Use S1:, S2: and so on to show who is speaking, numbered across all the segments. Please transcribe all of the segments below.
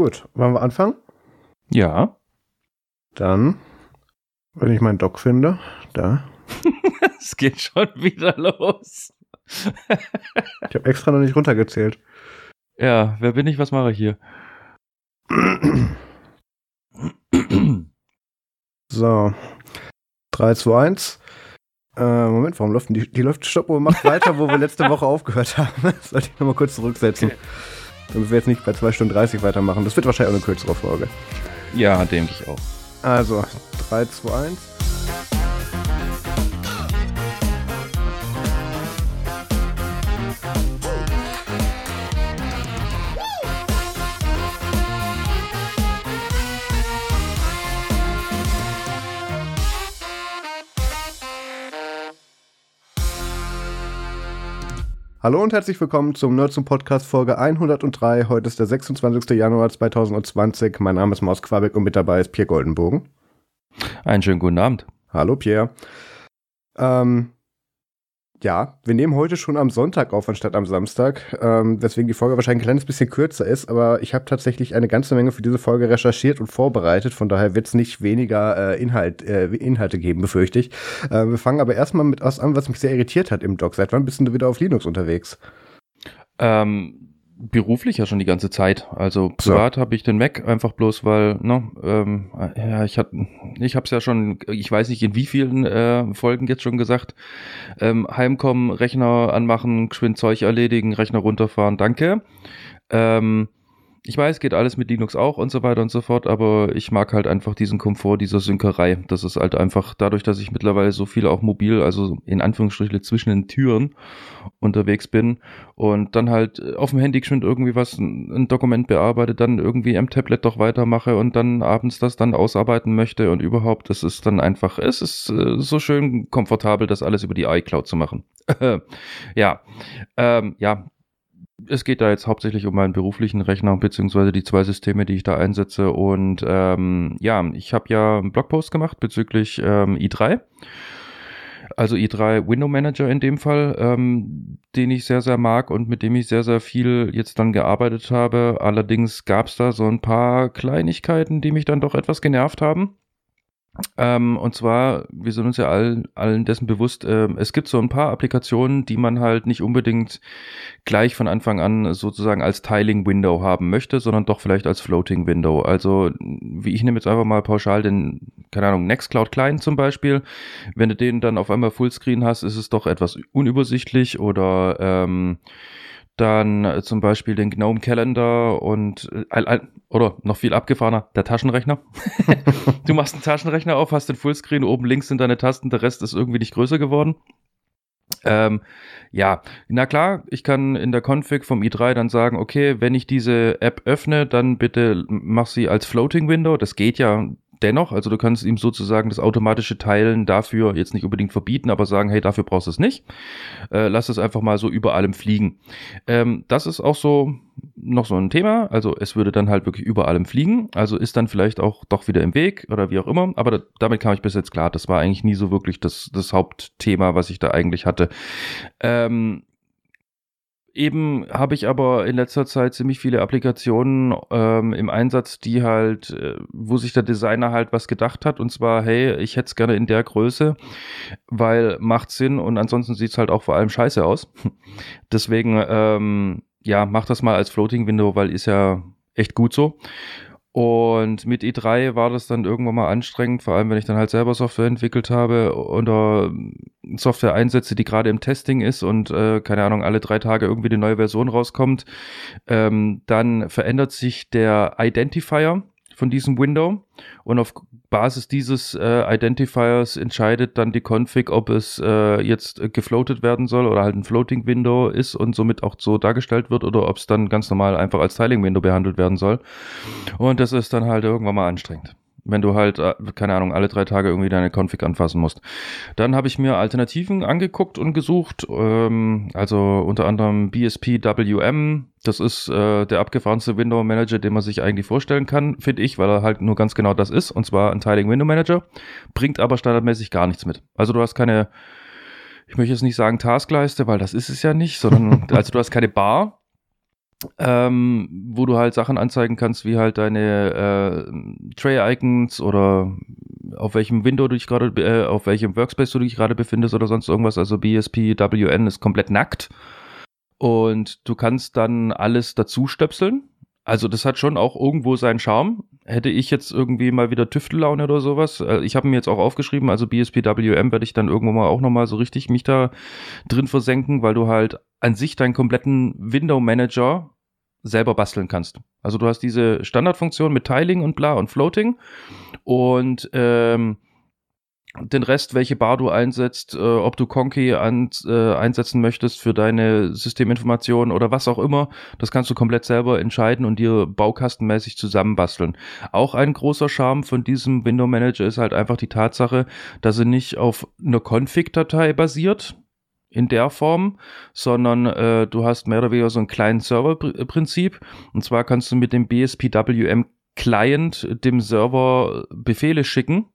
S1: Gut, wollen wir anfangen?
S2: Ja.
S1: Dann, wenn ich meinen Doc finde, da.
S2: es geht schon wieder los.
S1: ich habe extra noch nicht runtergezählt.
S2: Ja, wer bin ich, was mache ich hier?
S1: so. 3, 2, 1. Äh, Moment, warum läuft die, die läuft Stoppuhr macht weiter, wo wir letzte Woche aufgehört haben. Sollte ich nochmal kurz zurücksetzen. Okay. Damit wir jetzt nicht bei 2 Stunden 30 weitermachen. Das wird wahrscheinlich auch eine kürzere Folge.
S2: Ja, denke ich auch.
S1: Also, 3, 2, 1. Hallo und herzlich willkommen zum Nerds zum Podcast Folge 103. Heute ist der 26. Januar 2020. Mein Name ist Maus Quabeck und mit dabei ist Pierre Goldenbogen.
S2: Einen schönen guten Abend.
S1: Hallo Pierre. Ähm, ja, wir nehmen heute schon am Sonntag auf, anstatt am Samstag, ähm, weswegen die Folge wahrscheinlich ein kleines bisschen kürzer ist, aber ich habe tatsächlich eine ganze Menge für diese Folge recherchiert und vorbereitet, von daher wird es nicht weniger äh, Inhalt, äh, Inhalte geben, befürchte ich. Äh, wir fangen aber erstmal mit was an, was mich sehr irritiert hat im Doc. Seit wann bist du wieder auf Linux unterwegs?
S2: Ähm, beruflich ja schon die ganze Zeit. Also privat so. habe ich den Mac einfach bloß, weil, ne, ähm, ja, ich hatte, ich habe es ja schon, ich weiß nicht in wie vielen äh, Folgen jetzt schon gesagt, ähm, heimkommen, Rechner anmachen, geschwind Zeug erledigen, Rechner runterfahren, danke. Ähm, ich weiß, geht alles mit Linux auch und so weiter und so fort, aber ich mag halt einfach diesen Komfort dieser Synkerei. Das ist halt einfach dadurch, dass ich mittlerweile so viel auch mobil, also in Anführungsstrichen zwischen den Türen unterwegs bin und dann halt auf dem Handy schon irgendwie was, ein Dokument bearbeite, dann irgendwie am Tablet doch weitermache und dann abends das dann ausarbeiten möchte und überhaupt, das ist dann einfach, es ist äh, so schön komfortabel, das alles über die iCloud zu machen. ja, ähm, ja, es geht da jetzt hauptsächlich um meinen beruflichen Rechner beziehungsweise die zwei Systeme, die ich da einsetze. Und ähm, ja, ich habe ja einen Blogpost gemacht bezüglich ähm, i3. Also i3 Window Manager in dem Fall, ähm, den ich sehr, sehr mag und mit dem ich sehr, sehr viel jetzt dann gearbeitet habe. Allerdings gab es da so ein paar Kleinigkeiten, die mich dann doch etwas genervt haben. Ähm, und zwar, wir sind uns ja allen, allen dessen bewusst, äh, es gibt so ein paar Applikationen, die man halt nicht unbedingt gleich von Anfang an sozusagen als Tiling Window haben möchte, sondern doch vielleicht als Floating Window. Also, wie ich nehme jetzt einfach mal pauschal den, keine Ahnung, Nextcloud Client zum Beispiel. Wenn du den dann auf einmal Fullscreen hast, ist es doch etwas unübersichtlich oder ähm, dann äh, zum Beispiel den Gnome Calendar und äh, oder noch viel abgefahrener, der Taschenrechner. du machst einen Taschenrechner auf, hast den Fullscreen, oben links sind deine Tasten, der Rest ist irgendwie nicht größer geworden. Ähm, ja, na klar, ich kann in der Config vom i3 dann sagen, okay, wenn ich diese App öffne, dann bitte mach sie als Floating Window. Das geht ja dennoch, also du kannst ihm sozusagen das automatische Teilen dafür jetzt nicht unbedingt verbieten, aber sagen, hey, dafür brauchst du es nicht. Äh, lass es einfach mal so über allem fliegen. Ähm, das ist auch so noch so ein Thema. Also es würde dann halt wirklich über allem fliegen. Also ist dann vielleicht auch doch wieder im Weg oder wie auch immer. Aber da, damit kam ich bis jetzt klar. Das war eigentlich nie so wirklich das, das Hauptthema, was ich da eigentlich hatte. Ähm, Eben habe ich aber in letzter Zeit ziemlich viele Applikationen ähm, im Einsatz, die halt, äh, wo sich der Designer halt was gedacht hat und zwar, hey, ich hätte es gerne in der Größe, weil macht Sinn und ansonsten sieht es halt auch vor allem scheiße aus. Deswegen, ähm, ja, mach das mal als Floating Window, weil ist ja echt gut so. Und mit E3 war das dann irgendwann mal anstrengend, vor allem wenn ich dann halt selber Software entwickelt habe oder Software einsetze, die gerade im Testing ist und äh, keine Ahnung, alle drei Tage irgendwie eine neue Version rauskommt. Ähm, dann verändert sich der Identifier von diesem Window und auf Basis dieses äh, Identifiers entscheidet dann die Config, ob es äh, jetzt gefloatet werden soll oder halt ein Floating Window ist und somit auch so dargestellt wird oder ob es dann ganz normal einfach als Tiling Window behandelt werden soll. Und das ist dann halt irgendwann mal anstrengend wenn du halt, äh, keine Ahnung, alle drei Tage irgendwie deine Config anfassen musst. Dann habe ich mir Alternativen angeguckt und gesucht, ähm, also unter anderem BSPWM, das ist äh, der abgefahrenste Window Manager, den man sich eigentlich vorstellen kann, finde ich, weil er halt nur ganz genau das ist, und zwar ein Tiling Window Manager, bringt aber standardmäßig gar nichts mit. Also du hast keine, ich möchte jetzt nicht sagen Taskleiste, weil das ist es ja nicht, sondern also du hast keine Bar, ähm, wo du halt Sachen anzeigen kannst, wie halt deine äh, Tray-Icons oder auf welchem Window du dich gerade, äh, auf welchem Workspace du dich gerade befindest oder sonst irgendwas. Also BSP WN ist komplett nackt. Und du kannst dann alles dazu stöpseln. Also das hat schon auch irgendwo seinen Charme. Hätte ich jetzt irgendwie mal wieder Tüftellaune oder sowas. Äh, ich habe mir jetzt auch aufgeschrieben, also BSPWM werde ich dann irgendwann mal auch nochmal so richtig mich da drin versenken, weil du halt an sich deinen kompletten Window Manager selber basteln kannst. Also du hast diese Standardfunktion mit Tiling und bla und Floating und ähm, den Rest, welche Bar du einsetzt, äh, ob du Conky an, äh, einsetzen möchtest für deine Systeminformationen oder was auch immer, das kannst du komplett selber entscheiden und dir baukastenmäßig zusammenbasteln. Auch ein großer Charme von diesem Window Manager ist halt einfach die Tatsache, dass er nicht auf einer Config-Datei basiert, in der Form, sondern äh, du hast mehr oder weniger so einen kleinen Serverprinzip. Und zwar kannst du mit dem BSPWM Client dem Server Befehle schicken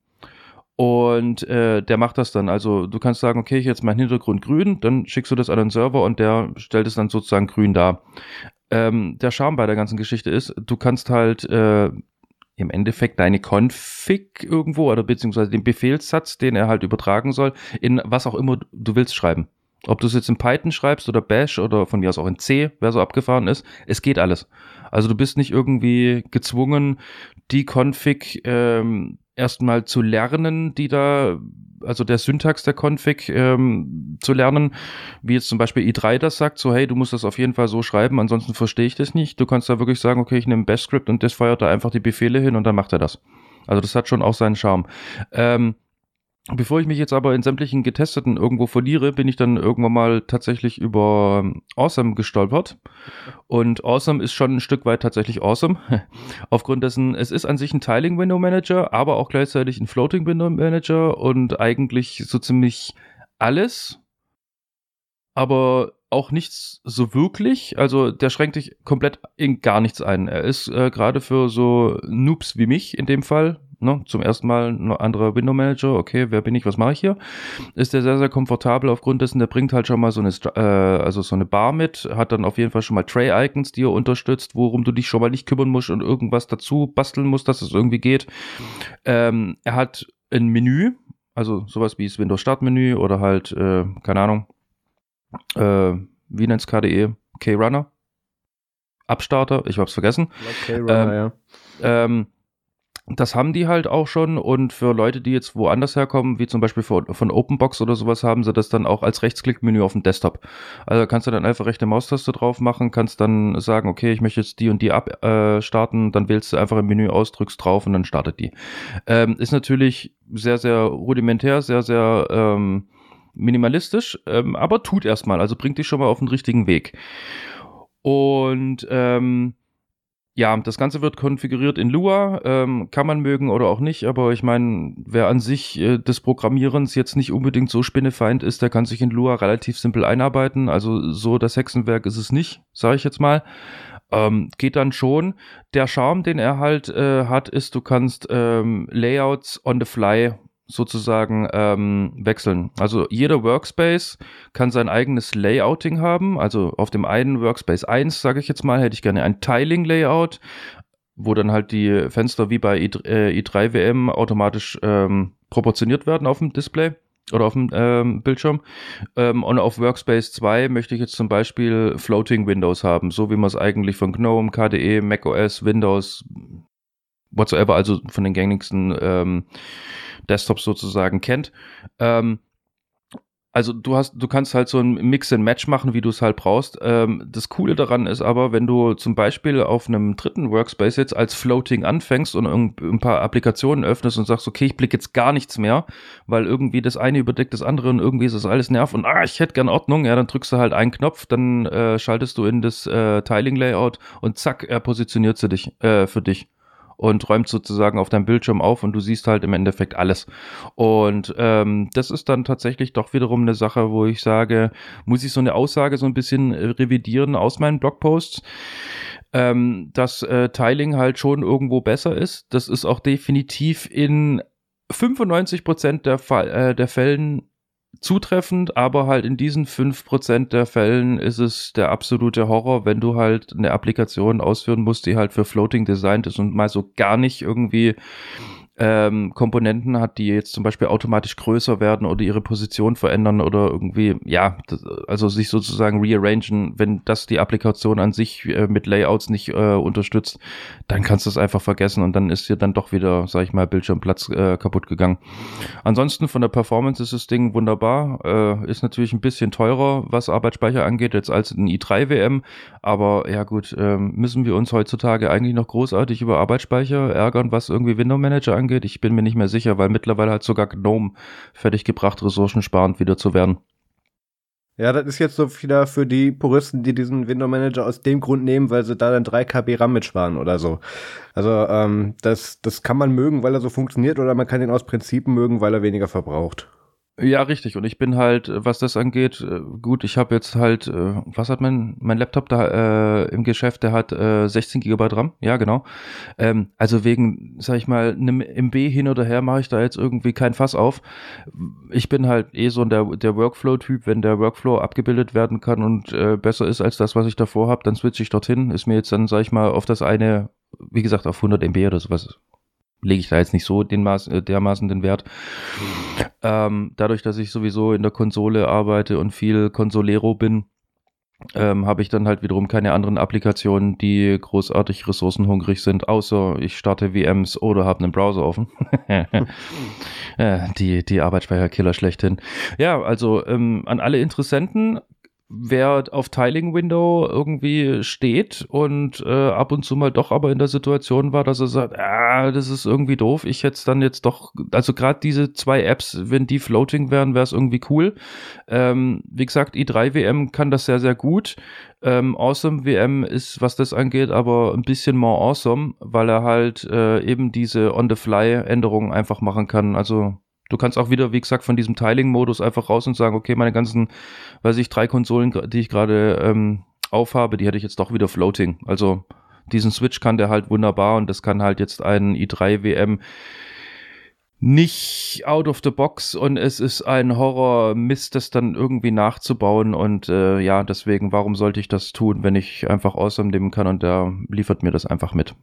S2: und äh, der macht das dann. Also du kannst sagen, okay, ich jetzt mein Hintergrund grün, dann schickst du das an den Server und der stellt es dann sozusagen grün dar. Ähm, der Charme bei der ganzen Geschichte ist, du kannst halt äh, im Endeffekt deine Config irgendwo oder beziehungsweise den Befehlssatz, den er halt übertragen soll, in was auch immer du willst schreiben. Ob du es jetzt in Python schreibst oder Bash oder von mir aus auch in C, wer so abgefahren ist, es geht alles. Also du bist nicht irgendwie gezwungen, die Config ähm, erstmal zu lernen, die da, also der Syntax der Config ähm, zu lernen, wie jetzt zum Beispiel i3 das sagt, so hey, du musst das auf jeden Fall so schreiben, ansonsten verstehe ich das nicht. Du kannst da wirklich sagen, okay, ich nehme Bash-Script und das feuert da einfach die Befehle hin und dann macht er das. Also das hat schon auch seinen Charme. Ähm, Bevor ich mich jetzt aber in sämtlichen Getesteten irgendwo verliere, bin ich dann irgendwann mal tatsächlich über ähm, Awesome gestolpert. Und Awesome ist schon ein Stück weit tatsächlich awesome. Aufgrund dessen, es ist an sich ein Tiling Window Manager, aber auch gleichzeitig ein Floating Window Manager und eigentlich so ziemlich alles. Aber auch nichts so wirklich. Also der schränkt dich komplett in gar nichts ein. Er ist äh, gerade für so Noobs wie mich in dem Fall ne, zum ersten Mal ein anderer Window Manager, okay, wer bin ich, was mache ich hier? Ist der sehr, sehr komfortabel aufgrund dessen, der bringt halt schon mal so eine, äh, also so eine Bar mit, hat dann auf jeden Fall schon mal Tray-Icons, die er unterstützt, worum du dich schon mal nicht kümmern musst und irgendwas dazu basteln musst, dass es irgendwie geht. Ähm, er hat ein Menü, also sowas wie das Windows Startmenü oder halt, äh, keine Ahnung, äh, wie nennt's KDE? K-Runner? Abstarter, ich hab's vergessen. K-Runner, ähm, ja. Ähm, das haben die halt auch schon und für Leute, die jetzt woanders herkommen, wie zum Beispiel von, von Openbox oder sowas, haben sie das dann auch als Rechtsklickmenü auf dem Desktop. Also kannst du dann einfach rechte Maustaste drauf machen, kannst dann sagen, okay, ich möchte jetzt die und die abstarten, äh, dann wählst du einfach im Menü aus, drückst drauf und dann startet die. Ähm, ist natürlich sehr, sehr rudimentär, sehr, sehr ähm, minimalistisch, ähm, aber tut erstmal, also bringt dich schon mal auf den richtigen Weg. Und ähm, ja, das Ganze wird konfiguriert in Lua, ähm, kann man mögen oder auch nicht, aber ich meine, wer an sich äh, des Programmierens jetzt nicht unbedingt so spinnefeind ist, der kann sich in Lua relativ simpel einarbeiten. Also so das Hexenwerk ist es nicht, sage ich jetzt mal. Ähm, geht dann schon. Der Charme, den er halt äh, hat, ist, du kannst ähm, Layouts on the fly sozusagen ähm, wechseln. Also jeder Workspace kann sein eigenes Layouting haben. Also auf dem einen Workspace 1, sage ich jetzt mal, hätte ich gerne ein Tiling-Layout, wo dann halt die Fenster wie bei i3, äh, i3 WM automatisch ähm, proportioniert werden auf dem Display oder auf dem ähm, Bildschirm. Ähm, und auf Workspace 2 möchte ich jetzt zum Beispiel Floating Windows haben, so wie man es eigentlich von GNOME, KDE, macOS, Windows, whatsoever, also von den gängigsten ähm, Desktops sozusagen kennt. Ähm, also du hast, du kannst halt so ein Mix and Match machen, wie du es halt brauchst. Ähm, das Coole daran ist aber, wenn du zum Beispiel auf einem dritten Workspace jetzt als Floating anfängst und ein paar Applikationen öffnest und sagst, okay, ich blicke jetzt gar nichts mehr, weil irgendwie das eine überdeckt das andere und irgendwie ist das alles nerv und ah, ich hätte gern Ordnung, ja, dann drückst du halt einen Knopf, dann äh, schaltest du in das äh, Tiling Layout und zack, er positioniert sie dich äh, für dich und räumt sozusagen auf deinem Bildschirm auf und du siehst halt im Endeffekt alles. Und ähm, das ist dann tatsächlich doch wiederum eine Sache, wo ich sage, muss ich so eine Aussage so ein bisschen äh, revidieren aus meinen Blogposts, ähm, dass äh, Tiling halt schon irgendwo besser ist. Das ist auch definitiv in 95 Prozent der, Fall, äh, der Fällen zutreffend, aber halt in diesen 5% der Fällen ist es der absolute Horror, wenn du halt eine Applikation ausführen musst, die halt für Floating designt ist und mal so gar nicht irgendwie ähm, Komponenten hat, die jetzt zum Beispiel automatisch größer werden oder ihre Position verändern oder irgendwie, ja, das, also sich sozusagen rearrangen, wenn das die Applikation an sich äh, mit Layouts nicht äh, unterstützt, dann kannst du es einfach vergessen und dann ist dir dann doch wieder, sag ich mal, Bildschirmplatz äh, kaputt gegangen. Ansonsten von der Performance ist das Ding wunderbar, äh, ist natürlich ein bisschen teurer, was Arbeitsspeicher angeht, jetzt als ein i3 WM, aber ja gut, äh, müssen wir uns heutzutage eigentlich noch großartig über Arbeitsspeicher ärgern, was irgendwie Window Manager angeht? Angeht. Ich bin mir nicht mehr sicher, weil mittlerweile hat sogar GNOME fertiggebracht, ressourcensparend wieder zu werden.
S1: Ja, das ist jetzt so wieder für die Puristen, die diesen Window Manager aus dem Grund nehmen, weil sie da dann 3 KB RAM mitsparen oder so. Also ähm, das, das kann man mögen, weil er so funktioniert, oder man kann ihn aus Prinzip mögen, weil er weniger verbraucht.
S2: Ja, richtig. Und ich bin halt, was das angeht, äh, gut, ich habe jetzt halt, äh, was hat mein, mein Laptop da äh, im Geschäft, der hat äh, 16 GB RAM, ja genau. Ähm, also wegen, sag ich mal, einem MB hin oder her mache ich da jetzt irgendwie kein Fass auf. Ich bin halt eh so der, der Workflow-Typ, wenn der Workflow abgebildet werden kann und äh, besser ist als das, was ich davor habe, dann switche ich dorthin. Ist mir jetzt dann, sag ich mal, auf das eine, wie gesagt, auf 100 MB oder sowas lege ich da jetzt nicht so den Maß, äh, dermaßen den Wert. Ähm, dadurch, dass ich sowieso in der Konsole arbeite und viel Consolero bin, ähm, habe ich dann halt wiederum keine anderen Applikationen, die großartig ressourcenhungrig sind, außer ich starte VMs oder habe einen Browser offen. die, die Arbeitsspeicherkiller schlechthin. Ja, also ähm, an alle Interessenten, wer auf Tiling Window irgendwie steht und äh, ab und zu mal doch aber in der Situation war, dass er sagt, ah, das ist irgendwie doof, ich hätte dann jetzt doch, also gerade diese zwei Apps, wenn die floating wären, wäre es irgendwie cool. Ähm, wie gesagt, i3 WM kann das sehr, sehr gut. Ähm, awesome WM ist, was das angeht, aber ein bisschen more awesome, weil er halt äh, eben diese On-the-Fly-Änderungen einfach machen kann. Also Du kannst auch wieder, wie gesagt, von diesem Tiling-Modus einfach raus und sagen, okay, meine ganzen, weiß ich, drei Konsolen, die ich gerade ähm, aufhabe, die hätte ich jetzt doch wieder floating. Also diesen Switch kann der halt wunderbar und das kann halt jetzt ein i3 WM nicht out of the box und es ist ein Horror Mist, das dann irgendwie nachzubauen und äh, ja, deswegen, warum sollte ich das tun, wenn ich einfach Awesome nehmen kann und der liefert mir das einfach mit.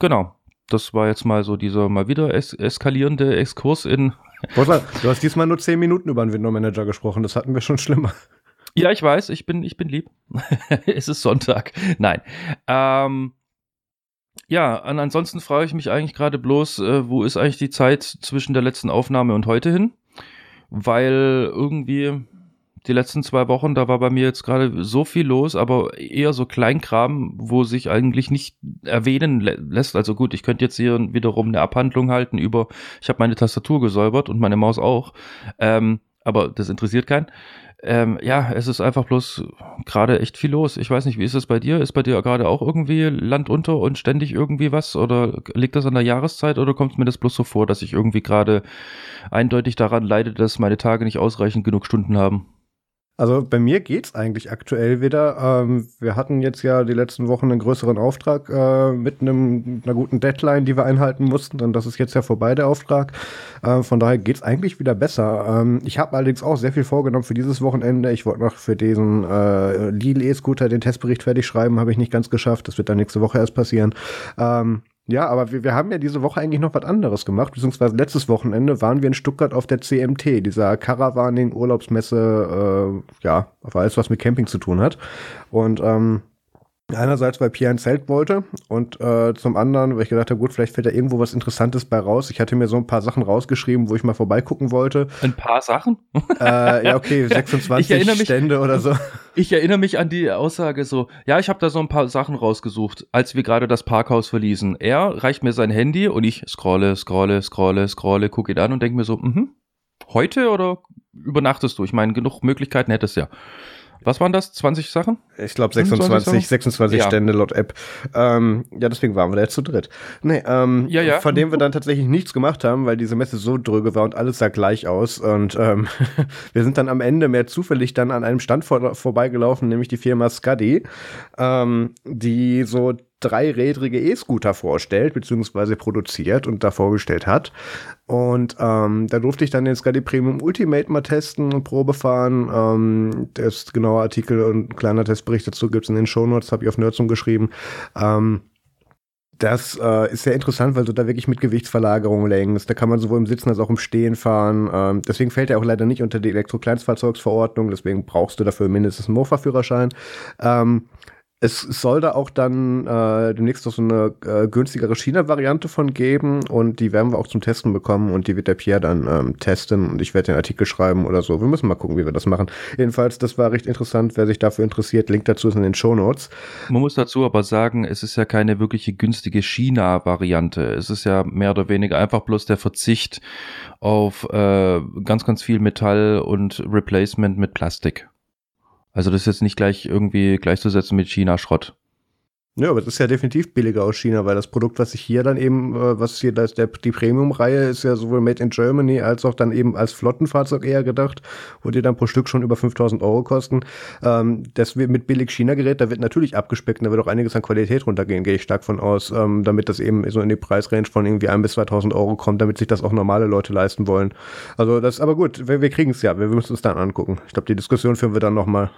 S2: Genau. Das war jetzt mal so dieser mal wieder es eskalierende Exkurs in
S1: Du hast diesmal nur zehn Minuten über einen Window Manager gesprochen, das hatten wir schon schlimmer.
S2: Ja, ich weiß, ich bin, ich bin lieb. es ist Sonntag. Nein. Ähm, ja, und ansonsten frage ich mich eigentlich gerade bloß, äh, wo ist eigentlich die Zeit zwischen der letzten Aufnahme und heute hin? Weil irgendwie, die letzten zwei Wochen, da war bei mir jetzt gerade so viel los, aber eher so Kleinkram, wo sich eigentlich nicht erwähnen lä lässt. Also gut, ich könnte jetzt hier wiederum eine Abhandlung halten über, ich habe meine Tastatur gesäubert und meine Maus auch, ähm, aber das interessiert keinen. Ähm, ja, es ist einfach bloß gerade echt viel los. Ich weiß nicht, wie ist es bei dir? Ist bei dir gerade auch irgendwie Land unter und ständig irgendwie was? Oder liegt das an der Jahreszeit oder kommt mir das bloß so vor, dass ich irgendwie gerade eindeutig daran leide, dass meine Tage nicht ausreichend genug Stunden haben?
S1: Also bei mir geht's eigentlich aktuell wieder. Ähm, wir hatten jetzt ja die letzten Wochen einen größeren Auftrag äh, mit einem, einer guten Deadline, die wir einhalten mussten. Und das ist jetzt ja vorbei, der Auftrag. Äh, von daher geht's eigentlich wieder besser. Ähm, ich habe allerdings auch sehr viel vorgenommen für dieses Wochenende. Ich wollte noch für diesen äh, Lidl E-Scooter den Testbericht fertig schreiben, habe ich nicht ganz geschafft. Das wird dann nächste Woche erst passieren. Ähm, ja, aber wir, wir haben ja diese Woche eigentlich noch was anderes gemacht, beziehungsweise letztes Wochenende waren wir in Stuttgart auf der CMT, dieser Caravaning-Urlaubsmesse, äh, ja, auf alles, was mit Camping zu tun hat. Und ähm, Einerseits, weil Pierre ein Zelt wollte und äh, zum anderen, weil ich gedacht habe, gut, vielleicht fällt da irgendwo was Interessantes bei raus. Ich hatte mir so ein paar Sachen rausgeschrieben, wo ich mal vorbeigucken wollte.
S2: Ein paar Sachen?
S1: Äh, ja, okay, 26 mich, Stände oder so.
S2: Ich erinnere mich an die Aussage so, ja, ich habe da so ein paar Sachen rausgesucht, als wir gerade das Parkhaus verließen. Er reicht mir sein Handy und ich scrolle, scrolle, scrolle, scrolle, gucke ihn an und denke mir so, mhm, heute oder übernachtest du? Ich meine, genug Möglichkeiten hättest ja. Was waren das? 20 Sachen?
S1: Ich glaube 26, 26 ja. Stände laut App. Ähm, ja, deswegen waren wir da jetzt zu dritt. Nee, ähm, ja, ja. von dem wir dann tatsächlich nichts gemacht haben, weil diese Messe so dröge war und alles sah gleich aus. Und ähm, wir sind dann am Ende mehr zufällig dann an einem Stand vor, vorbeigelaufen, nämlich die Firma Scuddy, ähm, die so dreirädrige E-Scooter vorstellt, beziehungsweise produziert und da vorgestellt hat. Und ähm, da durfte ich dann den Scuddy Premium Ultimate mal testen und Probe fahren. Ähm, das genaue Artikel und kleiner Testbericht dazu gibt's in den Shownotes, habe ich auf Nerdsum geschrieben. Ähm, das äh, ist sehr interessant, weil du da wirklich mit Gewichtsverlagerung lenkst. Da kann man sowohl im Sitzen als auch im Stehen fahren. Ähm, deswegen fällt er auch leider nicht unter die Elektrokleinstfahrzeugsverordnung. Deswegen brauchst du dafür mindestens einen Mofa-Führerschein. Ähm, es soll da auch dann äh, demnächst noch so eine äh, günstigere China-Variante von geben und die werden wir auch zum Testen bekommen und die wird der Pierre dann ähm, testen und ich werde den Artikel schreiben oder so. Wir müssen mal gucken, wie wir das machen. Jedenfalls, das war recht interessant, wer sich dafür interessiert. Link dazu ist in den Show Notes.
S2: Man muss dazu aber sagen, es ist ja keine wirkliche günstige China-Variante. Es ist ja mehr oder weniger einfach bloß der Verzicht auf äh, ganz, ganz viel Metall und Replacement mit Plastik. Also das ist jetzt nicht gleich irgendwie gleichzusetzen mit China-Schrott.
S1: Ja, aber das ist ja definitiv billiger aus China, weil das Produkt, was ich hier dann eben, äh, was hier, das, der, die Premium-Reihe ist ja sowohl made in Germany als auch dann eben als Flottenfahrzeug eher gedacht, wo die dann pro Stück schon über 5000 Euro kosten. Ähm, das mit billig China-Gerät, da wird natürlich abgespeckt und da wird auch einiges an Qualität runtergehen, gehe ich stark von aus, ähm, damit das eben so in die Preisrange von irgendwie 1 bis 2000 Euro kommt, damit sich das auch normale Leute leisten wollen. Also das, aber gut, wir, wir kriegen es ja, wir müssen es dann angucken. Ich glaube, die Diskussion führen wir dann nochmal.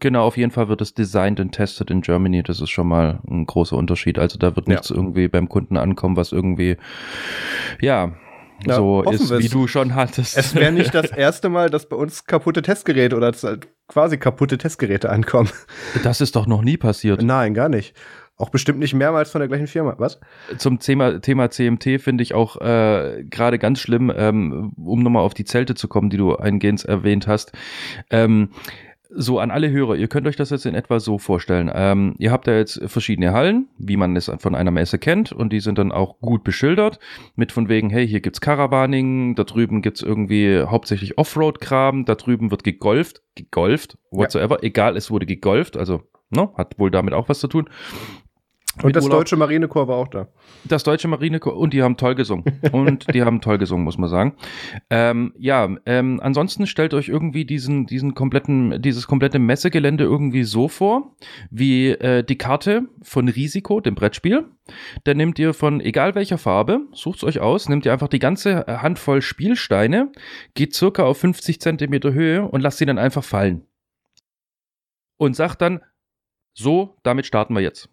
S2: Genau, auf jeden Fall wird es designed and tested in Germany. Das ist schon mal ein großer Unterschied. Also da wird nichts irgendwie beim Kunden ankommen, was irgendwie, ja, ja, so ist, wir's. wie du schon hattest.
S1: Es wäre nicht das erste Mal, dass bei uns kaputte Testgeräte oder quasi kaputte Testgeräte ankommen.
S2: Das ist doch noch nie passiert.
S1: Nein, gar nicht. Auch bestimmt nicht mehrmals von der gleichen Firma. Was?
S2: Zum Thema, Thema CMT finde ich auch äh, gerade ganz schlimm, ähm, um nochmal auf die Zelte zu kommen, die du eingehend erwähnt hast. Ähm, so an alle Hörer, ihr könnt euch das jetzt in etwa so vorstellen. Ähm, ihr habt da jetzt verschiedene Hallen, wie man es von einer Messe kennt, und die sind dann auch gut beschildert, mit von wegen, hey, hier gibt's Caravaning, da drüben gibt's irgendwie hauptsächlich Offroad-Kram, da drüben wird gegolft, gegolft, whatsoever, ja. egal, es wurde gegolft, also ne, hat wohl damit auch was zu tun.
S1: Und das Urlaub. deutsche Marinekorps war auch da.
S2: Das deutsche Marinekorps, und die haben toll gesungen. Und die haben toll gesungen, muss man sagen. Ähm, ja, ähm, ansonsten stellt euch irgendwie diesen, diesen kompletten, dieses komplette Messegelände irgendwie so vor, wie äh, die Karte von Risiko, dem Brettspiel. Da nehmt ihr von egal welcher Farbe, sucht's euch aus, nehmt ihr einfach die ganze Handvoll Spielsteine, geht circa auf 50 Zentimeter Höhe und lasst sie dann einfach fallen. Und sagt dann, so, damit starten wir jetzt.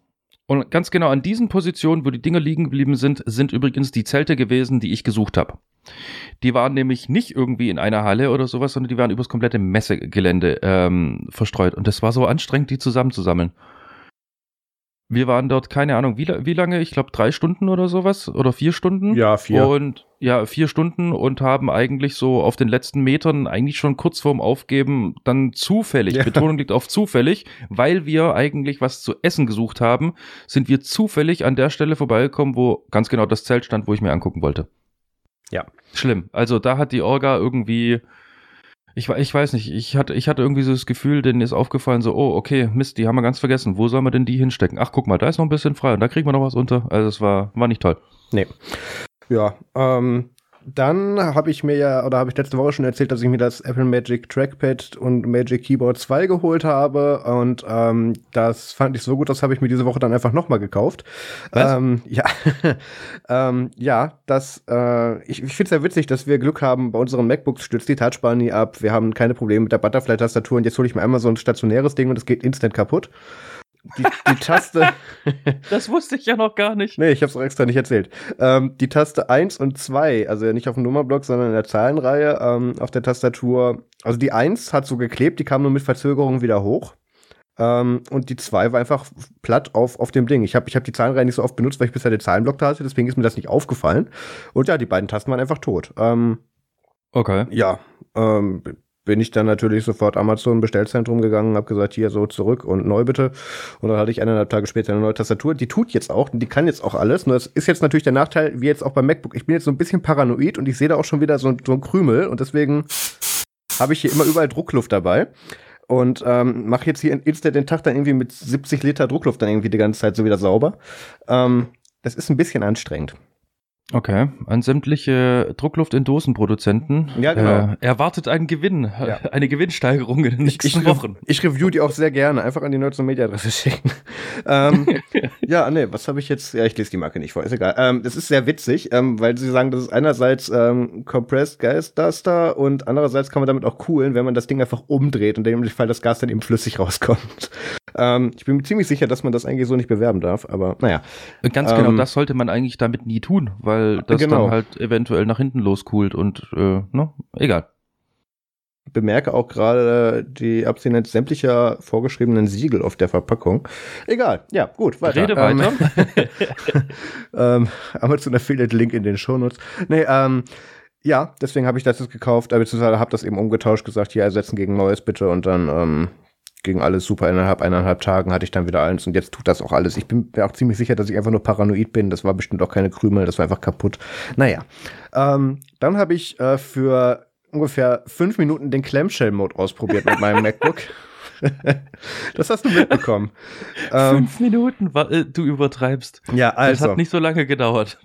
S2: Und ganz genau an diesen Positionen, wo die Dinger liegen geblieben sind, sind übrigens die Zelte gewesen, die ich gesucht habe. Die waren nämlich nicht irgendwie in einer Halle oder sowas, sondern die waren übers komplette Messegelände ähm, verstreut. Und das war so anstrengend, die zusammenzusammeln. Wir waren dort, keine Ahnung, wie, wie lange? Ich glaube drei Stunden oder sowas oder vier Stunden.
S1: Ja, vier.
S2: Und ja, vier Stunden und haben eigentlich so auf den letzten Metern eigentlich schon kurz vorm Aufgeben dann zufällig, ja. Betonung liegt auf zufällig, weil wir eigentlich was zu essen gesucht haben, sind wir zufällig an der Stelle vorbeigekommen, wo ganz genau das Zelt stand, wo ich mir angucken wollte. Ja. Schlimm. Also da hat die Orga irgendwie ich, ich weiß nicht, ich hatte, ich hatte irgendwie so das Gefühl, denen ist aufgefallen, so, oh, okay, Mist, die haben wir ganz vergessen. Wo sollen wir denn die hinstecken? Ach, guck mal, da ist noch ein bisschen frei und da kriegen wir noch was unter. Also es war, war nicht toll.
S1: Nee. Ja, ähm, dann habe ich mir ja, oder habe ich letzte Woche schon erzählt, dass ich mir das Apple Magic Trackpad und Magic Keyboard 2 geholt habe. Und ähm, das fand ich so gut, das habe ich mir diese Woche dann einfach nochmal gekauft. Ähm, ja, ähm, ja, das, äh, ich, ich finde es ja witzig, dass wir Glück haben, bei unseren MacBooks stützt die Touchbar nie ab. Wir haben keine Probleme mit der Butterfly-Tastatur und jetzt hole ich mir einmal so ein stationäres Ding und es geht instant kaputt die, die Taste.
S2: das wusste ich ja noch gar nicht.
S1: Nee, ich habe es auch extra nicht erzählt. Ähm, die Taste 1 und 2, also nicht auf dem Nummerblock, sondern in der Zahlenreihe ähm, auf der Tastatur. Also die 1 hat so geklebt, die kam nur mit Verzögerung wieder hoch. Ähm, und die 2 war einfach platt auf, auf dem Ding. Ich habe ich hab die Zahlenreihe nicht so oft benutzt, weil ich bisher den Zahlenblock da hatte, deswegen ist mir das nicht aufgefallen. Und ja, die beiden Tasten waren einfach tot. Ähm,
S2: okay.
S1: Ja, ähm, bin ich dann natürlich sofort Amazon Bestellzentrum gegangen, habe gesagt, hier so zurück und neu bitte. Und dann hatte ich eineinhalb Tage später eine neue Tastatur. Die tut jetzt auch, die kann jetzt auch alles. Nur das ist jetzt natürlich der Nachteil, wie jetzt auch beim MacBook. Ich bin jetzt so ein bisschen paranoid und ich sehe da auch schon wieder so, so ein Krümel und deswegen habe ich hier immer überall Druckluft dabei und ähm, mache jetzt hier instant den Tag dann irgendwie mit 70 Liter Druckluft dann irgendwie die ganze Zeit so wieder sauber. Ähm, das ist ein bisschen anstrengend.
S2: Okay, an sämtliche Druckluft in Dosenproduzenten.
S1: Ja, genau.
S2: Äh, erwartet einen Gewinn,
S1: Ja.
S2: eine Gewinnsteigerung in den nächsten
S1: ich,
S2: Wochen.
S1: Ich review die auch sehr gerne. Einfach an die Nerds und Media Adresse schicken. ähm, ja, nee, was habe ich jetzt? Ja, ich lese die Marke nicht vor. Ist egal. Ähm, das ist sehr witzig, ähm, weil sie sagen, das ist einerseits ähm, Compressed Gas Duster und andererseits kann man damit auch coolen, wenn man das Ding einfach umdreht und in dem Fall das Gas dann eben flüssig rauskommt. Ähm, ich bin mir ziemlich sicher, dass man das eigentlich so nicht bewerben darf, aber naja.
S2: Ganz genau,
S1: Ähm,
S2: das sollte man eigentlich damit nie tun, weil das
S1: Genau.
S2: dann halt eventuell nach hinten loskühlt und äh, ne, egal.
S1: bemerke auch gerade die Abstinenz sämtlicher vorgeschriebenen Siegel auf der Verpackung. Egal, ja, gut, weiter.
S2: Rede
S1: Ähm,
S2: weiter.
S1: ähm, Amazon Affiliate Link in den Shownotes. Nee, ähm, ja, deswegen habe ich das jetzt gekauft, äh, beziehungsweise habe das eben umgetauscht, gesagt, hier ersetzen gegen neues bitte und dann ähm, ging alles super. Innerhalb eineinhalb Tagen hatte ich dann wieder eins und jetzt tut das auch alles. Ich bin mir auch ziemlich sicher, dass ich einfach nur paranoid bin. Das war bestimmt auch keine Krümel, das war einfach kaputt. Naja, ähm, dann habe ich äh, für ungefähr fünf Minuten den Clamshell-Mode ausprobiert mit meinem MacBook. das hast du mitbekommen. ähm,
S2: Fünf Minuten, wa- äh, du übertreibst.
S1: ja,
S2: Das
S1: also.
S2: hat nicht so lange gedauert.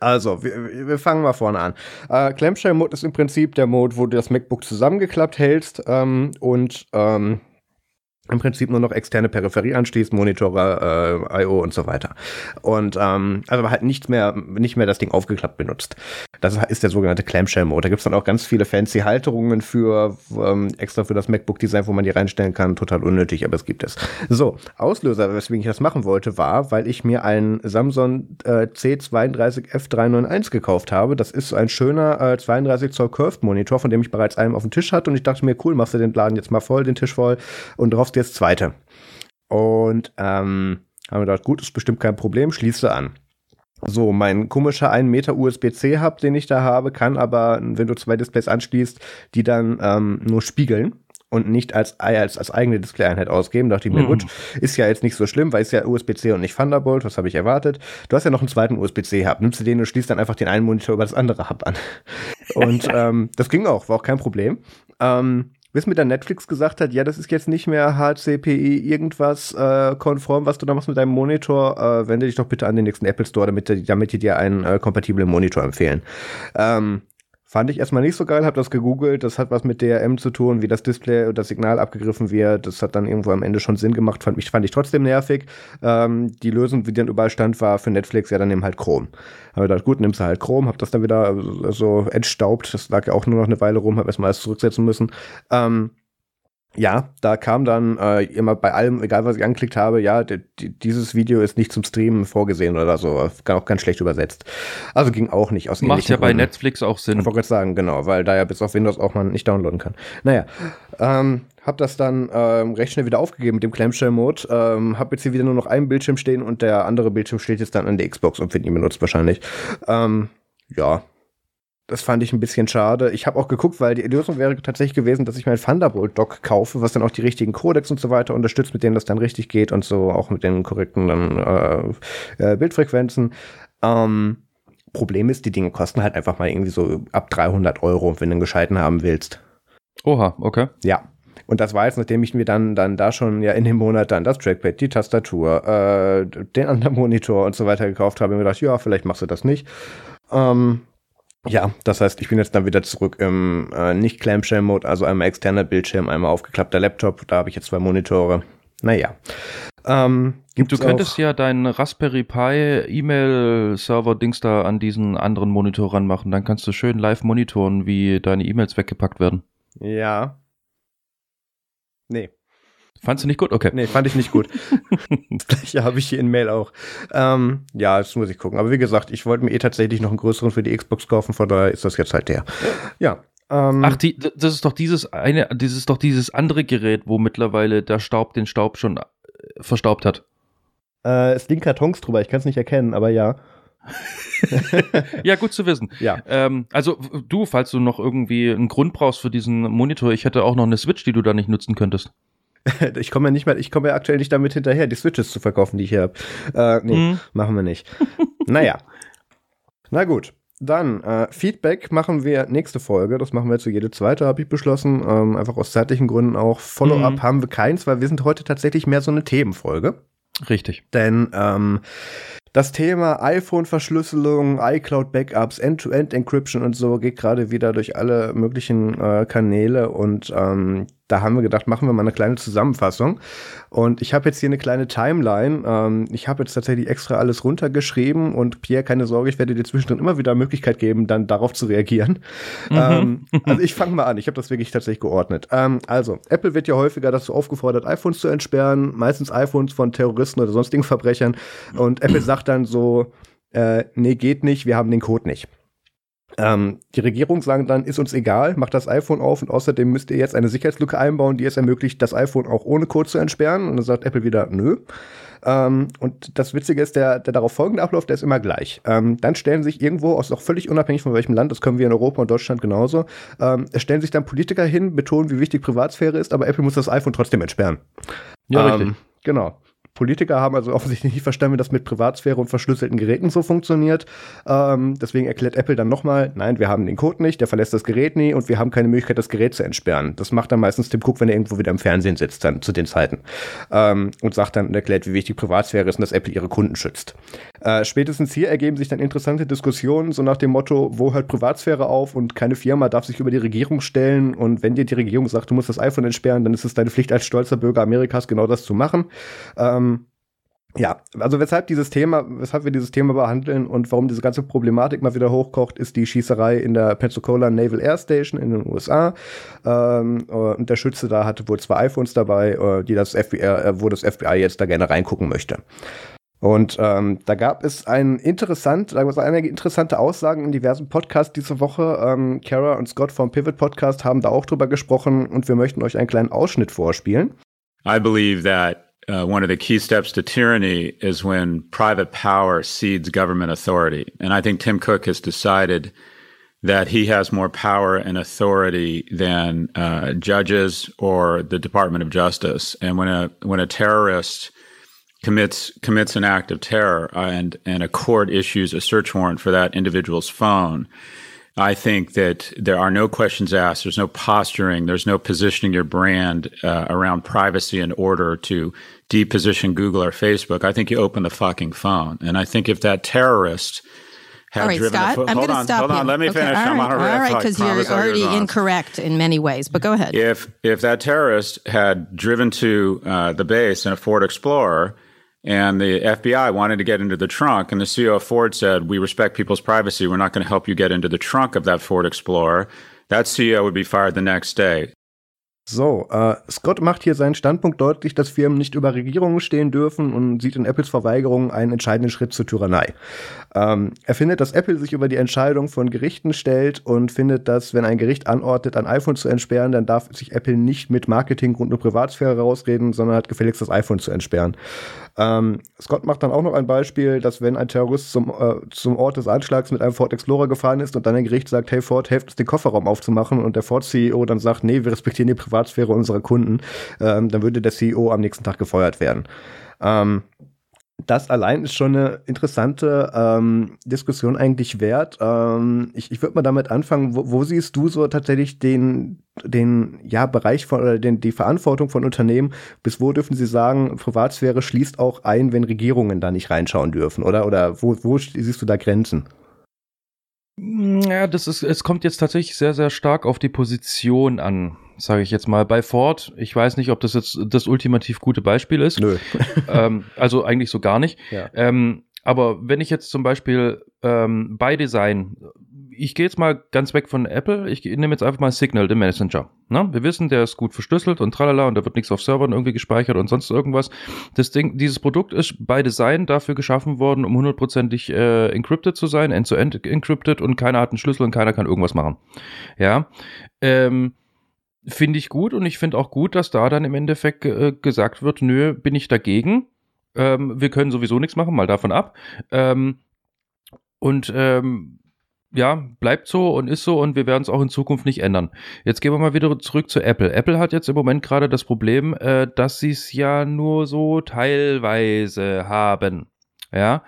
S1: Also, wir, wir fangen mal vorne an. Äh, Clamshell Mode ist im Prinzip der Mode, wo du das MacBook zusammengeklappt hältst ähm, und ähm, im Prinzip nur noch externe Peripherie anschließt, Monitore, äh, I.O. und so weiter. Und ähm, also halt nicht mehr, nicht mehr das Ding aufgeklappt benutzt. Das ist der sogenannte Clamshell-Mode. Da gibt's dann auch ganz viele fancy Halterungen für ähm, extra für das MacBook-Design, wo man die reinstellen kann. Total unnötig, aber es gibt es. So, Auslöser, weswegen ich das machen wollte, war, weil ich mir einen Samsung äh, C32F391 gekauft habe. Das ist ein schöner äh, 32 Zoll Curved Monitor, von dem ich bereits einen auf dem Tisch hatte und ich dachte mir, cool, machst du den Laden jetzt mal voll, den Tisch voll und drauf jetzt zweite. Und ähm, haben wir gedacht, gut, ist bestimmt kein Problem, schließe an. So, mein komischer 1 Meter USB-C-Hub, den ich da habe, kann aber, wenn du zwei Displays anschließt, die dann ähm, nur spiegeln und nicht als, als, als eigene Display-Einheit ausgeben. Da dachte ich mir,
S2: Mhm.
S1: gut, ist ja jetzt nicht so schlimm, weil es ja USB-C und nicht Thunderbolt, was habe ich erwartet. Du hast ja noch einen zweiten USB-C-Hub, nimmst du den und schließt dann einfach den einen Monitor über das andere Hub an. Und ähm, das ging auch, war auch kein Problem. Ähm, bis mir dann Netflix gesagt hat, ja, das ist jetzt nicht mehr HCPI irgendwas äh, konform, was du da machst mit deinem Monitor, äh, wende dich doch bitte an den nächsten Apple Store, damit, damit die dir einen äh, kompatiblen Monitor empfehlen. Ähm, fand ich erstmal nicht so geil, hab das gegoogelt, das hat was mit DRM zu tun, wie das Display und das Signal abgegriffen wird, das hat dann irgendwo am Ende schon Sinn gemacht, fand ich, fand ich trotzdem nervig. Ähm, die Lösung, die dann überall stand, war für Netflix, ja, dann nimm halt Chrome. Hab ich gedacht, gut, nimmst du halt Chrome, hab das dann wieder äh, so entstaubt, das lag ja auch nur noch eine Weile rum, hab erstmal alles zurücksetzen müssen. Ähm, ja, da kam dann äh, immer bei allem, egal was ich angeklickt habe, ja, di- di- dieses Video ist nicht zum Streamen vorgesehen oder so, auch ganz schlecht übersetzt. Also ging auch nicht aus
S2: Macht ja bei
S1: Gründen.
S2: Netflix auch Sinn.
S1: Ich wollte gerade sagen, genau, weil da ja bis auf Windows auch man nicht downloaden kann. Naja, ähm, hab das dann ähm, recht schnell wieder aufgegeben mit dem Clamshell-Mode. Ähm, hab jetzt hier wieder nur noch einen Bildschirm stehen und der andere Bildschirm steht jetzt dann an der Xbox und wird nie benutzt wahrscheinlich. Ähm, ja, das fand ich ein bisschen schade. Ich habe auch geguckt, weil die Lösung wäre tatsächlich gewesen, dass ich mein Thunderbolt-Dock kaufe, was dann auch die richtigen Codecs und so weiter unterstützt, mit denen das dann richtig geht und so auch mit den korrekten dann, äh, äh, Bildfrequenzen. Ähm, Problem ist, die Dinge kosten halt einfach mal irgendwie so ab 300 Euro, wenn du einen gescheiten haben willst.
S2: Oha, okay.
S1: Ja. Und das war jetzt, nachdem ich mir dann, dann da schon ja in dem Monat dann das Trackpad, die Tastatur, äh, den anderen Monitor und so weiter gekauft habe, mir gedacht, ja, vielleicht machst du das nicht. Ähm, ja, das heißt, ich bin jetzt dann wieder zurück im äh, nicht Clamshell-Mode, also einmal externer Bildschirm, einmal aufgeklappter Laptop. Da habe ich jetzt zwei Monitore. Naja. Ähm,
S2: Du könntest ja deinen Raspberry Pi E-Mail-Server-Dings da an diesen anderen Monitor ranmachen. Dann kannst du schön live monitoren, wie deine E-Mails weggepackt werden.
S1: Ja. Nee.
S2: Fandst du nicht gut? Okay.
S1: Nee, fand ich nicht gut. das gleiche habe ich hier in Mail auch. Ähm, ja, das muss ich gucken. Aber wie gesagt, ich wollte mir eh tatsächlich noch einen größeren für die Xbox kaufen, von daher ist das jetzt halt der. Ja. Ähm,
S2: Ach, die, das ist doch dieses eine, dieses ist doch dieses andere Gerät, wo mittlerweile der Staub den Staub schon äh, verstaubt hat.
S1: äh, es liegen Kartons drüber, ich kann es nicht erkennen, aber ja.
S2: Ja, gut zu wissen.
S1: Ja.
S2: Ähm, also du, falls du noch irgendwie einen Grund brauchst für diesen Monitor, ich hätte auch noch eine Switch, die du da nicht nutzen könntest.
S1: Ich komme ja nicht mehr, ich komme ja aktuell nicht damit hinterher, die Switches zu verkaufen, die ich hier habe. Äh, nee,
S2: Hm.
S1: machen wir nicht. naja. Na gut. Dann, äh, Feedback machen wir nächste Folge. Das machen wir jetzt so jede zweite, habe ich beschlossen. Ähm, einfach aus zeitlichen Gründen auch. Follow-up
S2: Mhm.
S1: haben wir keins, weil wir sind heute tatsächlich mehr so eine Themenfolge.
S2: Richtig.
S1: Denn ähm, Das Thema iPhone-Verschlüsselung, iCloud-Backups, End-to-End-Encryption und so geht gerade wieder durch alle möglichen äh, Kanäle und ähm, da haben wir gedacht, machen wir mal eine kleine Zusammenfassung. Und ich habe jetzt hier eine kleine Timeline. Ähm, ich habe jetzt tatsächlich extra alles runtergeschrieben und Pierre, keine Sorge, ich werde dir zwischendrin immer wieder Möglichkeit geben, dann darauf zu reagieren. Mhm. Ähm, also ich fange mal an. Ich habe das wirklich tatsächlich geordnet. Ähm, also, Apple wird ja häufiger dazu aufgefordert, iPhones zu entsperren, meistens iPhones von Terroristen oder sonstigen Verbrechern. Und Apple sagt dann so, äh, nee, geht nicht, wir haben den Code nicht. Ähm, die Regierung sagen dann, ist uns egal, macht das iPhone auf und außerdem müsst ihr jetzt eine Sicherheitslücke einbauen, die es ermöglicht, das iPhone auch ohne Code zu entsperren. Und dann sagt Apple wieder, nö. Ähm, und das Witzige ist, der, der darauf folgende Ablauf, der ist immer gleich. Ähm, dann stellen sich irgendwo, aus auch völlig unabhängig von welchem Land, das können wir in Europa und Deutschland genauso, ähm, stellen sich dann Politiker hin, betonen, wie wichtig Privatsphäre ist, aber Apple muss das iPhone trotzdem entsperren.
S2: Ja, richtig. Ähm,
S1: genau. Politiker haben also offensichtlich nicht verstanden, wie das mit Privatsphäre und verschlüsselten Geräten so funktioniert. Ähm, deswegen erklärt Apple dann nochmal, nein, wir haben den Code nicht, der verlässt das Gerät nie und wir haben keine Möglichkeit, das Gerät zu entsperren. Das macht dann meistens Tim Cook, wenn er irgendwo wieder im Fernsehen sitzt, dann zu den Zeiten. Ähm, und sagt dann und erklärt, wie wichtig Privatsphäre ist und dass Apple ihre Kunden schützt. Äh, spätestens hier ergeben sich dann interessante Diskussionen, so nach dem Motto, wo hört Privatsphäre auf und keine Firma darf sich über die Regierung stellen und wenn dir die Regierung sagt, du musst das iPhone entsperren, dann ist es deine Pflicht als stolzer Bürger Amerikas, genau das zu machen. Ähm, ja, also weshalb dieses Thema, weshalb wir dieses Thema behandeln und warum diese ganze Problematik mal wieder hochkocht, ist die Schießerei in der Pensacola Naval Air Station in den USA. Ähm, und der Schütze da hatte wohl zwei iPhones dabei, äh, die das FBI, äh, wo das FBI jetzt da gerne reingucken möchte. Und ähm, da gab es ein interessant, da gab es einige interessante Aussagen in diversen Podcasts diese Woche. Ähm, Kara und Scott vom Pivot Podcast haben da auch drüber gesprochen und wir möchten euch einen kleinen Ausschnitt vorspielen.
S3: I believe that uh, one of the key steps to tyranny is when private power cedes government authority. And I think Tim Cook has decided that he has more power and authority than uh, judges or the Department of Justice. And when a when a terrorist commits commits an act of terror and and a court issues a search warrant for that individual's phone, I think that there are no questions asked. There's no posturing. There's no positioning your brand uh, around privacy in order to deposition Google or Facebook. I think you open the fucking phone. And I think if that terrorist had
S4: all right,
S3: driven
S4: Scott,
S3: the
S4: I'm going to stop
S3: hold
S4: you.
S3: on, let me
S4: okay,
S3: finish.
S4: All right,
S3: I'm on a
S4: all right, because you're already incorrect in many ways. But go ahead.
S3: If if that terrorist had driven to uh, the base in a Ford Explorer and the FBI wanted to get into the trunk, and the CEO of Ford said, We respect people's privacy. We're not going to help you get into the trunk of that Ford Explorer. That CEO would be fired the next day.
S1: So, äh, Scott macht hier seinen Standpunkt deutlich, dass Firmen nicht über Regierungen stehen dürfen und sieht in Apples Verweigerung einen entscheidenden Schritt zur Tyrannei. Ähm, er findet, dass Apple sich über die Entscheidung von Gerichten stellt und findet, dass wenn ein Gericht anordnet, ein iPhone zu entsperren, dann darf sich Apple nicht mit Marketinggrund und Privatsphäre rausreden, sondern hat gefälligst das iPhone zu entsperren. Ähm, Scott macht dann auch noch ein Beispiel, dass wenn ein Terrorist zum, äh, zum Ort des Anschlags mit einem Ford Explorer gefahren ist und dann ein Gericht sagt, hey Ford, helft uns den Kofferraum aufzumachen und der Ford-CEO dann sagt, nee, wir respektieren die Privatsphäre unserer Kunden, ähm, dann würde der CEO am nächsten Tag gefeuert werden. Ähm, das allein ist schon eine interessante ähm, Diskussion eigentlich wert. Ähm, ich ich würde mal damit anfangen, wo, wo, siehst du so tatsächlich den, den ja, Bereich von oder den, die Verantwortung von Unternehmen? Bis wo dürfen sie sagen, Privatsphäre schließt auch ein, wenn Regierungen da nicht reinschauen dürfen? Oder, oder wo, wo siehst du da Grenzen?
S2: Ja, das ist, es kommt jetzt tatsächlich sehr, sehr stark auf die Position an sage ich jetzt mal. Bei Ford, ich weiß nicht, ob das jetzt das ultimativ gute Beispiel ist.
S1: Nö.
S2: ähm, also eigentlich so gar nicht. Ja. Ähm, aber wenn ich jetzt zum Beispiel ähm, bei Design, ich gehe jetzt mal ganz weg von Apple, ich nehme jetzt einfach mal Signal, den Messenger. Ne? Wir wissen, der ist gut verschlüsselt und tralala und da wird nichts auf Servern irgendwie gespeichert und sonst irgendwas. Das Ding, dieses Produkt ist bei Design dafür geschaffen worden, um hundertprozentig äh, encrypted zu sein, end-to-end -end encrypted und keiner hat einen Schlüssel und keiner kann irgendwas machen. Ja. Ähm, finde ich gut und ich finde auch gut, dass da dann im Endeffekt äh, gesagt wird, nö, bin ich dagegen. Ähm, wir können sowieso nichts machen, mal davon ab. Ähm, und ähm, ja, bleibt so und ist so und wir werden es auch in Zukunft nicht ändern. Jetzt gehen wir mal wieder zurück zu Apple. Apple hat jetzt im Moment gerade das Problem, äh, dass sie es ja nur so teilweise haben. Ja.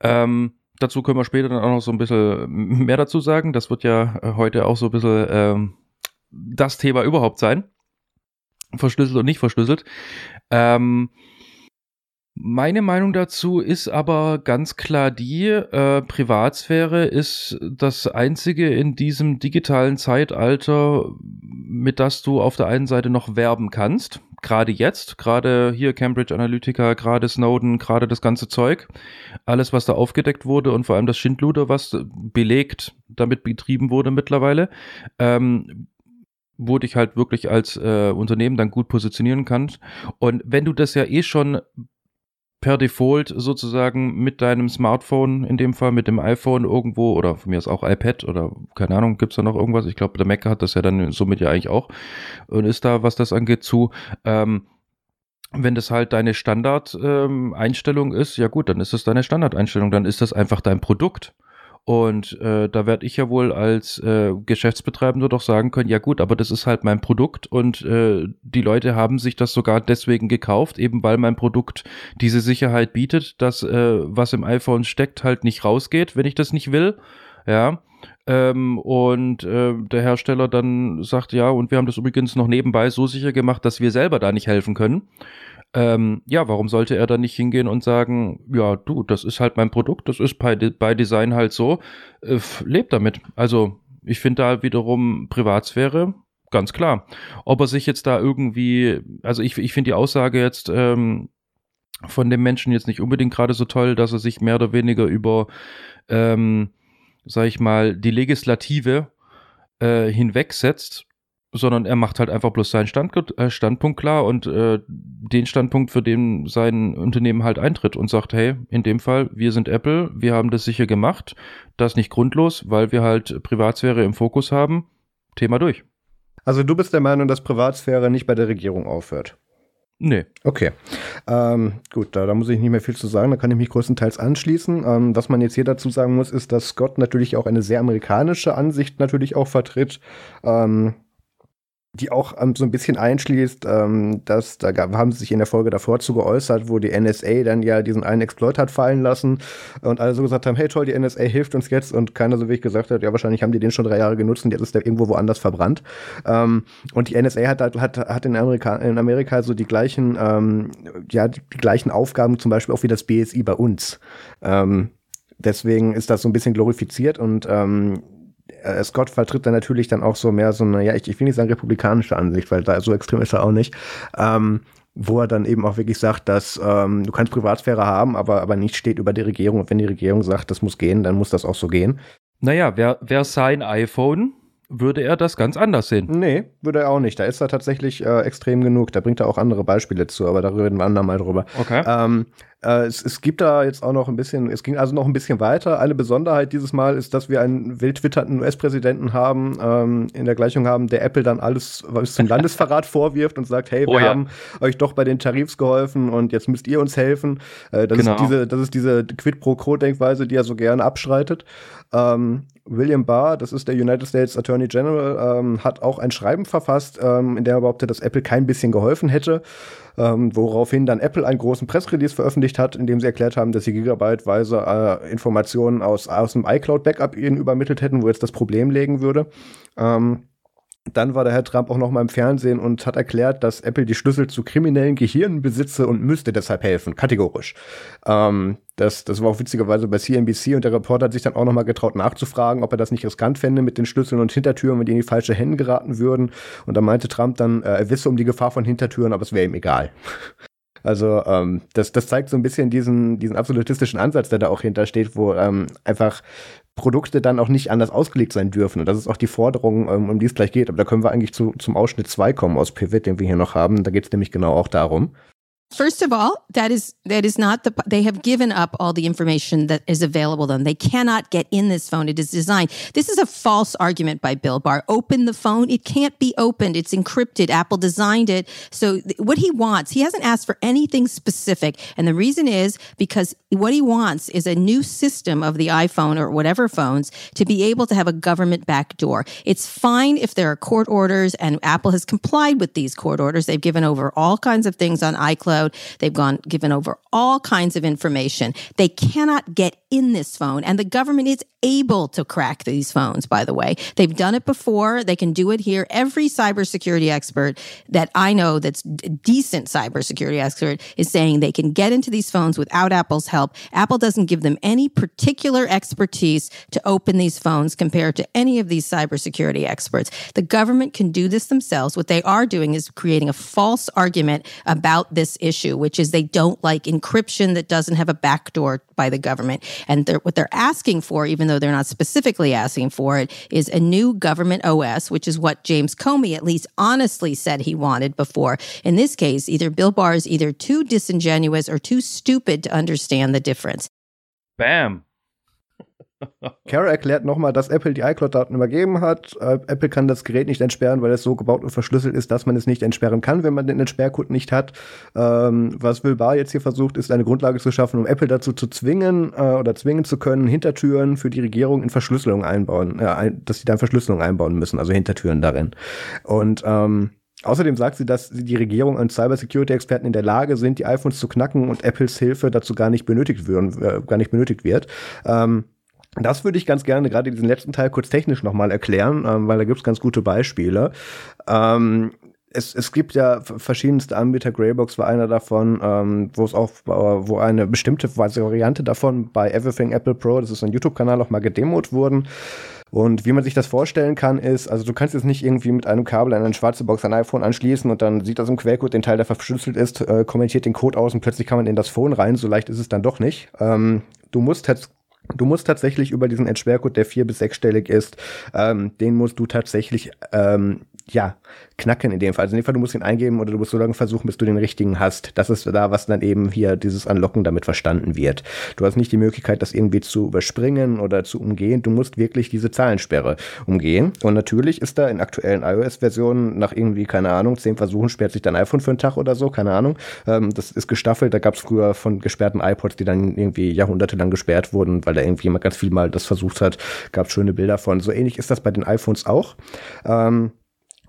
S2: Ähm, dazu können wir später dann auch noch so ein bisschen mehr dazu sagen. Das wird ja heute auch so ein bisschen ähm, das Thema überhaupt sein. Verschlüsselt und nicht verschlüsselt. Ähm, Meine Meinung dazu ist aber ganz klar die, äh, Privatsphäre ist das einzige in diesem digitalen Zeitalter, mit das du auf der einen Seite noch werben kannst. Gerade jetzt, gerade hier Cambridge Analytica, gerade Snowden, gerade das ganze Zeug. Alles, was da aufgedeckt wurde und vor allem das Schindluder, was belegt damit betrieben wurde mittlerweile. Ähm, wo dich halt wirklich als äh, Unternehmen dann gut positionieren kannst. Und wenn du das ja eh schon per Default sozusagen mit deinem Smartphone, in dem Fall mit dem iPhone irgendwo oder von mir ist auch iPad oder keine Ahnung, gibt's da noch irgendwas? Ich glaube, der Mac hat das ja dann somit ja eigentlich auch und ist da, was das angeht, zu. Ähm, wenn das halt deine Standardeinstellung ähm, ist, ja gut, dann ist das deine Standardeinstellung, dann ist das einfach dein Produkt. Und äh, da werde ich ja wohl als äh, Geschäftsbetreibender doch sagen können, ja gut, aber das ist halt mein Produkt und äh, die Leute haben sich das sogar deswegen gekauft, eben weil mein Produkt diese Sicherheit bietet, dass äh, was im iPhone steckt halt nicht rausgeht, wenn ich das nicht will. Ja. Ähm, und äh, der Hersteller dann sagt, ja, und wir haben das übrigens noch nebenbei so sicher gemacht, dass wir selber da nicht helfen können. Ähm, ja, warum sollte er dann nicht hingehen und sagen, ja, du, das ist halt mein Produkt, das ist bei, bei Design halt so, äh, lebt damit. Also ich finde da wiederum Privatsphäre ganz klar. Ob er sich jetzt da irgendwie, also ich, ich finde die Aussage jetzt ähm, von dem Menschen jetzt nicht unbedingt gerade so toll, dass er sich mehr oder weniger über, ähm, sag ich mal, die Legislative äh, hinwegsetzt sondern er macht halt einfach bloß seinen Stand, äh, Standpunkt klar und äh, den Standpunkt, für den sein Unternehmen halt eintritt und sagt, hey, in dem Fall, wir sind Apple, wir haben das sicher gemacht, das nicht grundlos, weil wir halt Privatsphäre im Fokus haben. Thema durch.
S1: Also du bist der Meinung, dass Privatsphäre nicht bei der Regierung aufhört?
S2: Nee.
S1: Okay. Ähm, gut, da, da muss ich nicht mehr viel zu sagen, da kann ich mich größtenteils anschließen. Ähm, was man jetzt hier dazu sagen muss, ist, dass Scott natürlich auch eine sehr amerikanische Ansicht natürlich auch vertritt. Ähm, die auch ähm, so ein bisschen einschließt, ähm, dass da gab, haben sie sich in der Folge davor zu geäußert, wo die NSA dann ja diesen einen Exploit hat fallen lassen und alle so gesagt haben, hey toll, die NSA hilft uns jetzt und keiner so wirklich gesagt hat, ja wahrscheinlich haben die den schon drei Jahre genutzt und jetzt ist der irgendwo woanders verbrannt. Ähm, und die NSA hat, hat, hat in, Amerika, in Amerika so die gleichen, ähm, ja, die, gleichen Aufgaben zum Beispiel auch wie das BSI bei uns. Ähm, deswegen ist das so ein bisschen glorifiziert und ähm, äh, Scott vertritt dann natürlich dann auch so mehr so eine, ja, ich, ich will nicht sagen republikanische Ansicht, weil da so extrem ist er auch nicht. Ähm, wo er dann eben auch wirklich sagt, dass ähm, du kannst Privatsphäre haben, aber, aber nicht steht über die Regierung. Und wenn die Regierung sagt, das muss gehen, dann muss das auch so gehen.
S2: Naja, wer, wer sein iPhone würde er das ganz anders sehen.
S1: Nee, würde er auch nicht. Da ist er tatsächlich äh, extrem genug. Da bringt er auch andere Beispiele zu, aber da reden wir andermal drüber.
S2: Okay.
S1: Ähm, äh, es, es gibt da jetzt auch noch ein bisschen, es ging also noch ein bisschen weiter. Eine Besonderheit dieses Mal ist, dass wir einen wild twitternden US-Präsidenten haben, ähm, in der Gleichung haben, der Apple dann alles was zum Landesverrat vorwirft und sagt, hey, wir oh, ja. haben euch doch bei den Tarifs geholfen und jetzt müsst ihr uns helfen. Äh, das, genau. ist diese, das ist diese Quid pro Quo-Denkweise, die er so gerne abschreitet. Ähm, William Barr, das ist der United States Attorney General, ähm, hat auch ein Schreiben verfasst, ähm, in dem er behauptet, dass Apple kein bisschen geholfen hätte, ähm, woraufhin dann Apple einen großen Pressrelease veröffentlicht hat, in dem sie erklärt haben, dass sie gigabyteweise äh, Informationen aus, aus dem iCloud-Backup ihnen übermittelt hätten, wo jetzt das Problem liegen würde. Ähm, dann war der Herr Trump auch noch mal im Fernsehen und hat erklärt, dass Apple die Schlüssel zu kriminellen Gehirnen besitze und müsste deshalb helfen, kategorisch. Ähm, das, das war auch witzigerweise bei CNBC und der Reporter hat sich dann auch noch mal getraut nachzufragen, ob er das nicht riskant fände mit den Schlüsseln und Hintertüren, wenn die in die falsche Hände geraten würden. Und da meinte Trump dann, äh, er wisse um die Gefahr von Hintertüren, aber es wäre ihm egal. Also ähm, das, das zeigt so ein bisschen diesen, diesen absolutistischen Ansatz, der da auch hintersteht, wo ähm, einfach Produkte dann auch nicht anders ausgelegt sein dürfen. Und das ist auch die Forderung, ähm, um die es gleich geht. Aber da können wir eigentlich zu, zum Ausschnitt 2 kommen aus Pivot, den wir hier noch haben. Da geht es nämlich genau auch darum.
S4: First of all, that is that is not the they have given up all the information that is available to them. They cannot get in this phone. It is designed. This is a false argument by Bill Barr. Open the phone. It can't be opened. It's encrypted. Apple designed it. So th- what he wants, he hasn't asked for anything specific. And the reason is because what he wants is a new system of the iPhone or whatever phones to be able to have a government backdoor. It's fine if there are court orders and Apple has complied with these court orders. They've given over all kinds of things on iCloud download. They've gone given over all kinds of information. They cannot get in this phone, and the government is able to crack these phones. By the way, they've done it before. They can do it here. Every cybersecurity expert that I know that's d- decent cybersecurity expert is saying they can get into these phones without Apple's help. Apple doesn't give them any particular expertise to open these phones compared to any of these cybersecurity experts. The government can do this themselves. What they are doing is creating a false argument about this issue, which is they don't like encryption that doesn't have a backdoor by the government. And they're, what they're asking for, even though they're not specifically asking for it, is a new government OS, which is what James Comey at least honestly said he wanted before. In this case, either Bill Barr is either too disingenuous or too stupid to understand the difference.
S2: Bam.
S1: Kara erklärt nochmal, dass Apple die iCloud-Daten übergeben hat. Äh, Apple kann das Gerät nicht entsperren, weil es so gebaut und verschlüsselt ist, dass man es nicht entsperren kann, wenn man den Entsperrcode nicht hat. Ähm, was Will Barr jetzt hier versucht, ist eine Grundlage zu schaffen, um Apple dazu zu zwingen äh, oder zwingen zu können, Hintertüren für die Regierung in Verschlüsselung einbauen, äh, ein, dass sie dann Verschlüsselung einbauen müssen, also Hintertüren darin. Und ähm, Außerdem sagt sie, dass die Regierung und Cybersecurity-Experten in der Lage sind, die iPhones zu knacken und Apples Hilfe dazu gar nicht benötigt, würden, äh, gar nicht benötigt wird. Ähm, das würde ich ganz gerne gerade diesen letzten Teil kurz technisch nochmal erklären, ähm, weil da gibt es ganz gute Beispiele. Ähm, es, es gibt ja verschiedenste Anbieter, Greybox war einer davon, ähm, wo es auch, äh, wo eine bestimmte Variante davon bei Everything Apple Pro, das ist ein YouTube-Kanal, auch mal gedemot wurden. Und wie man sich das vorstellen kann, ist, also du kannst jetzt nicht irgendwie mit einem Kabel an eine schwarze Box ein iPhone anschließen und dann sieht das im Quellcode den Teil, der verschlüsselt ist, äh, kommentiert den Code aus und plötzlich kann man in das Phone rein. So leicht ist es dann doch nicht. Ähm, du musst jetzt Du musst tatsächlich über diesen Entsperrcode, der vier- bis sechsstellig ist, ähm, den musst du tatsächlich ähm, ja, knacken in dem Fall. Also in dem Fall, du musst ihn eingeben oder du musst so lange versuchen, bis du den richtigen hast. Das ist da, was dann eben hier dieses Anlocken damit verstanden wird. Du hast nicht die Möglichkeit, das irgendwie zu überspringen oder zu umgehen. Du musst wirklich diese Zahlensperre umgehen. Und natürlich ist da in aktuellen iOS-Versionen nach irgendwie, keine Ahnung, zehn Versuchen sperrt sich dein iPhone für einen Tag oder so, keine Ahnung. Ähm, das ist gestaffelt. Da gab es früher von gesperrten iPods, die dann irgendwie jahrhundertelang gesperrt wurden, weil da irgendwie jemand ganz viel mal das versucht hat. Gab schöne Bilder von. So ähnlich ist das bei den iPhones auch. Ähm,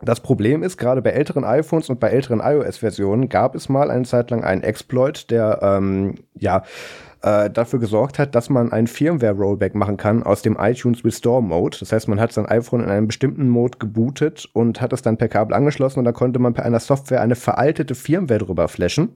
S1: das Problem ist, gerade bei älteren iPhones und bei älteren iOS-Versionen gab es mal eine Zeit lang einen Exploit, der ähm, ja äh, dafür gesorgt hat, dass man ein Firmware-Rollback machen kann aus dem iTunes Restore Mode. Das heißt, man hat sein iPhone in einem bestimmten Mode gebootet und hat es dann per Kabel angeschlossen und da konnte man per einer Software eine veraltete Firmware drüber flashen.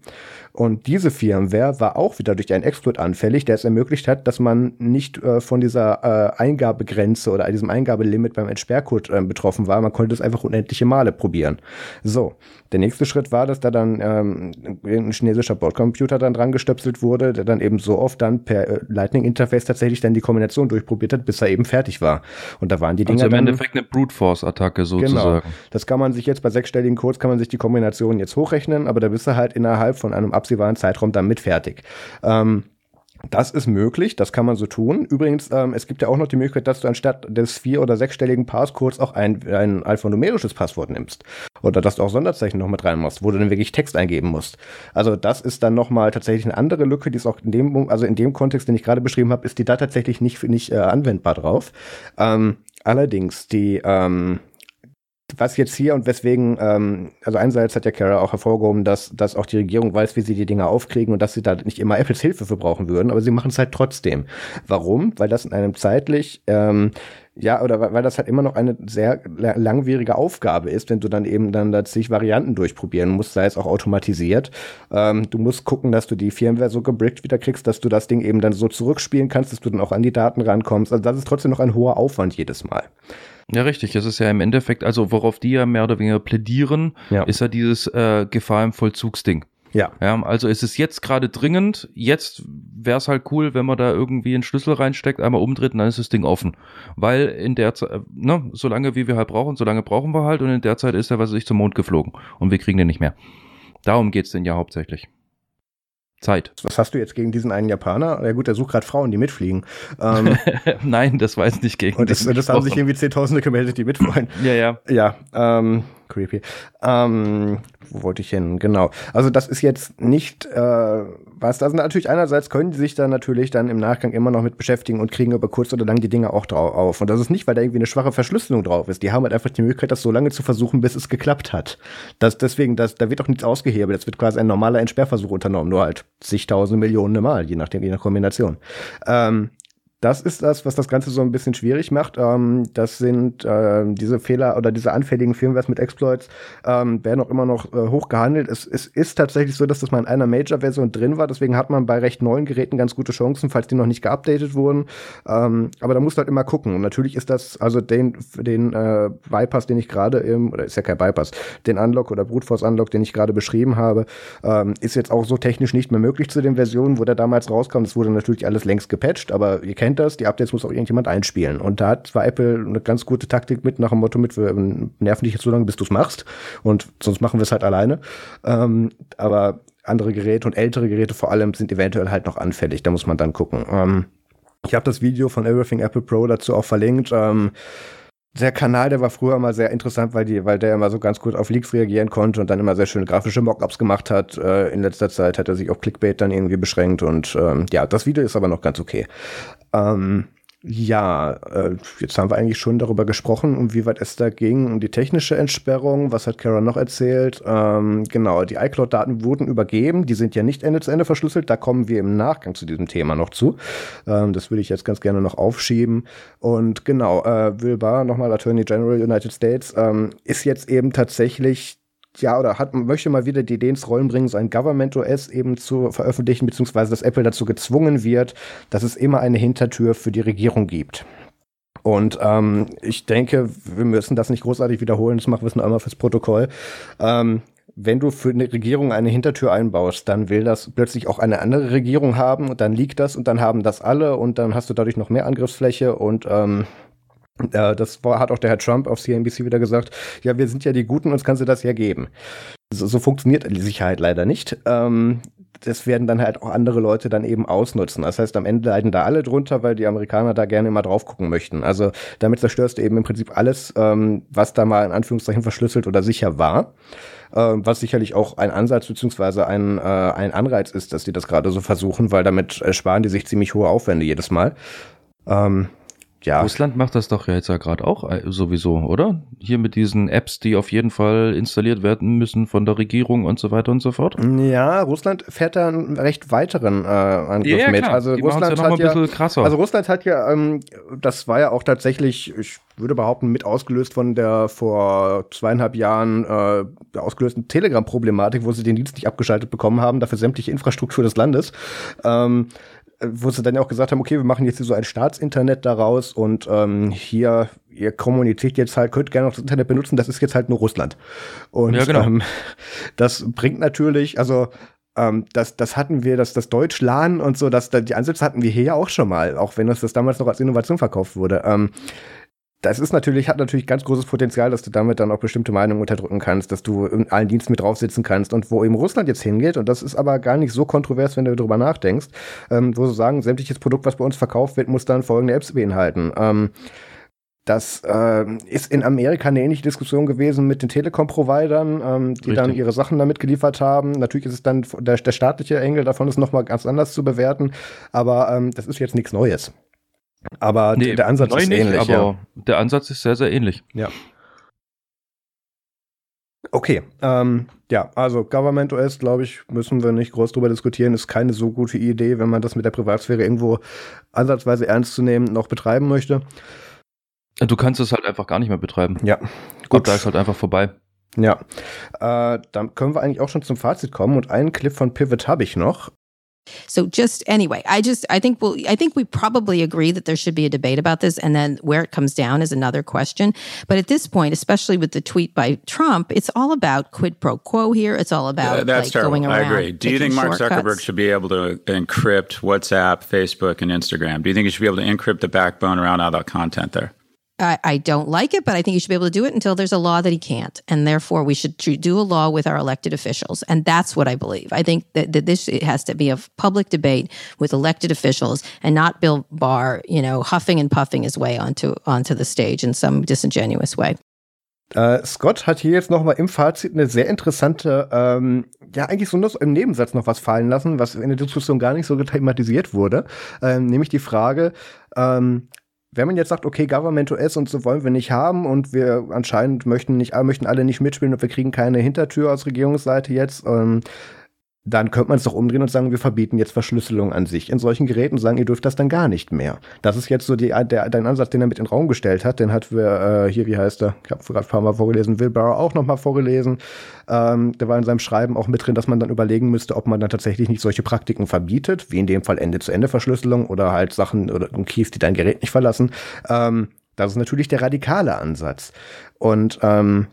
S1: Und diese Firmware war auch wieder durch einen Exploit anfällig, der es ermöglicht hat, dass man nicht äh, von dieser äh, Eingabegrenze oder diesem Eingabelimit beim Entsperrcode äh, betroffen war. Man konnte es einfach unendliche Male probieren. So, der nächste Schritt war, dass da dann ähm, ein chinesischer Bordcomputer dann dran gestöpselt wurde, der dann eben so oft dann per äh, Lightning Interface tatsächlich dann die Kombination durchprobiert hat, bis er eben fertig war. Und da waren die Dinger
S2: also im Endeffekt eine Brute Force Attacke sozusagen. Genau.
S1: Das kann man sich jetzt bei sechsstelligen Codes kann man sich die Kombination jetzt hochrechnen, aber da bist du halt innerhalb von einem absehbaren Zeitraum damit fertig. Ähm, das ist möglich, das kann man so tun. Übrigens, ähm, es gibt ja auch noch die Möglichkeit, dass du anstatt des vier- oder sechsstelligen Passcodes auch ein, ein alphanumerisches Passwort nimmst. Oder dass du auch Sonderzeichen noch mit reinmachst, wo du dann wirklich Text eingeben musst. Also das ist dann nochmal tatsächlich eine andere Lücke, die ist auch in dem, also in dem Kontext, den ich gerade beschrieben habe, ist die da tatsächlich nicht, nicht äh, anwendbar drauf. Ähm, allerdings, die, ähm, was jetzt hier und weswegen, ähm, also einerseits hat ja Kara auch hervorgehoben, dass, dass auch die Regierung weiß, wie sie die Dinge aufkriegen und dass sie da nicht immer Apples Hilfe für brauchen würden, aber sie machen es halt trotzdem. Warum? Weil das in einem zeitlich, ähm, ja, oder weil das halt immer noch eine sehr langwierige Aufgabe ist, wenn du dann eben dann da zig Varianten durchprobieren musst, sei es auch automatisiert. Ähm, du musst gucken, dass du die Firmware so gebrickt wieder kriegst, dass du das Ding eben dann so zurückspielen kannst, dass du dann auch an die Daten rankommst. Also das ist trotzdem noch ein hoher Aufwand jedes Mal.
S2: Ja, richtig. Es ist ja im Endeffekt, also worauf die ja mehr oder weniger plädieren, ja. ist ja dieses äh, Gefahr im Vollzugsding. Ja. ja. Also ist es jetzt gerade dringend. Jetzt wäre es halt cool, wenn man da irgendwie einen Schlüssel reinsteckt, einmal umdreht und dann ist das Ding offen. Weil in der Zeit, ne, solange wie wir halt brauchen, solange brauchen wir halt und in der Zeit ist er, was weiß ich, zum Mond geflogen und wir kriegen den nicht mehr. Darum geht's denn ja hauptsächlich. Zeit.
S1: Was hast du jetzt gegen diesen einen Japaner? Ja gut, der sucht gerade Frauen, die mitfliegen. Ähm,
S2: Nein, das weiß nicht gegen
S1: Und das, das haben sich irgendwie Zehntausende gemeldet, die mitfliegen.
S2: ja, ja.
S1: Ja, ähm, creepy. Ähm, wo wollte ich hin? Genau. Also das ist jetzt nicht, äh, was da sind natürlich einerseits können die sich dann natürlich dann im Nachgang immer noch mit beschäftigen und kriegen über kurz oder lang die Dinge auch drauf auf. Und das ist nicht, weil da irgendwie eine schwache Verschlüsselung drauf ist. Die haben halt einfach die Möglichkeit, das so lange zu versuchen, bis es geklappt hat. Das, deswegen, das, da wird auch nichts ausgehebelt. Das wird quasi ein normaler Entsperrversuch unternommen, nur halt zigtausende Millionen Mal, je nachdem, je nach Kombination. Ähm, das ist das, was das Ganze so ein bisschen schwierig macht. Ähm, das sind äh, diese Fehler oder diese anfälligen Firmwares mit Exploits ähm, werden auch immer noch äh, hoch gehandelt. Es, es ist tatsächlich so, dass das mal in einer Major-Version drin war. Deswegen hat man bei recht neuen Geräten ganz gute Chancen, falls die noch nicht geupdatet wurden. Ähm, aber da musst du halt immer gucken. Und natürlich ist das, also den, den äh, Bypass, den ich gerade im, oder ist ja kein Bypass, den Unlock oder Brute Force Unlock, den ich gerade beschrieben habe, ähm, ist jetzt auch so technisch nicht mehr möglich zu den Versionen, wo der damals rauskam. Das wurde natürlich alles längst gepatcht, aber ihr kennt kennt das, die Updates muss auch irgendjemand einspielen. Und da hat zwar Apple eine ganz gute Taktik mit nach dem Motto mit, wir nerven dich jetzt so lange, bis du es machst. Und sonst machen wir es halt alleine. Ähm, aber andere Geräte und ältere Geräte vor allem sind eventuell halt noch anfällig. Da muss man dann gucken. Ähm, ich habe das Video von Everything Apple Pro dazu auch verlinkt. Ähm, der Kanal, der war früher mal sehr interessant, weil die, weil der immer so ganz gut auf Leaks reagieren konnte und dann immer sehr schöne grafische Mockups gemacht hat. Äh, in letzter Zeit hat er sich auf Clickbait dann irgendwie beschränkt und ähm, ja, das Video ist aber noch ganz okay. Ähm, ja, äh, jetzt haben wir eigentlich schon darüber gesprochen, um wie weit es da ging, um die technische Entsperrung. Was hat Kara noch erzählt? Ähm, genau, die iCloud-Daten wurden übergeben. Die sind ja nicht Ende zu Ende verschlüsselt. Da kommen wir im Nachgang zu diesem Thema noch zu. Ähm, das würde ich jetzt ganz gerne noch aufschieben. Und genau, äh, Will Barr, nochmal Attorney General United States, ähm, ist jetzt eben tatsächlich ja, oder hat, möchte mal wieder die Idee ins Rollen bringen, so ein Government OS eben zu veröffentlichen, beziehungsweise dass Apple dazu gezwungen wird, dass es immer eine Hintertür für die Regierung gibt. Und ähm, ich denke, wir müssen das nicht großartig wiederholen, das machen wir es nur einmal fürs Protokoll. Ähm, wenn du für eine Regierung eine Hintertür einbaust, dann will das plötzlich auch eine andere Regierung haben und dann liegt das und dann haben das alle und dann hast du dadurch noch mehr Angriffsfläche und ähm, äh, das war, hat auch der Herr Trump auf CNBC wieder gesagt, ja, wir sind ja die Guten, uns kannst du das ja geben. So, so funktioniert die Sicherheit leider nicht. Ähm, das werden dann halt auch andere Leute dann eben ausnutzen. Das heißt, am Ende leiden da alle drunter, weil die Amerikaner da gerne immer drauf gucken möchten. Also damit zerstörst du eben im Prinzip alles, ähm, was da mal in Anführungszeichen verschlüsselt oder sicher war. Ähm, was sicherlich auch ein Ansatz beziehungsweise ein, äh, ein Anreiz ist, dass die das gerade so versuchen, weil damit sparen die sich ziemlich hohe Aufwände jedes Mal. Ähm, ja.
S2: Russland macht das doch jetzt ja gerade auch äh, sowieso, oder? Hier mit diesen Apps, die auf jeden Fall installiert werden müssen von der Regierung und so weiter und so fort.
S1: Ja, Russland fährt da einen recht weiteren äh, Angriff ja, ja, mit. Also die Russland ja hat ja, also Russland hat ja, ähm, das war ja auch tatsächlich, ich würde behaupten, mit ausgelöst von der vor zweieinhalb Jahren äh, ausgelösten Telegram-Problematik, wo sie den Dienst nicht abgeschaltet bekommen haben, dafür sämtliche Infrastruktur des Landes. Ähm, wo sie dann ja auch gesagt haben, okay, wir machen jetzt hier so ein Staatsinternet daraus und ähm, hier, ihr kommuniziert jetzt halt, könnt gerne noch das Internet benutzen, das ist jetzt halt nur Russland. Und ja, genau. ähm, das bringt natürlich, also ähm, das, das hatten wir, das, das Deutschlan und so, das, die Ansätze hatten wir hier ja auch schon mal, auch wenn uns das damals noch als Innovation verkauft wurde. Ähm, das ist natürlich, hat natürlich ganz großes Potenzial, dass du damit dann auch bestimmte Meinungen unterdrücken kannst, dass du in allen Diensten mit draufsitzen kannst und wo eben Russland jetzt hingeht, und das ist aber gar nicht so kontrovers, wenn du darüber nachdenkst, ähm, wo sie sagen, sämtliches Produkt, was bei uns verkauft wird, muss dann folgende Apps beinhalten. Ähm, das äh, ist in Amerika eine ähnliche Diskussion gewesen mit den Telekom-Providern, ähm, die Richtig. dann ihre Sachen damit geliefert haben. Natürlich ist es dann der, der staatliche Engel davon ist nochmal ganz anders zu bewerten, aber ähm, das ist jetzt nichts Neues. Aber nee, der Ansatz ist nicht, ähnlich. Aber ja.
S2: der Ansatz ist sehr, sehr ähnlich.
S1: Ja. Okay, ähm, ja, also Government OS, glaube ich, müssen wir nicht groß drüber diskutieren, ist keine so gute Idee, wenn man das mit der Privatsphäre irgendwo ansatzweise ernst zu nehmen noch betreiben möchte.
S2: Du kannst es halt einfach gar nicht mehr betreiben.
S1: Ja,
S2: gut. da ist halt einfach vorbei.
S1: Ja, äh, dann können wir eigentlich auch schon zum Fazit kommen und einen Clip von Pivot habe ich noch.
S4: So just anyway, I just I think we'll I think we probably agree that there should be a debate about this, and then where it comes down is another question. But at this point, especially with the tweet by Trump, it's all about quid pro quo here. It's all about
S3: that's like, terrible. going around. I agree. Do you think Mark shortcuts? Zuckerberg should be able to encrypt WhatsApp, Facebook, and Instagram? Do you think he should be able to encrypt the backbone around all that content there?
S4: I, I, don't like it, but I think you should be able to do it until there's a law that he can't. And therefore, we should do a law with our elected officials. And that's what I believe. I think that, that this has to be a public debate with elected officials and not Bill Barr, you know, huffing and puffing his way onto onto the stage in some disingenuous way.
S1: Äh, Scott hat hier jetzt noch mal im Fazit eine sehr interessante, ähm, ja eigentlich so im Nebensatz noch was fallen lassen, was in der Diskussion gar nicht so thematisiert wurde, ähm, nämlich die Frage, ähm, wenn man jetzt sagt, okay, Government OS und so wollen wir nicht haben und wir anscheinend möchten nicht, möchten alle nicht mitspielen und wir kriegen keine Hintertür aus Regierungsseite jetzt, ähm, dann könnte man es doch umdrehen und sagen, wir verbieten jetzt Verschlüsselung an sich in solchen Geräten sagen, ihr dürft das dann gar nicht mehr. Das ist jetzt so die, der, dein Ansatz, den er mit in den Raum gestellt hat. Den hat wir äh, hier, wie heißt er? Ich habe gerade ein paar Mal vorgelesen, Will Barrow auch noch mal vorgelesen. Ähm, der war in seinem Schreiben auch mit drin, dass man dann überlegen müsste, ob man dann tatsächlich nicht solche Praktiken verbietet, wie in dem Fall Ende-zu-Ende-Verschlüsselung oder halt Sachen oder Keys, die dein Gerät nicht verlassen. Ähm, das ist natürlich der radikale Ansatz. Und ähm,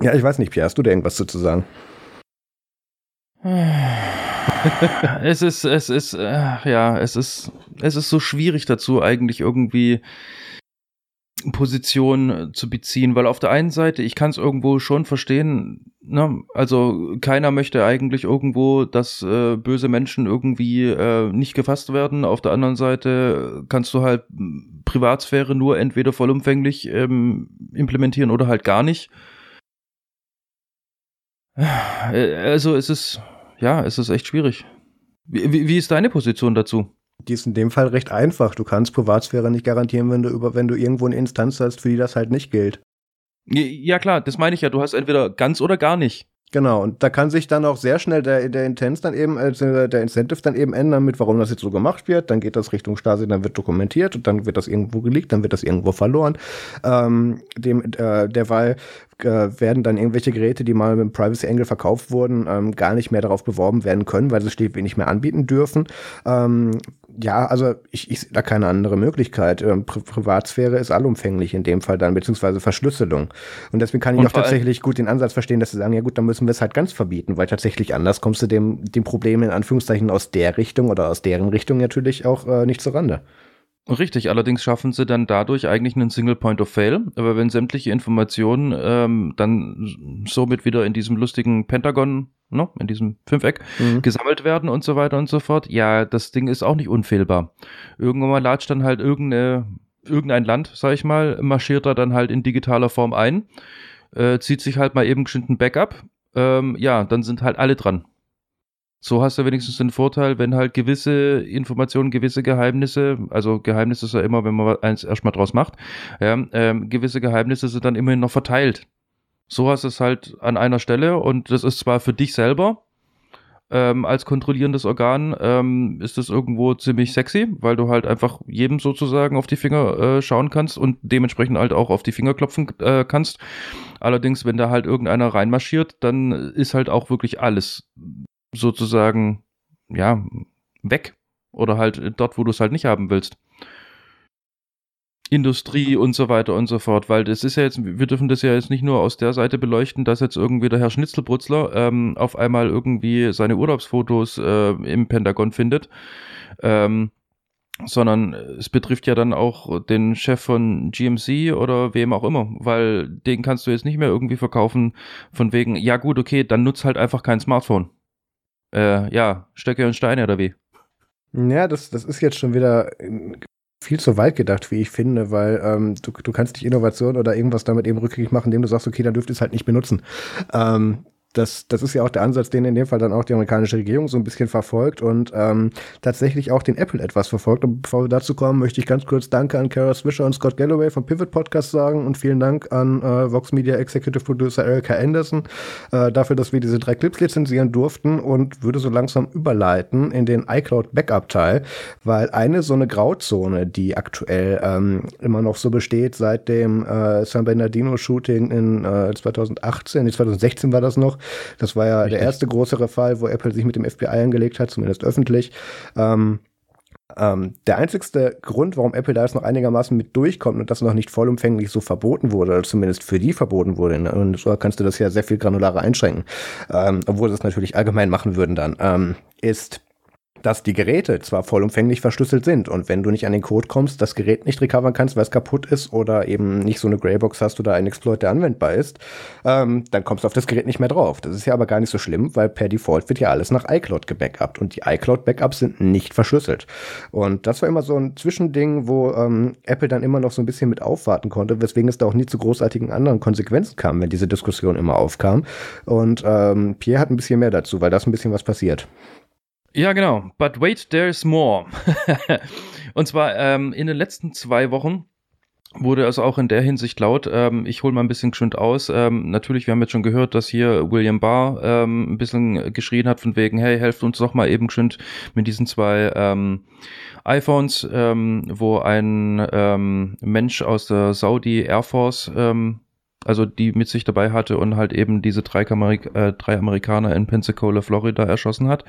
S1: ja, ich weiß nicht, Pierre, hast du da irgendwas zu sagen?
S2: es ist, es ist, äh, ja, es ist, es ist so schwierig dazu, eigentlich irgendwie Position äh, zu beziehen, weil auf der einen Seite, ich kann es irgendwo schon verstehen, ne? also keiner möchte eigentlich irgendwo, dass äh, böse Menschen irgendwie äh, nicht gefasst werden. Auf der anderen Seite kannst du halt Privatsphäre nur entweder vollumfänglich ähm, implementieren oder halt gar nicht. Also es ist, ja, es ist echt schwierig. Wie, wie ist deine Position dazu?
S1: Die ist in dem Fall recht einfach. Du kannst Privatsphäre nicht garantieren, wenn du über, wenn du irgendwo eine Instanz hast, für die das halt nicht gilt.
S2: Ja, klar, das meine ich ja. Du hast entweder ganz oder gar nicht.
S1: Genau, und da kann sich dann auch sehr schnell der, der Intens dann eben, äh, der Incentive dann eben ändern mit, warum das jetzt so gemacht wird. Dann geht das Richtung Stasi, dann wird dokumentiert und dann wird das irgendwo geleakt, dann wird das irgendwo verloren. Ähm, dem, äh, derweil äh, werden dann irgendwelche Geräte, die mal mit dem Privacy Angle verkauft wurden, ähm, gar nicht mehr darauf beworben werden können, weil sie steht wenig mehr anbieten dürfen. Ähm, ja, also ich, ich sehe da keine andere Möglichkeit. Ähm, Pri Privatsphäre ist allumfänglich in dem Fall dann, beziehungsweise Verschlüsselung. Und deswegen kann ich Und auch tatsächlich gut den Ansatz verstehen, dass sie sagen, ja gut, dann müssen wir es halt ganz verbieten, weil tatsächlich anders kommst du dem, dem Problem in Anführungszeichen aus der Richtung oder aus deren Richtung natürlich auch äh, nicht zur Rande.
S2: Richtig, allerdings schaffen sie dann dadurch eigentlich einen Single Point of Fail. Aber wenn sämtliche Informationen ähm, dann somit wieder in diesem lustigen Pentagon, ne, in diesem Fünfeck, mhm. gesammelt werden und so weiter und so fort, ja, das Ding ist auch nicht unfehlbar. Irgendwann mal latscht dann halt irgendeine, irgendein Land, sag ich mal, marschiert da dann halt in digitaler Form ein, äh, zieht sich halt mal eben geschwind ein Backup. Ähm, ja, dann sind halt alle dran. So hast du wenigstens den Vorteil, wenn halt gewisse Informationen, gewisse Geheimnisse, also Geheimnisse ist ja immer, wenn man eins erstmal draus macht, ja, ähm, gewisse Geheimnisse sind dann immerhin noch verteilt. So hast du es halt an einer Stelle und das ist zwar für dich selber ähm, als kontrollierendes Organ ähm, ist das irgendwo ziemlich sexy, weil du halt einfach jedem sozusagen auf die Finger äh, schauen kannst und dementsprechend halt auch auf die Finger klopfen äh, kannst. Allerdings, wenn da halt irgendeiner reinmarschiert, dann ist halt auch wirklich alles sozusagen, ja, weg. Oder halt dort, wo du es halt nicht haben willst. Industrie und so weiter und so fort, weil das ist ja jetzt, wir dürfen das ja jetzt nicht nur aus der Seite beleuchten, dass jetzt irgendwie der Herr Schnitzelbrutzler ähm, auf einmal irgendwie seine Urlaubsfotos äh, im Pentagon findet, ähm, sondern es betrifft ja dann auch den Chef von GMC oder wem auch immer, weil den kannst du jetzt nicht mehr irgendwie verkaufen von wegen, ja gut, okay, dann nutzt halt einfach kein Smartphone äh, ja, Stöcke und Steine oder wie?
S1: Ja, das, das ist jetzt schon wieder viel zu weit gedacht, wie ich finde, weil ähm, du, du kannst nicht Innovation oder irgendwas damit eben rückgängig machen, indem du sagst, okay, dann dürft ihr es halt nicht benutzen. Ähm, das, das ist ja auch der Ansatz, den in dem Fall dann auch die amerikanische Regierung so ein bisschen verfolgt und ähm, tatsächlich auch den Apple etwas verfolgt. Und bevor wir dazu kommen, möchte ich ganz kurz Danke an Kara Swisher und Scott Galloway vom Pivot Podcast sagen und vielen Dank an äh, Vox Media Executive Producer Erika Anderson äh, dafür, dass wir diese drei Clips lizenzieren durften und würde so langsam überleiten in den iCloud Backup Teil, weil eine so eine Grauzone, die aktuell ähm, immer noch so besteht seit dem äh, San Bernardino Shooting in äh, 2018, nee, 2016 war das noch, das war ja Richtig. der erste größere Fall, wo Apple sich mit dem FBI angelegt hat, zumindest öffentlich. Ähm, ähm, der einzigste Grund, warum Apple da jetzt noch einigermaßen mit durchkommt und das noch nicht vollumfänglich so verboten wurde, oder zumindest für die verboten wurde, ne, und so kannst du das ja sehr viel granularer einschränken, ähm, obwohl sie es natürlich allgemein machen würden dann, ähm, ist, dass die Geräte zwar vollumfänglich verschlüsselt sind und wenn du nicht an den Code kommst, das Gerät nicht recovern kannst, weil es kaputt ist oder eben nicht so eine Greybox hast oder ein Exploit, der anwendbar ist, ähm, dann kommst du auf das Gerät nicht mehr drauf. Das ist ja aber gar nicht so schlimm, weil per Default wird ja alles nach iCloud gebackupt und die iCloud-Backups sind nicht verschlüsselt. Und das war immer so ein Zwischending, wo ähm, Apple dann immer noch so ein bisschen mit aufwarten konnte, weswegen es da auch nie zu großartigen anderen Konsequenzen kam, wenn diese Diskussion immer aufkam. Und ähm, Pierre hat ein bisschen mehr dazu, weil da ist ein bisschen was passiert.
S2: Ja, genau. But wait, there's more. und zwar ähm, in den letzten zwei Wochen wurde es auch in der Hinsicht laut. Ähm, ich hole mal ein bisschen geschwind aus. Ähm, natürlich, wir haben jetzt schon gehört, dass hier William Barr ähm, ein bisschen geschrien hat von wegen, hey, helft uns doch mal eben geschwind mit diesen zwei ähm, iPhones, ähm, wo ein ähm, Mensch aus der Saudi Air Force ähm, also die mit sich dabei hatte und halt eben diese drei, Amerik äh, drei Amerikaner in Pensacola, Florida erschossen hat.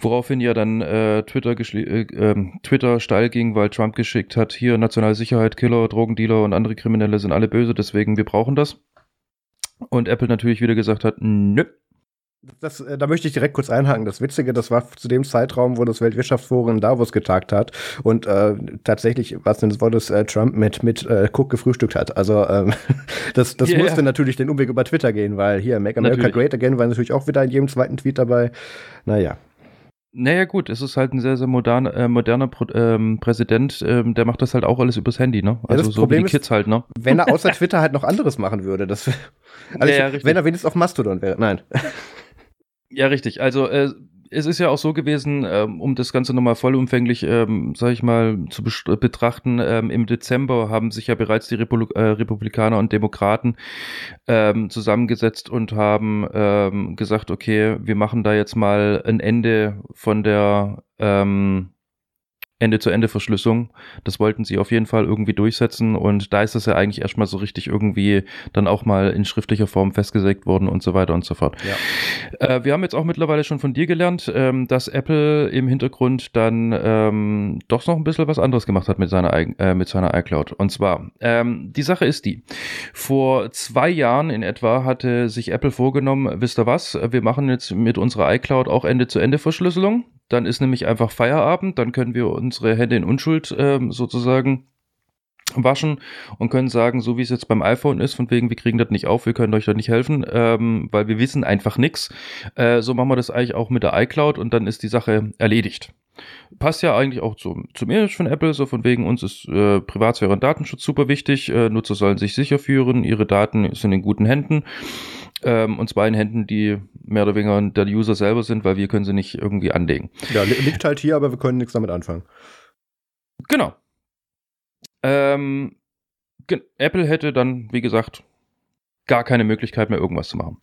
S2: Woraufhin ja dann äh, Twitter, äh, äh, Twitter steil ging, weil Trump geschickt hat, hier nationale Sicherheit, Killer, Drogendealer und andere Kriminelle sind alle böse, deswegen wir brauchen das. Und Apple natürlich wieder gesagt hat, nö,
S1: das, äh, da möchte ich direkt kurz einhaken. Das Witzige, das war zu dem Zeitraum, wo das Weltwirtschaftsforum in Davos getagt hat und äh, tatsächlich, was denn das Wort ist, äh, Trump mit, mit äh, Cook gefrühstückt hat. Also ähm, das, das yeah. musste natürlich den Umweg über Twitter gehen, weil hier Make America natürlich. Great Again war natürlich auch wieder in jedem zweiten Tweet dabei. Naja.
S2: Naja, gut, es ist halt ein sehr, sehr modern, äh, moderner Pro ähm, Präsident, ähm, der macht das halt auch alles übers Handy, ne?
S1: Also ja, so Problem wie die Kids ist, halt, ne? Wenn er außer Twitter halt noch anderes machen würde, das also ja, ja, wenn er wenigstens auf Mastodon wäre. Nein.
S2: Ja, richtig. Also äh, es ist ja auch so gewesen, ähm, um das Ganze nochmal vollumfänglich, ähm, sage ich mal, zu betrachten, ähm, im Dezember haben sich ja bereits die Republik äh, Republikaner und Demokraten ähm, zusammengesetzt und haben ähm, gesagt, okay, wir machen da jetzt mal ein Ende von der ähm, Ende-zu-Ende-Verschlüsselung. Das wollten sie auf jeden Fall irgendwie durchsetzen und da ist das ja eigentlich erstmal so richtig irgendwie dann auch mal in schriftlicher Form festgesägt worden und so weiter und so fort. Ja. Äh, wir haben jetzt auch mittlerweile schon von dir gelernt, ähm, dass Apple im Hintergrund dann ähm, doch noch ein bisschen was anderes gemacht hat mit seiner, äh, mit seiner iCloud. Und zwar, ähm, die Sache ist die, vor zwei Jahren in etwa hatte sich Apple vorgenommen, wisst ihr was, wir machen jetzt mit unserer iCloud auch Ende-zu-Ende-Verschlüsselung. Dann ist nämlich einfach Feierabend, dann können wir unsere Hände in Unschuld ähm, sozusagen waschen und können sagen, so wie es jetzt beim iPhone ist, von wegen, wir kriegen das nicht auf, wir können euch da nicht helfen, ähm, weil wir wissen einfach nichts. Äh, so machen wir das eigentlich auch mit der iCloud und dann ist die Sache erledigt. Passt ja eigentlich auch zum, zum Image von Apple, so von wegen uns ist äh, Privatsphäre und Datenschutz super wichtig, äh, Nutzer sollen sich sicher führen, ihre Daten sind in guten Händen ähm, und zwar in Händen, die mehr oder weniger der User selber sind, weil wir können sie nicht irgendwie anlegen.
S1: Ja, liegt halt hier, aber wir können nichts damit anfangen.
S2: Genau. Ähm, Apple hätte dann, wie gesagt, gar keine Möglichkeit mehr, irgendwas zu machen.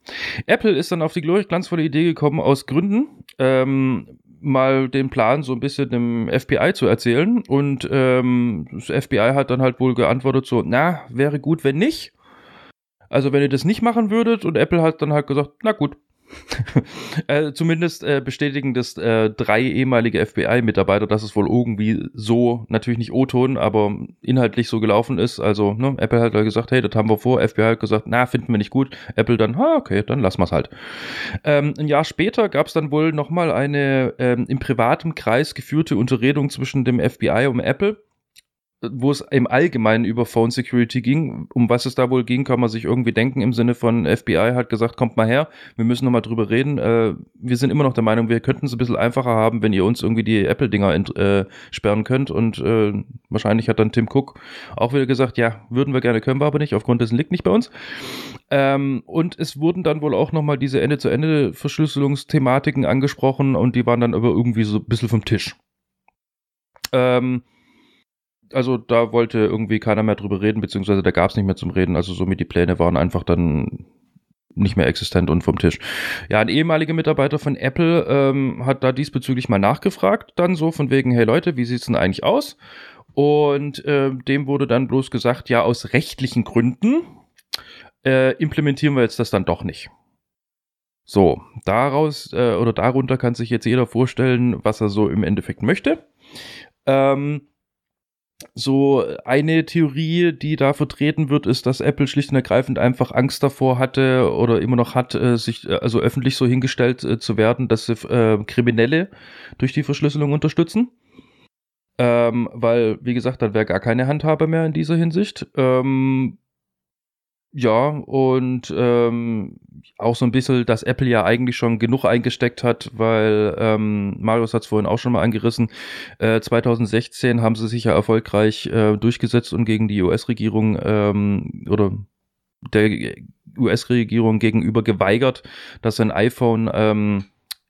S2: Apple ist dann auf die glanzvolle Idee gekommen, aus Gründen, ähm, mal den Plan so ein bisschen dem FBI zu erzählen. Und ähm, das FBI hat dann halt wohl geantwortet so, na, wäre gut, wenn nicht. Also wenn ihr das nicht machen würdet und Apple hat dann halt gesagt, na gut. äh, zumindest äh, bestätigen das äh, drei ehemalige FBI-Mitarbeiter, dass es wohl irgendwie so, natürlich nicht O-Ton, aber inhaltlich so gelaufen ist. Also ne, Apple hat halt gesagt, hey, das haben wir vor. FBI hat gesagt, na, finden wir nicht gut. Apple dann, ha, okay, dann lassen wir es halt. Ähm, ein Jahr später gab es dann wohl nochmal eine ähm, im privaten Kreis geführte Unterredung zwischen dem FBI und Apple wo es im Allgemeinen über Phone Security ging. Um was es da wohl ging, kann man sich irgendwie denken im Sinne von FBI hat gesagt, kommt mal her, wir müssen nochmal drüber reden. Äh, wir sind immer noch der Meinung, wir könnten es ein bisschen einfacher haben, wenn ihr uns irgendwie die Apple-Dinger äh, sperren könnt. Und äh, wahrscheinlich hat dann Tim Cook auch wieder gesagt, ja, würden wir gerne, können wir aber nicht, aufgrund dessen liegt nicht bei uns. Ähm, und es wurden dann wohl auch nochmal diese Ende-zu-Ende-Verschlüsselungsthematiken angesprochen und die waren dann aber irgendwie so ein bisschen vom Tisch. Ähm, also da wollte irgendwie keiner mehr drüber reden, beziehungsweise da gab es nicht mehr zum Reden. Also somit die Pläne waren einfach dann nicht mehr existent und vom Tisch. Ja, ein ehemaliger Mitarbeiter von Apple ähm, hat da diesbezüglich mal nachgefragt, dann so von wegen, hey Leute, wie sieht's denn eigentlich aus? Und äh, dem wurde dann bloß gesagt, ja, aus rechtlichen Gründen äh, implementieren wir jetzt das dann doch nicht. So, daraus äh, oder darunter kann sich jetzt jeder vorstellen, was er so im Endeffekt möchte. Ähm, so eine Theorie, die da vertreten wird, ist, dass Apple schlicht und ergreifend einfach Angst davor hatte oder immer noch hat, äh, sich äh, also öffentlich so hingestellt äh, zu werden, dass sie äh, Kriminelle durch die Verschlüsselung unterstützen. Ähm, weil, wie gesagt, dann wäre gar keine Handhabe mehr in dieser Hinsicht. Ähm, ja, und ähm, auch so ein bisschen, dass Apple ja eigentlich schon genug eingesteckt hat, weil ähm, Marius hat es vorhin auch schon mal angerissen. Äh, 2016 haben sie sich ja erfolgreich äh, durchgesetzt und gegen die US-Regierung ähm, oder der US-Regierung gegenüber geweigert, dass ein iPhone ähm,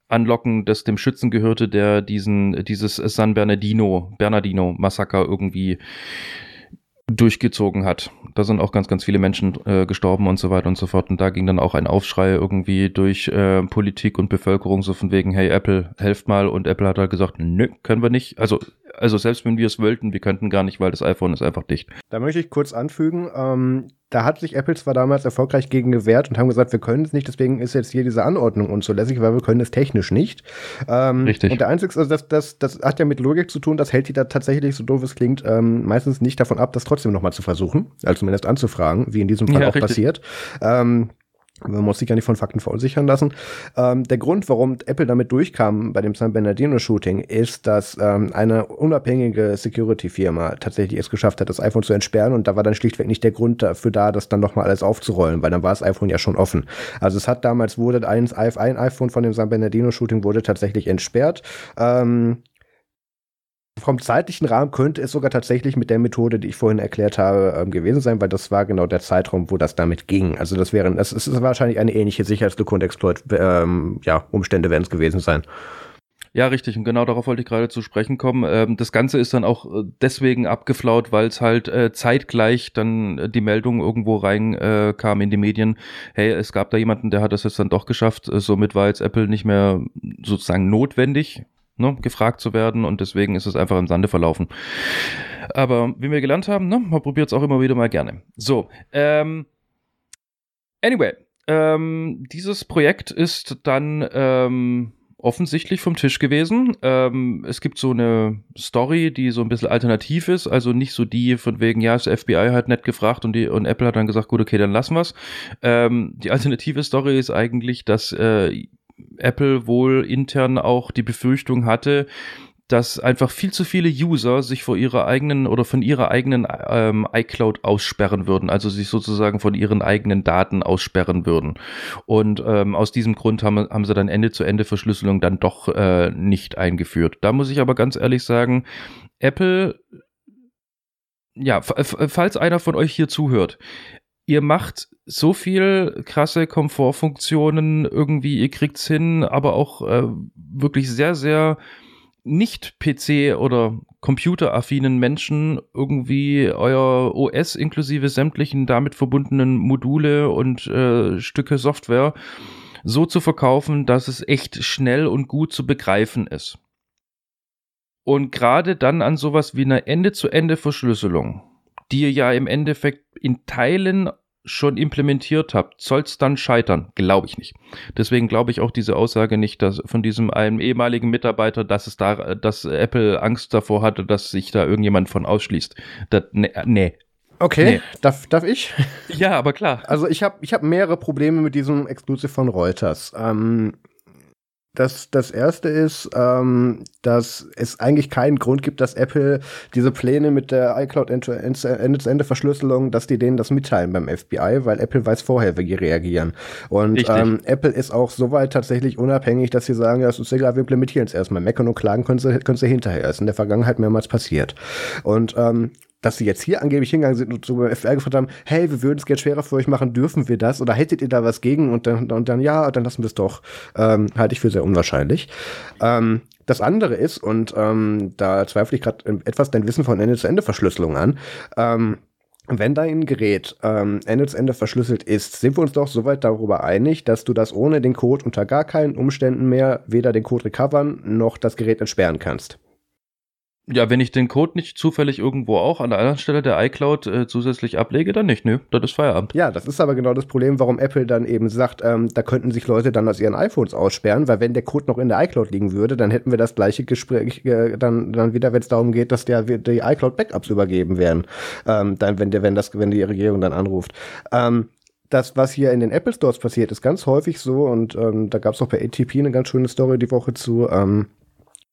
S2: anlocken, das dem Schützen gehörte, der diesen dieses San Bernardino Bernardino Massaker irgendwie durchgezogen hat. Da sind auch ganz, ganz viele Menschen äh, gestorben und so weiter und so fort. Und da ging dann auch ein Aufschrei irgendwie durch äh, Politik und Bevölkerung so von wegen, hey Apple, helft mal. Und Apple hat halt gesagt, nö, können wir nicht. Also, also selbst wenn wir es wollten, wir könnten gar nicht, weil das iPhone ist einfach dicht.
S1: Da möchte ich kurz anfügen, ähm, da hat sich Apple zwar damals erfolgreich gegen gewehrt und haben gesagt, wir können es nicht, deswegen ist jetzt hier diese Anordnung unzulässig, weil wir können es technisch nicht. Ähm,
S2: Richtig.
S1: Und der einzige, also das, das, das hat ja mit Logik zu tun, das hält die da tatsächlich, so doof es klingt, ähm, meistens nicht davon ab, das trotzdem nochmal zu versuchen, also zumindest anzufragen, wie in diesem Fall
S2: Ja,
S1: auch
S2: richtig.
S1: passiert. Ähm, man muss sich ja nicht von Fakten verunsichern lassen. Ähm, der Grund, warum Apple damit durchkam bei dem San Bernardino-Shooting, ist, dass ähm, eine unabhängige Security-Firma tatsächlich es geschafft hat, das iPhone zu entsperren und da war dann schlichtweg nicht der Grund dafür da, das dann nochmal alles aufzurollen, weil dann war das iPhone ja schon offen. Also es hat damals wurde ein, ein iPhone von dem San Bernardino-Shooting wurde tatsächlich entsperrt. Ähm, vom zeitlichen Rahmen könnte es sogar tatsächlich mit der Methode, die ich vorhin erklärt habe, ähm, gewesen sein, weil das war genau der Zeitraum, wo das damit ging. Also das wären, das ist wahrscheinlich eine ähnliche Sicherheitslücke und Exploit, ähm, ja, Umstände werden es gewesen sein.
S2: Ja, richtig. Und genau darauf wollte ich gerade zu sprechen kommen. Ähm, das Ganze ist dann auch äh, deswegen abgeflaut, weil es halt äh, zeitgleich dann äh, die Meldung irgendwo rein äh, in die Medien. Hey, es gab da jemanden, der hat das jetzt dann doch geschafft. Somit war jetzt Apple nicht mehr sozusagen notwendig, ne, gefragt zu werden. Und deswegen ist es einfach im Sande verlaufen. Aber wie wir gelernt haben, ne, man probiert es auch immer wieder mal gerne. So, ähm, anyway, ähm, dieses Projekt ist dann ähm, offensichtlich vom Tisch gewesen. Ähm, es gibt so eine Story, die so ein bisschen alternativ ist, also nicht so die von wegen, ja, das FBI hat nett gefragt und, die, und Apple hat dann gesagt, gut, okay, dann lassen wir's. Ähm, die alternative Story ist eigentlich, dass äh, Apple wohl intern auch die Befürchtung hatte, dass einfach viel zu viele User sich vor ihrer eigenen oder von ihrer eigenen ähm, iCloud aussperren würden, also sich sozusagen von ihren eigenen Daten aussperren würden. Und ähm, aus diesem Grund haben, haben sie dann Ende-zu-Ende-Verschlüsselung dann doch äh, nicht eingeführt. Da muss ich aber ganz ehrlich sagen, Apple, ja, falls einer von euch hier zuhört, ihr macht so viel krasse Komfortfunktionen irgendwie, ihr kriegt's hin, aber auch äh, wirklich sehr, sehr nicht PC oder computeraffinen Menschen irgendwie euer OS inklusive sämtlichen damit verbundenen Module und äh, Stücke Software so zu verkaufen, dass es echt schnell und gut zu begreifen ist. Und gerade dann an sowas wie einer Ende-zu-Ende-Verschlüsselung, die ihr ja im Endeffekt in Teilen schon implementiert habt, soll es dann scheitern? Glaube ich nicht. Deswegen glaube ich auch diese Aussage nicht, dass von diesem einem ehemaligen Mitarbeiter, dass es da, dass Apple Angst davor hatte, dass sich da irgendjemand von ausschließt. Das, nee, nee.
S1: Okay,
S2: Nee.
S1: darf, darf ich?
S2: Ja, aber klar.
S1: Also ich habe ich hab mehrere Probleme mit diesem Exclusive von Reuters. Ähm, das, das erste ist, ähm, dass es eigentlich keinen Grund gibt, dass Apple diese Pläne mit der iCloud Ende-zu-Ende-Verschlüsselung, dass die denen das mitteilen beim FBI, weil Apple weiß vorher, wie die reagieren. Und
S2: Richtig.
S1: ähm, Apple ist auch soweit tatsächlich unabhängig, dass sie sagen, ja, es ist egal, wir implementieren es erstmal. Meckern und klagen können sie, können sie hinterher. Ist in der Vergangenheit mehrmals passiert. Und ähm, dass sie jetzt hier angeblich hingegangen sind und zum FBI gefragt haben, hey, wir würden es gerne schwerer für euch machen, dürfen wir das? Oder hättet ihr da was gegen? Und dann, und dann ja, dann lassen wir es doch. Ähm, halte ich für sehr unwahrscheinlich. Ähm, das andere ist, und ähm, da zweifle ich gerade etwas dein Wissen von Ende-zu-Ende-Verschlüsselung an, ähm, wenn dein Gerät ähm, Ende zu Ende verschlüsselt ist, sind wir uns doch soweit darüber einig, dass du das ohne den Code unter gar keinen Umständen mehr weder den Code recovern noch das Gerät entsperren kannst.
S2: Ja, wenn ich den Code nicht zufällig irgendwo auch an der anderen Stelle der iCloud äh, zusätzlich ablege, dann nicht. Nö, das ist Feierabend.
S1: Ja, das ist aber genau das Problem, warum Apple dann eben sagt, ähm, da könnten sich Leute dann aus ihren iPhones aussperren, weil wenn der Code noch in der iCloud liegen würde, dann hätten wir das gleiche Gespräch äh, dann, dann wieder, wenn es darum geht, dass der, die iCloud-Backups übergeben werden. Ähm, dann, wenn der, wenn das, wenn die Regierung dann anruft. Ähm, das, was hier in den Apple Stores passiert, ist ganz häufig so, und ähm, da gab es auch bei ATP eine ganz schöne Story die Woche zu, ähm,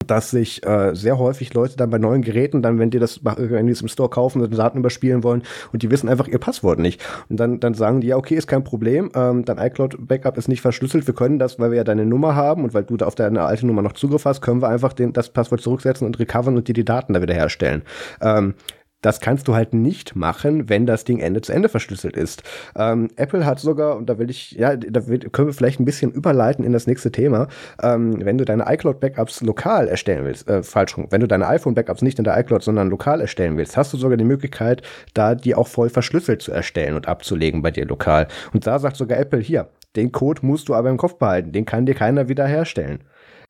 S1: dass sich äh, sehr häufig Leute dann bei neuen Geräten, dann, wenn die das in diesem Store kaufen und Daten überspielen wollen und die wissen einfach ihr Passwort nicht. Und dann, dann sagen die, ja, okay, ist kein Problem, ähm, dein iCloud-Backup ist nicht verschlüsselt, wir können das, weil wir ja deine Nummer haben und weil du da auf deine alte Nummer noch Zugriff hast, können wir einfach den, das Passwort zurücksetzen und recovern und dir die Daten da wieder herstellen. Ähm, das kannst du halt nicht machen, wenn das Ding Ende zu Ende verschlüsselt ist. Ähm, Apple hat sogar, und da will ich, ja, da will, können wir vielleicht ein bisschen überleiten in das nächste Thema, ähm, wenn du deine iCloud-Backups lokal erstellen willst, äh, falsch rum, wenn du deine iPhone-Backups nicht in der iCloud, sondern lokal erstellen willst, hast du sogar die Möglichkeit, da die auch voll verschlüsselt zu erstellen und abzulegen bei dir lokal. Und da sagt sogar Apple hier, den Code musst du aber im Kopf behalten, den kann dir keiner wieder herstellen.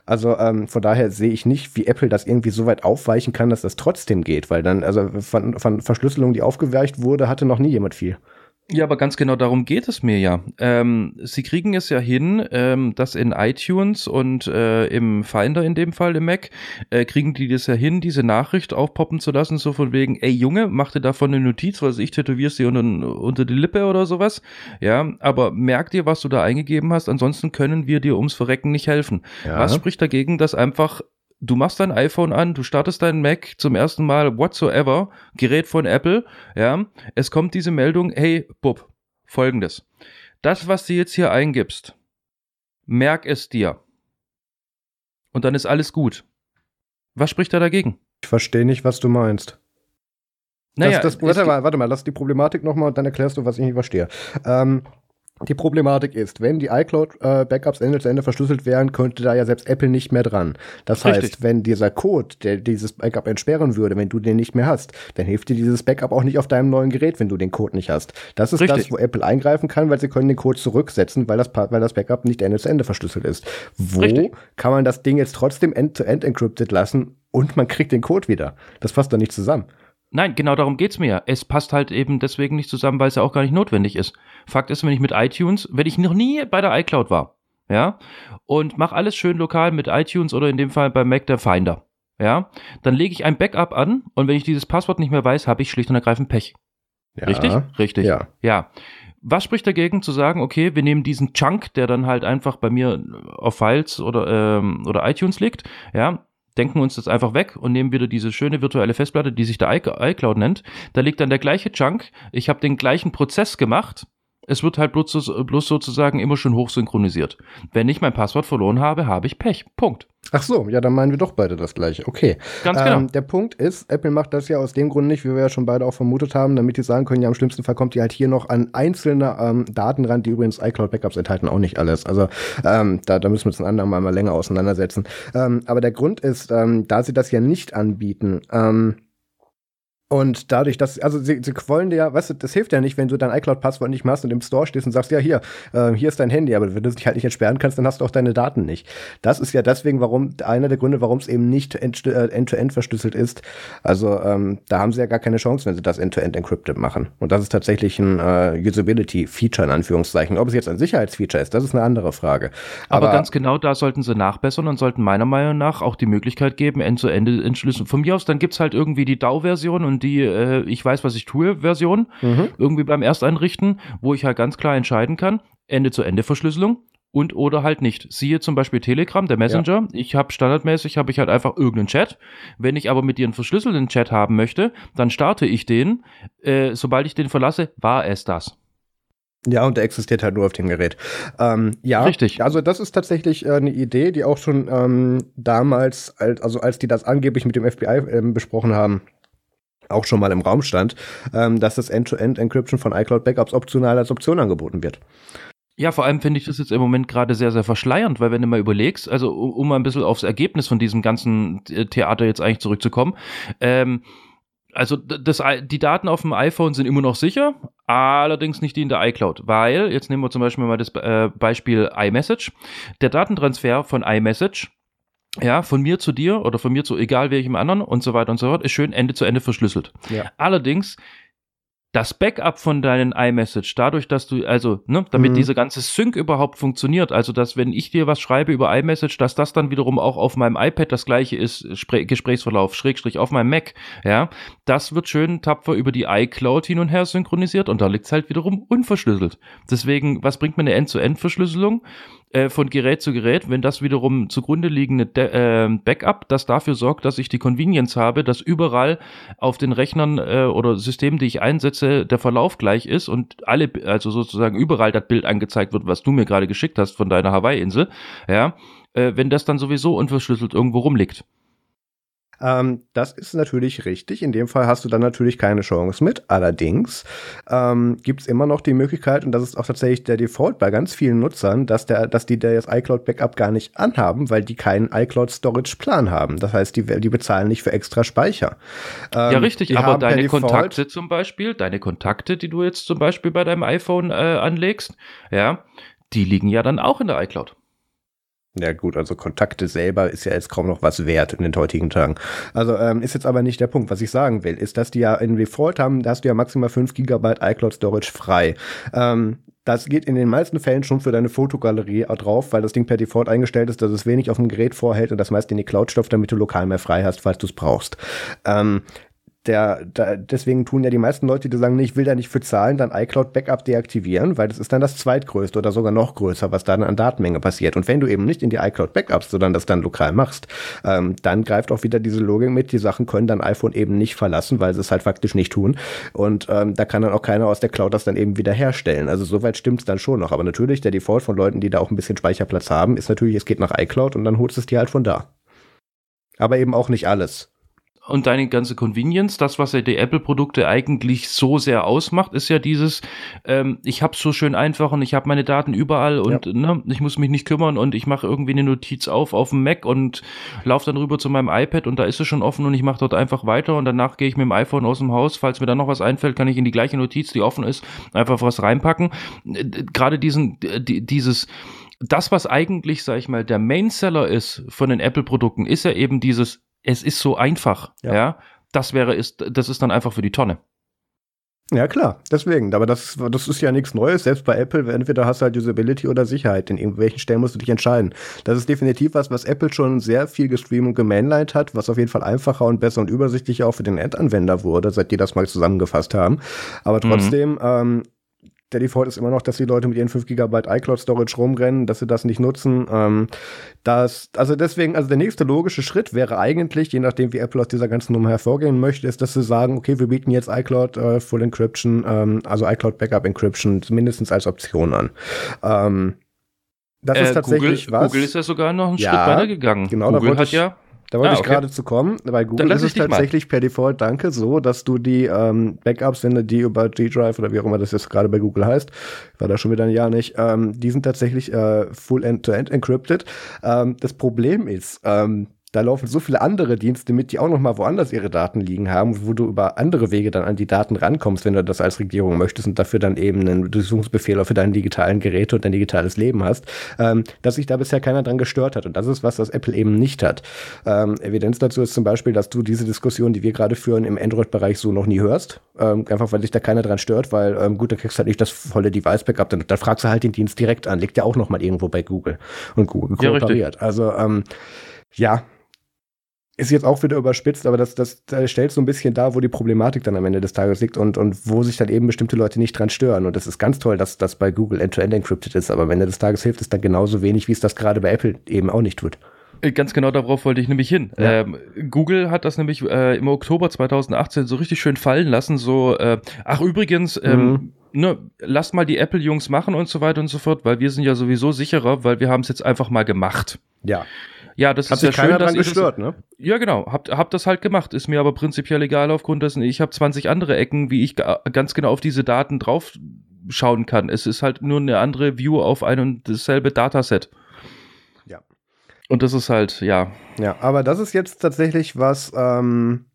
S1: Also ähm, von daher sehe ich nicht, wie Apple das irgendwie so weit aufweichen kann, dass das trotzdem geht, weil dann, also von, von Verschlüsselung, die aufgeweicht wurde, hatte noch nie jemand viel.
S2: Ja, aber ganz genau darum geht es mir ja. Ähm, sie kriegen es ja hin, ähm, dass in iTunes und äh, im Finder in dem Fall im Mac, äh, kriegen die das ja hin, diese Nachricht aufpoppen zu lassen, so von wegen, ey Junge, mach dir davon eine Notiz, was ich tätowierst dir unter, unter die Lippe oder sowas. Ja, aber merk dir, was du da eingegeben hast, ansonsten können wir dir ums Verrecken nicht helfen. Ja. Was spricht dagegen, dass einfach du machst dein iPhone an, du startest deinen Mac zum ersten Mal whatsoever, Gerät von Apple, ja, es kommt diese Meldung, hey, Bub, folgendes. Das, was du jetzt hier eingibst, merk es dir. Und dann ist alles gut. Was spricht da dagegen?
S1: Ich verstehe nicht, was du meinst. Naja, das, das, warte, mal, warte mal, lass die Problematik nochmal und dann erklärst du, was ich nicht verstehe. Ähm, die Problematik ist, wenn die iCloud-Backups äh, Ende zu Ende verschlüsselt wären, könnte da ja selbst Apple nicht mehr dran. Das Richtig. heißt, wenn dieser Code, der dieses Backup entsperren würde, wenn du den nicht mehr hast, dann hilft dir dieses Backup auch nicht auf deinem neuen Gerät, wenn du den Code nicht hast. Das ist Richtig. das, wo Apple eingreifen kann, weil sie können den Code zurücksetzen, weil das, weil das Backup nicht Ende zu Ende verschlüsselt ist. Wo Richtig. kann man das Ding jetzt trotzdem end-to-end -end encrypted lassen und man kriegt den Code wieder? Das passt doch nicht zusammen.
S2: Nein, genau darum geht's mir. Es passt halt eben deswegen nicht zusammen, weil es ja auch gar nicht notwendig ist. Fakt ist, wenn ich mit iTunes, wenn ich noch nie bei der iCloud war, ja, und mache alles schön lokal mit iTunes oder in dem Fall bei Mac der Finder, ja, dann lege ich ein Backup an und wenn ich dieses Passwort nicht mehr weiß, habe ich schlicht und ergreifend Pech. Ja, Richtig? Richtig. Ja. ja. Was spricht dagegen zu sagen, okay, wir nehmen diesen Chunk, der dann halt einfach bei mir auf Files oder, ähm, oder iTunes liegt, ja, denken uns das einfach weg und nehmen wieder diese schöne virtuelle Festplatte, die sich der iCloud nennt. Da liegt dann der gleiche Chunk. Ich habe den gleichen Prozess gemacht. Es wird halt bloß, bloß sozusagen immer schon hochsynchronisiert. Wenn ich mein Passwort verloren habe, habe ich Pech. Punkt.
S1: Ach so, ja, dann meinen wir doch beide das gleiche. Okay. Ganz genau. Ähm, der Punkt ist, Apple macht das ja aus dem Grund nicht, wie wir ja schon beide auch vermutet haben, damit die sagen können, ja, im schlimmsten Fall kommt die halt hier noch an einzelne ähm, Daten ran, die übrigens iCloud-Backups enthalten, auch nicht alles. Also ähm, da, da müssen wir uns ein andermal mal länger auseinandersetzen. Ähm, aber der Grund ist, ähm, da sie das ja nicht anbieten, ähm, und dadurch, dass, also sie, sie wollen dir ja, weißt du, das hilft ja nicht, wenn du dein iCloud-Passwort nicht machst und im Store stehst und sagst, ja, hier, äh, hier ist dein Handy, aber wenn du dich halt nicht entsperren kannst, dann hast du auch deine Daten nicht. Das ist ja deswegen, warum, einer der Gründe, warum es eben nicht äh, end-to-end -end verschlüsselt ist. Also ähm, da haben sie ja gar keine Chance, wenn sie das end-to-end -end encrypted machen. Und das ist tatsächlich ein äh, Usability-Feature in Anführungszeichen. Ob es jetzt ein Sicherheitsfeature ist, das ist eine andere Frage.
S2: Aber, aber ganz genau, da sollten sie nachbessern und sollten meiner Meinung nach auch die Möglichkeit geben, end-to-end-Entschlüsselung. Von mir aus, dann gibt's halt irgendwie die DAO-Version und die äh, Ich weiß, was ich tue Version, mhm. irgendwie beim Ersteinrichten, wo ich halt ganz klar entscheiden kann, Ende-zu-Ende-Verschlüsselung und oder halt nicht. Siehe zum Beispiel Telegram, der Messenger. Ja. Ich habe standardmäßig habe ich halt einfach irgendeinen Chat. Wenn ich aber mit dir einen verschlüsselten Chat haben möchte, dann starte ich den. Äh, sobald ich den verlasse, war es das.
S1: Ja, und der existiert halt nur auf dem Gerät. Ähm, ja, richtig. Also das ist tatsächlich äh, eine Idee, die auch schon ähm, damals, als, also als die das angeblich mit dem FBI ähm, besprochen haben, auch schon mal im Raum stand, ähm, dass das End-to-End-Encryption von iCloud Backups optional als Option angeboten wird.
S2: Ja, vor allem finde ich das jetzt im Moment gerade sehr, sehr verschleiernd, weil wenn du mal überlegst, also um, mal ein bisschen aufs Ergebnis von diesem ganzen Theater jetzt eigentlich zurückzukommen, ähm, also das, die Daten auf dem iPhone sind immer noch sicher, allerdings nicht die in der iCloud, weil, jetzt nehmen wir zum Beispiel mal das äh, Beispiel iMessage, der Datentransfer von iMessage ja, von mir zu dir oder von mir zu egal welchem anderen und so weiter und so fort, ist schön Ende zu Ende verschlüsselt.
S1: Ja.
S2: Allerdings das Backup von deinen iMessage, dadurch, dass du, also, ne, damit
S1: Mhm.
S2: diese ganze Sync überhaupt funktioniert, also, dass wenn ich dir was schreibe über iMessage, dass das dann wiederum auch auf meinem iPad das gleiche ist, Spre Gesprächsverlauf, Schrägstrich auf meinem Mac, ja, das wird schön tapfer über die iCloud hin und her synchronisiert und da liegt's halt wiederum unverschlüsselt. Deswegen, was bringt mir eine End-zu-End-Verschlüsselung? Äh, von Gerät zu Gerät, wenn das wiederum zugrunde liegende De äh, Backup, das dafür sorgt, dass ich die Convenience habe, dass überall auf den Rechnern äh, oder Systemen, die ich einsetze, der Verlauf gleich ist und alle, also sozusagen überall das Bild angezeigt wird, was du mir gerade geschickt hast von deiner Hawaii-Insel, ja, äh, wenn das dann sowieso unverschlüsselt irgendwo rumliegt.
S1: Ähm, das ist natürlich richtig. In dem Fall hast du dann natürlich keine Chance mit. Allerdings ähm, gibt es immer noch die Möglichkeit, und das ist auch tatsächlich der Default bei ganz vielen Nutzern, dass, der, dass die das iCloud Backup gar nicht anhaben, weil die keinen iCloud Storage Plan haben. Das heißt, die, die bezahlen nicht für extra Speicher. Ähm,
S2: ja, richtig, aber deine Kontakte zum Beispiel, deine Kontakte, die du jetzt zum Beispiel bei deinem iPhone äh, anlegst, ja, die liegen ja dann auch in der iCloud.
S1: Ja gut, also Kontakte selber ist ja jetzt kaum noch was wert in den heutigen Tagen. Also ähm, ist jetzt aber nicht der Punkt. Was ich sagen will, ist, dass die ja in Default haben, da hast du ja maximal 5 GB iCloud Storage frei. Ähm, das geht in den meisten Fällen schon für deine Fotogalerie drauf, weil das Ding per Default eingestellt ist, dass es wenig auf dem Gerät vorhält und das meist in die Cloud stopft, damit du lokal mehr frei hast, falls du es brauchst. Ähm, der, da, deswegen tun ja die meisten Leute, die sagen, nee, ich will da nicht für zahlen, dann iCloud Backup deaktivieren, weil das ist dann das zweitgrößte oder sogar noch größer, was dann an Datenmenge passiert. Und wenn du eben nicht in die iCloud Backups, sondern das dann lokal machst, ähm, dann greift auch wieder diese Logik mit, die Sachen können dein iPhone eben nicht verlassen, weil sie es halt faktisch nicht tun. Und ähm, da kann dann auch keiner aus der Cloud das dann eben wieder herstellen. Also soweit stimmt es dann schon noch. Aber natürlich, der Default von Leuten, die da auch ein bisschen Speicherplatz haben, ist natürlich, es geht nach iCloud und dann holst du es dir halt von da. Aber eben auch nicht alles.
S2: Und deine ganze Convenience, das, was ja die Apple-Produkte eigentlich so sehr ausmacht, ist ja dieses, ähm, ich hab's so schön einfach und ich habe meine Daten überall und ne, ich muss mich nicht kümmern und ich mache irgendwie eine Notiz auf auf dem Mac und laufe dann rüber zu meinem iPad und da ist es schon offen und ich mache dort einfach weiter und danach gehe ich mit dem iPhone aus dem Haus. Falls mir dann noch was einfällt, kann ich in die gleiche Notiz, die offen ist, einfach was reinpacken. Äh, Gerade diesen, äh, die, dieses das, was eigentlich, sag ich mal, der Main-Seller ist von den Apple-Produkten, ist ja eben dieses, es ist so einfach,
S1: Ja.
S2: ja. Das wäre, ist, das ist dann einfach für die Tonne.
S1: Ja, klar, deswegen. Aber das, das ist ja nichts Neues. Selbst bei Apple, entweder hast du halt Usability oder Sicherheit. In irgendwelchen Stellen musst du dich entscheiden. Das ist definitiv was, was Apple schon sehr viel gestreamt und gemainlined hat, was auf jeden Fall einfacher und besser und übersichtlicher auch für den Endanwender wurde, seit die das mal zusammengefasst haben. Aber trotzdem, ähm, der Default ist immer noch, dass die Leute mit ihren 5 GB iCloud Storage rumrennen, dass sie das nicht nutzen. Ähm, das, also deswegen, also der nächste logische Schritt wäre eigentlich, je nachdem wie Apple aus dieser ganzen Nummer hervorgehen möchte, ist, dass sie sagen, okay, wir bieten jetzt iCloud äh, Full Encryption, ähm, also iCloud Backup Encryption mindestens als Option an. Ähm, das ist tatsächlich
S2: Google,
S1: was.
S2: Google ist ja sogar noch einen
S1: Ja,
S2: Schritt weiter gegangen.
S1: genau,
S2: Google hat ja,
S1: Da wollte
S2: Ah,
S1: ich
S2: okay.
S1: gerade zu kommen. Bei Google ist
S2: ich
S1: es
S2: dich mal.
S1: tatsächlich per Default, danke, so, dass du die ähm, Backups, wenn du die über G-Drive oder wie auch immer das jetzt gerade bei Google heißt, war da schon wieder ein Jahr nicht, ähm, die sind tatsächlich äh, full end-to-end encrypted. Ähm, das Problem ist, ähm, da laufen so viele andere Dienste mit, die auch noch mal woanders ihre Daten liegen haben, wo du über andere Wege dann an die Daten rankommst, wenn du das als Regierung möchtest und dafür dann eben einen Durchsuchungsbefehl für deine digitalen Geräte und dein digitales Leben hast, ähm, dass sich da bisher keiner dran gestört hat. Und das ist was, das Apple eben nicht hat. Ähm, Evidenz dazu ist zum Beispiel, dass du diese Diskussion, die wir gerade führen, im Android-Bereich so noch nie hörst. Ähm, einfach weil sich da keiner dran stört, weil ähm, gut, da kriegst du halt nicht das volle Device-Backup. Dann, dann fragst du halt den Dienst direkt an. Liegt ja auch noch mal irgendwo bei Google. Und Google
S2: Ja,
S1: kooperiert. also ähm, ja, ist jetzt auch wieder überspitzt, aber das, das, das stellt so ein bisschen dar, wo die Problematik dann am Ende des Tages liegt und, und wo sich dann eben bestimmte Leute nicht dran stören. Und das ist ganz toll, dass das bei Google end-to-end encrypted ist, aber am Ende des Tages hilft es dann genauso wenig, wie es das gerade bei Apple eben auch nicht tut.
S2: Äh, Ganz genau darauf wollte ich nämlich hin.
S1: Ja.
S2: Ähm, Google hat das nämlich äh, im Oktober 2018 so richtig schön fallen lassen. So, äh, ach übrigens, ähm,
S1: Mhm.
S2: ne, lasst mal die Apple-Jungs machen und so weiter und so fort, weil wir sind ja sowieso sicherer, weil wir haben es jetzt einfach mal gemacht.
S1: Ja,
S2: Ja, das
S1: hat
S2: ist ja schön, dass ihr das-
S1: gestört, ne?
S2: Ja, genau. Habt, habt das halt gemacht. Ist mir aber prinzipiell egal aufgrund dessen, ich habe 20 andere Ecken, wie ich ga- ganz genau auf diese Daten drauf schauen kann. Es ist halt nur eine andere View auf ein und dasselbe Dataset.
S1: Ja.
S2: Und das ist halt, ja.
S1: Ja, aber das ist jetzt tatsächlich was, ähm,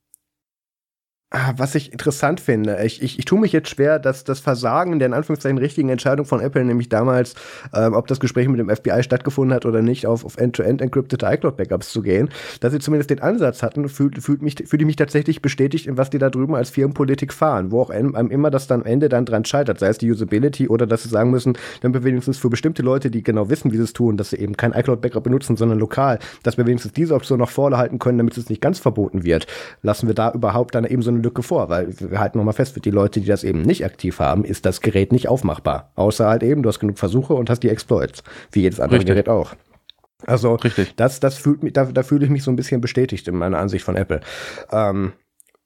S1: was ich interessant finde, ich, ich, ich tue mich jetzt schwer, dass das Versagen der in Anführungszeichen richtigen Entscheidung von Apple, nämlich damals, ähm, ob das Gespräch mit dem FBI stattgefunden hat oder nicht, auf, auf End-to-End encrypted iCloud-Backups zu gehen, dass sie zumindest den Ansatz hatten, fühlt, fühlt mich, fühle ich mich tatsächlich bestätigt, in was die da drüben als Firmenpolitik fahren, wo auch einem immer das dann am Ende dann dran scheitert, sei es die Usability oder dass sie sagen müssen, dann wenigstens für bestimmte Leute, die genau wissen, wie sie es tun, dass sie eben kein iCloud-Backup benutzen, sondern lokal, dass wir wenigstens diese Option noch vorhalten können, damit es nicht ganz verboten wird. Lassen wir da überhaupt dann eben so eine Lücke vor, weil wir halten nochmal fest, für die Leute, die das eben nicht aktiv haben, ist das Gerät nicht aufmachbar. Außer halt eben, du hast genug Versuche und hast die Exploits, wie jedes andere Richtig. Gerät auch. Also Richtig. das, das fühlt mich, da, da fühle ich mich so ein bisschen bestätigt in meiner Ansicht von Apple. Ähm,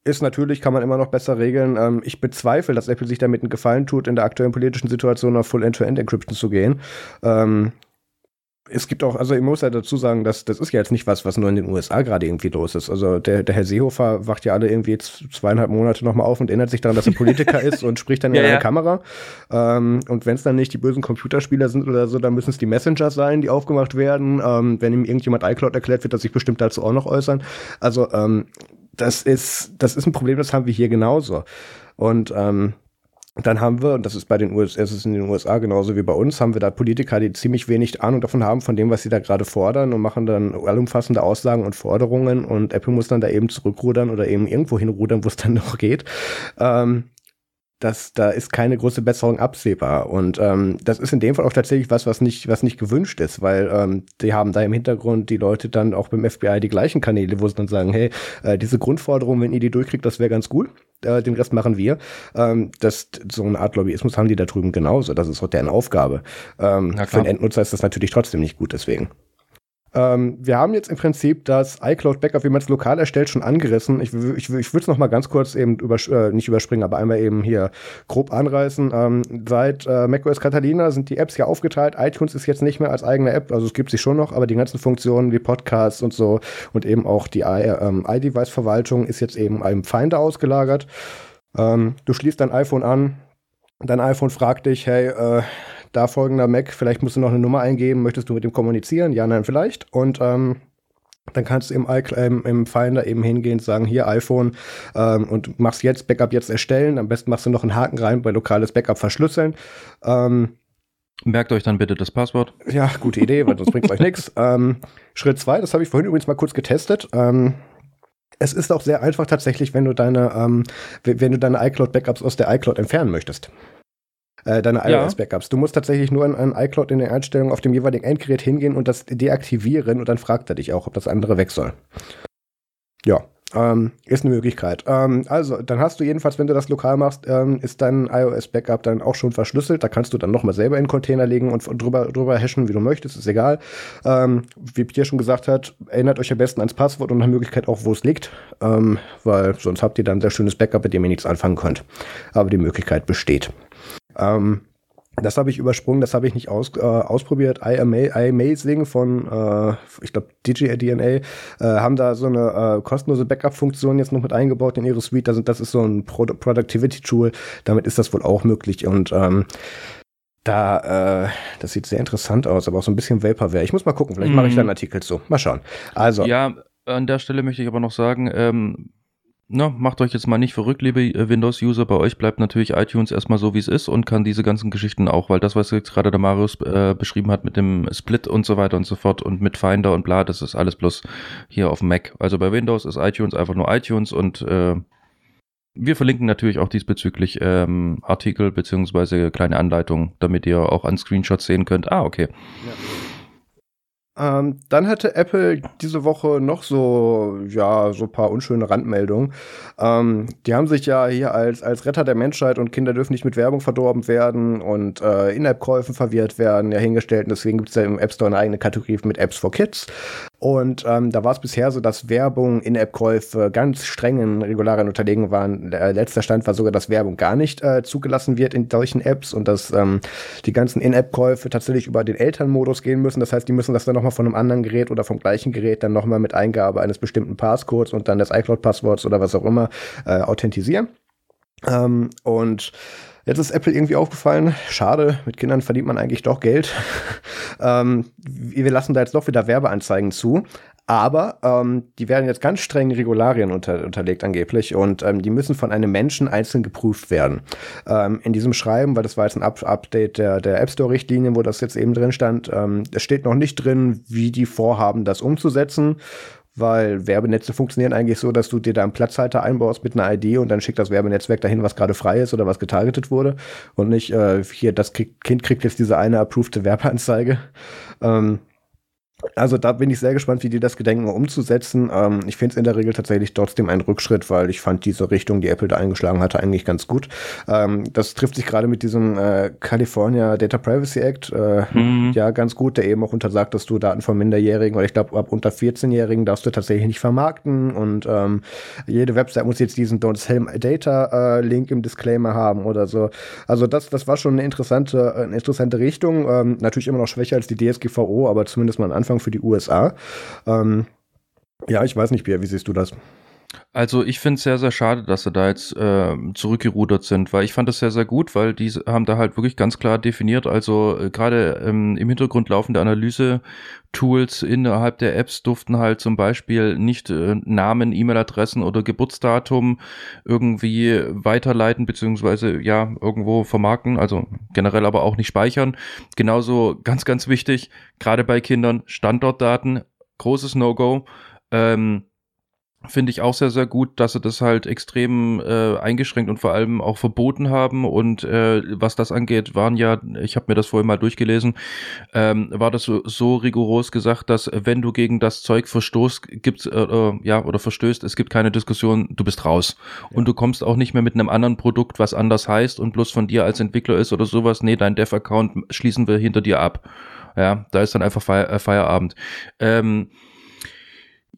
S1: ist natürlich, kann man immer noch besser regeln. Ähm, ich bezweifle, dass Apple sich damit einen Gefallen tut, in der aktuellen politischen Situation auf Full-End-to-End-Encryption zu gehen. Ähm, es gibt auch, also ich muss ja dazu sagen, dass das ist ja jetzt nicht was, was nur in den USA gerade irgendwie los ist. Also der, der Herr Seehofer wacht ja alle irgendwie zweieinhalb Monate nochmal auf und erinnert sich daran, dass er Politiker ist und spricht dann ja, in eine ja. Kamera. Ähm, und wenn es dann nicht die bösen Computerspieler sind oder so, dann müssen es die Messenger sein, die aufgemacht werden. Ähm, wenn ihm irgendjemand iCloud erklärt, wird er sich bestimmt dazu auch noch äußern. Also ähm, das ist, das ist ein Problem, das haben wir hier genauso. Und ähm, dann haben wir, und das ist bei den USA, es ist in den USA genauso wie bei uns, haben wir da Politiker, die ziemlich wenig Ahnung davon haben, von dem, was sie da gerade fordern und machen dann allumfassende Aussagen und Forderungen und Apple muss dann da eben zurückrudern oder eben irgendwo hinrudern, wo es dann noch geht. Ähm, das, da ist keine große Besserung absehbar. Und ähm, das ist in dem Fall auch tatsächlich was, was nicht, was nicht gewünscht ist, weil ähm, die haben da im Hintergrund die Leute dann auch beim FBI die gleichen Kanäle, wo sie dann sagen, hey, äh, diese Grundforderung, wenn ihr die durchkriegt, das wäre ganz cool äh, den Rest machen wir. Ähm, das, so eine Art Lobbyismus haben die da drüben genauso. Das ist auch deren Aufgabe. Ähm, für den Endnutzer ist das natürlich trotzdem nicht gut deswegen. Ähm, wir haben jetzt im Prinzip das iCloud Backup, wie man es lokal erstellt, schon angerissen. Ich, ich, ich würde es noch mal ganz kurz eben über, äh, nicht überspringen, aber einmal eben hier grob anreißen. Ähm, seit äh, macOS Catalina sind die Apps ja aufgeteilt. iTunes ist jetzt nicht mehr als eigene App, also es gibt sie schon noch, aber die ganzen Funktionen wie Podcasts und so und eben auch die ähm, iDevice-Verwaltung ist jetzt eben einem Finder ausgelagert. Ähm, du schließt dein iPhone an, dein iPhone fragt dich, hey, äh, da folgender Mac, vielleicht musst du noch eine Nummer eingeben, möchtest du mit dem kommunizieren? Ja, nein, vielleicht. Und ähm, dann kannst du im, ähm, im Finder eben hingehen, sagen, hier iPhone ähm, und machst jetzt Backup jetzt erstellen. Am besten machst du noch einen Haken rein bei lokales Backup verschlüsseln. Ähm,
S2: Merkt euch dann bitte das Passwort.
S1: Ja, gute Idee, weil sonst bringt euch nichts. Ähm, Schritt zwei, das habe ich vorhin übrigens mal kurz getestet. Ähm, es ist auch sehr einfach tatsächlich, wenn du deine, ähm, wenn du deine iCloud-Backups aus der iCloud entfernen möchtest äh, deine iOS-Backups. Du musst tatsächlich nur in, in iCloud in den Einstellungen auf dem jeweiligen Endgerät hingehen und das deaktivieren und dann fragt er dich auch, ob das andere weg soll. Ja, ähm, ist eine Möglichkeit. Ähm, also, dann hast du jedenfalls, wenn du das lokal machst, ähm, ist dein iOS-Backup dann auch schon verschlüsselt. Da kannst du dann nochmal selber in den Container legen und, und drüber, drüber hashen, wie du möchtest, ist egal. Ähm, wie Pierre schon gesagt hat, erinnert euch am besten ans Passwort und nach Möglichkeit auch, wo es liegt, ähm, weil sonst habt ihr dann ein sehr schönes Backup, mit dem ihr nichts anfangen könnt. Aber die Möglichkeit besteht. Ähm, das habe ich übersprungen, das habe ich nicht aus, äh, ausprobiert. iAmazing von, äh, ich glaube, DigiDNA, äh, haben da so eine äh, kostenlose Backup-Funktion jetzt noch mit eingebaut in ihre Suite. Das, das ist so ein Pro Productivity-Tool. Damit ist das wohl auch möglich. Und ähm, da, äh, das sieht sehr interessant aus, aber auch so ein bisschen Vaporware. Ich muss mal gucken, vielleicht mm. mache ich da einen mhm. Artikel zu. Mal schauen. Also.
S2: Ja, an der Stelle möchte ich aber noch sagen, ähm, na, macht euch jetzt mal nicht verrückt, liebe äh, Windows-User. Bei euch bleibt natürlich iTunes erstmal so, wie es ist und kann diese ganzen Geschichten auch, weil das, was jetzt gerade der Marius äh, beschrieben hat mit dem Split und so weiter und so fort und mit Finder und bla, das ist alles bloß hier auf dem Mac. Also bei Windows ist iTunes einfach nur iTunes und äh, wir verlinken natürlich auch diesbezüglich ähm, Artikel beziehungsweise kleine Anleitungen, damit ihr auch an Screenshots sehen könnt. Ah, okay. Ja.
S1: Ähm, dann hatte Apple diese Woche noch so, ja, so paar unschöne Randmeldungen. Ähm, die haben sich ja hier als, als Retter der Menschheit und Kinder dürfen nicht mit Werbung verdorben werden und äh, In-App-Käufen verwirrt werden, ja hingestellt. Und deswegen gibt es ja im App Store eine eigene Kategorie mit Apps for Kids. Und ähm, da war es bisher so, dass Werbung, In-App-Käufe ganz strengen Regularien unterlegen waren. Der letzter Stand war sogar, dass Werbung gar nicht äh, zugelassen wird in solchen Apps und dass ähm, die ganzen In-App-Käufe tatsächlich über den Elternmodus gehen müssen. Das heißt, die müssen das dann nochmal von einem anderen Gerät oder vom gleichen Gerät dann nochmal mit Eingabe eines bestimmten Passcodes und dann des iCloud-Passworts oder was auch immer äh, authentisieren. Ähm, und Jetzt ist Apple irgendwie aufgefallen, schade, mit Kindern verdient man eigentlich doch Geld. ähm, wir lassen da jetzt doch wieder Werbeanzeigen zu. Aber ähm, die werden jetzt ganz strengen Regularien unter, unterlegt angeblich und ähm, die müssen von einem Menschen einzeln geprüft werden. Ähm, in diesem Schreiben, weil das war jetzt ein Up Update der, der App Store-Richtlinien, wo das jetzt eben drin stand, ähm, es steht noch nicht drin, wie die vorhaben, das umzusetzen weil Werbenetze funktionieren eigentlich so, dass du dir da einen Platzhalter einbaust mit einer ID und dann schickt das Werbenetzwerk dahin, was gerade frei ist oder was getargetet wurde und nicht äh, hier, das Kind kriegt jetzt diese eine approved Werbeanzeige. Ähm, also da bin ich sehr gespannt, wie die das gedenken umzusetzen. Ähm, ich finde es in der Regel tatsächlich trotzdem ein Rückschritt, weil ich fand diese Richtung, die Apple da eingeschlagen hatte, eigentlich ganz gut. Ähm, das trifft sich gerade mit diesem äh, California Data Privacy Act äh, mhm. ja ganz gut, der eben auch untersagt, dass du Daten von Minderjährigen oder ich glaube ab unter 14-Jährigen darfst du tatsächlich nicht vermarkten und ähm, jede Website muss jetzt diesen Don't Sell Data äh, Link im Disclaimer haben oder so. Also das, das war schon eine interessante, eine interessante Richtung. Ähm, natürlich immer noch schwächer als die DSGVO, aber zumindest mal ein Anfang Anfang für die USA. Ähm, ja, ich weiß nicht, Pierre, wie siehst du das?
S2: Also ich finde es sehr, sehr schade, dass sie da jetzt äh, zurückgerudert sind, weil ich fand das sehr, sehr gut, weil die haben da halt wirklich ganz klar definiert, also äh, gerade ähm, im Hintergrund laufende Analyse-Tools innerhalb der Apps durften halt zum Beispiel nicht äh, Namen, E-Mail-Adressen oder Geburtsdatum irgendwie weiterleiten, beziehungsweise ja, irgendwo vermarkten, also generell aber auch nicht speichern. Genauso ganz, ganz wichtig, gerade bei Kindern, Standortdaten, großes No-Go. Ähm, finde ich auch sehr, sehr gut, dass sie das halt extrem äh, eingeschränkt und vor allem auch verboten haben. Und äh, was das angeht, waren ja, ich habe mir das vorhin mal durchgelesen, ähm, war das so, so rigoros gesagt, dass wenn du gegen das Zeug verstoßt, gibt's äh, äh, ja oder verstößt, es gibt keine Diskussion, du bist raus. Ja. Und du kommst auch nicht mehr mit einem anderen Produkt, was anders heißt und bloß von dir als Entwickler ist oder sowas. Nee, dein Dev-Account schließen wir hinter dir ab. Ja, da ist dann einfach Feier, äh, Feierabend. Ähm,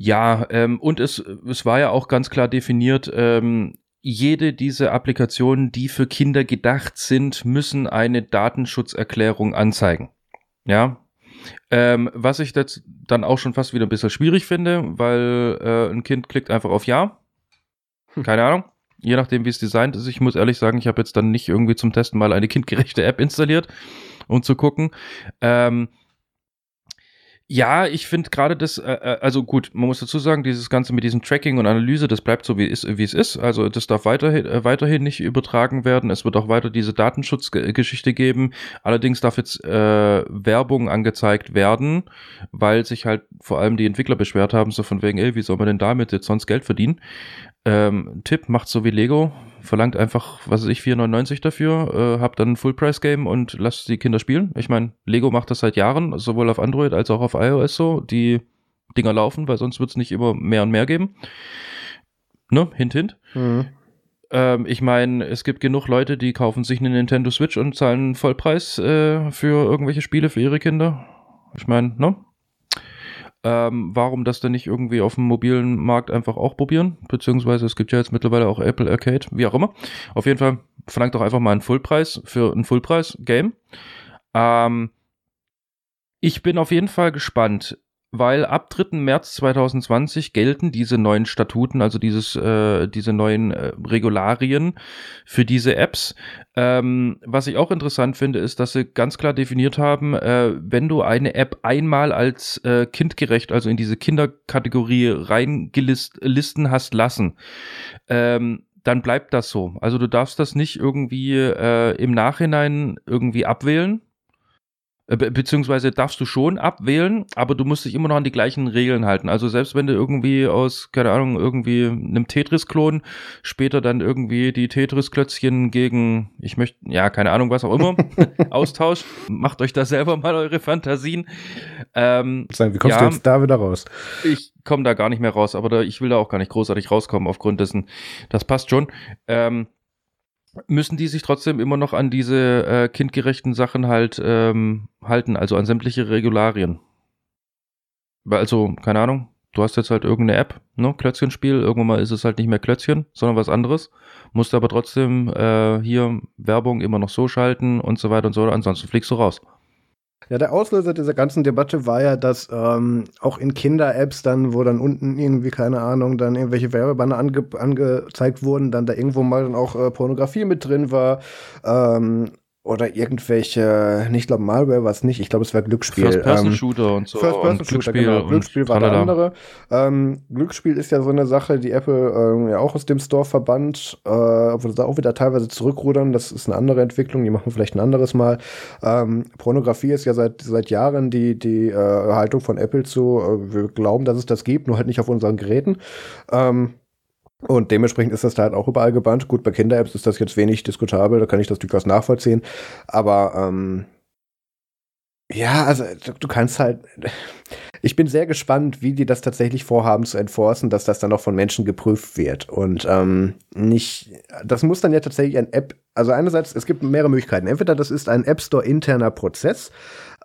S2: ja, ähm, und es, es war ja auch ganz klar definiert, ähm, jede dieser Applikationen, die für Kinder gedacht sind, müssen eine Datenschutzerklärung anzeigen. Ja. Ähm, was ich jetzt dann auch schon fast wieder ein bisschen schwierig finde, weil äh, ein Kind klickt einfach auf Ja. Hm. Keine Ahnung. Je nachdem, wie es designt ist. Ich muss ehrlich sagen, ich habe jetzt dann nicht irgendwie zum Testen mal eine kindgerechte App installiert, um zu gucken. Ähm, ja, ich finde gerade das, äh, äh, also gut, man muss dazu sagen, dieses Ganze mit diesem Tracking und Analyse, das bleibt so, wie, ist, es ist. Also das darf weiterhin, äh, weiterhin nicht übertragen werden. Es wird auch weiter diese Datenschutzgeschichte geben. Allerdings darf jetzt äh, Werbung angezeigt werden, weil sich halt vor allem die Entwickler beschwert haben, so von wegen, ey, wie soll man denn damit jetzt sonst Geld verdienen? Ähm, Tipp, macht so wie Lego, verlangt einfach, was weiß ich, 4,99 dafür, äh, habt dann ein Full-Price-Game und lasst die Kinder spielen. Ich meine, Lego macht das seit Jahren, sowohl auf Android als auch auf iOS so. Die Dinger laufen, weil sonst wird es nicht immer mehr und mehr geben. Ne? Hint, hint. Mhm. Ähm, ich meine, es gibt genug Leute, die kaufen sich eine Nintendo Switch und zahlen Vollpreis äh, für irgendwelche Spiele für ihre Kinder. Ich meine, ne? Ähm, warum das denn nicht irgendwie auf dem mobilen Markt einfach auch probieren? Beziehungsweise es gibt ja jetzt mittlerweile auch Apple Arcade, wie auch immer. Auf jeden Fall verlangt doch einfach mal einen Fullpreis für ein Fullpreis-Game. Ähm, ich bin auf jeden Fall gespannt, weil ab 3. März 2020 gelten diese neuen Statuten, also dieses, äh, diese neuen äh, Regularien für diese Apps. Ähm, was ich auch interessant finde, ist, dass sie ganz klar definiert haben, äh, wenn du eine App einmal als äh, kindgerecht, also in diese Kinderkategorie reingelisten hast lassen, ähm, dann bleibt das so. Also du darfst das nicht irgendwie äh, im Nachhinein irgendwie abwählen äh, be beziehungsweise darfst du schon abwählen, aber du musst dich immer noch an die gleichen Regeln halten. Also selbst wenn du irgendwie aus, keine Ahnung, irgendwie einem Tetris-Klon später dann irgendwie die Tetris-Klötzchen gegen, ich möchte, ja, keine Ahnung, was auch immer, austauscht, macht euch da selber mal eure Fantasien.
S1: Ähm, Wie kommst ja, du jetzt da wieder raus?
S2: Ich komme da gar nicht mehr raus, aber da, ich will da auch gar nicht großartig rauskommen aufgrund dessen. Das passt schon. Ähm, müssen die sich trotzdem immer noch an diese äh, kindgerechten Sachen halt ähm, halten, also an sämtliche Regularien. Also, keine Ahnung, du hast jetzt halt irgendeine App, ne, Klötzchenspiel, irgendwann mal ist es halt nicht mehr Klötzchen, sondern was anderes, musst aber trotzdem äh, hier Werbung immer noch so schalten und so weiter und so, ansonsten fliegst du raus.
S1: Ja, der Auslöser dieser ganzen Debatte war ja, dass ähm, auch in Kinder-Apps dann, wo dann unten irgendwie, keine Ahnung, dann irgendwelche Werbebanner ange angezeigt wurden, dann da irgendwo mal dann auch äh, Pornografie mit drin war. Ähm, oder irgendwelche, nicht glaube Malware war es nicht, ich glaube es war Glücksspiel.
S2: First-Person-Shooter ähm, und so.
S1: First-Person-Shooter, genau. Glücksspiel war der andere. Ähm, Glücksspiel ist ja so eine Sache, die Apple ähm, ja auch aus dem Store verbannt, äh, obwohl sie auch wieder teilweise zurückrudern. Das ist eine andere Entwicklung, die machen wir vielleicht ein anderes Mal. Ähm, Pornografie ist ja seit, seit Jahren die, die äh, Haltung von Apple zu, äh, wir glauben, dass es das gibt, nur halt nicht auf unseren Geräten. Ähm, und dementsprechend ist das da halt auch überall gebannt. Gut, bei Kinder-Apps ist das jetzt wenig diskutabel, da kann ich das durchaus nachvollziehen. Aber ähm, ja, also du kannst halt. Ich bin sehr gespannt, wie die das tatsächlich vorhaben zu enforcen, dass das dann auch von Menschen geprüft wird. Und ähm, nicht. Das muss dann ja tatsächlich ein App. Also einerseits, es gibt mehrere Möglichkeiten. Entweder das ist ein App Store interner Prozess.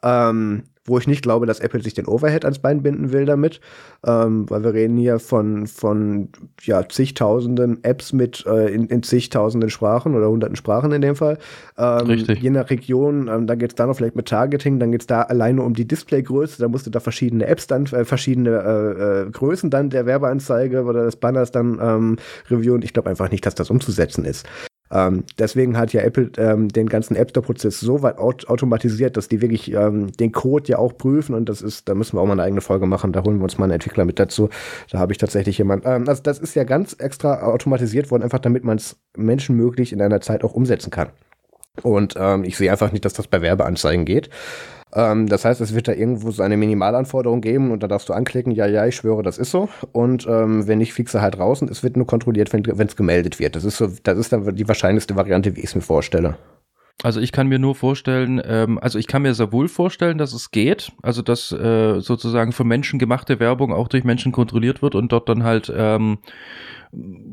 S1: Ähm, wo ich nicht glaube, dass Apple sich den Overhead ans Bein binden will damit, ähm, weil wir reden hier von, von ja, zigtausenden Apps mit äh, in, in zigtausenden Sprachen oder hunderten Sprachen in dem Fall.
S2: Ähm, Richtig.
S1: Je nach Region, ähm, dann geht es da noch vielleicht mit Targeting, dann geht es da alleine um die Displaygröße, da musst du da verschiedene Apps dann, äh, verschiedene äh, äh, Größen dann der Werbeanzeige oder des Banners dann ähm, reviewen. Ich glaube einfach nicht, dass das umzusetzen ist. Ähm, deswegen hat ja Apple ähm, den ganzen App Store-Prozess so weit aut automatisiert, dass die wirklich ähm, den Code ja auch prüfen und das ist, da müssen wir auch mal eine eigene Folge machen, da holen wir uns mal einen Entwickler mit dazu. Da habe ich tatsächlich jemanden. Ähm, also das ist ja ganz extra automatisiert worden, einfach damit man es menschenmöglich in einer Zeit auch umsetzen kann. Und ähm, ich sehe einfach nicht, dass das bei Werbeanzeigen geht. Ähm, das heißt, es wird da irgendwo so eine Minimalanforderung geben und da darfst du anklicken, ja, ja, ich schwöre, das ist so. Und ähm, wenn nicht, fixe halt raus und es wird nur kontrolliert, wenn es gemeldet wird. Das ist so, das ist dann die wahrscheinlichste Variante, wie ich es mir vorstelle.
S2: Also ich kann mir nur vorstellen, ähm, also ich kann mir sehr wohl vorstellen, dass es geht, also dass äh, sozusagen von Menschen gemachte Werbung auch durch Menschen kontrolliert wird und dort dann halt ähm,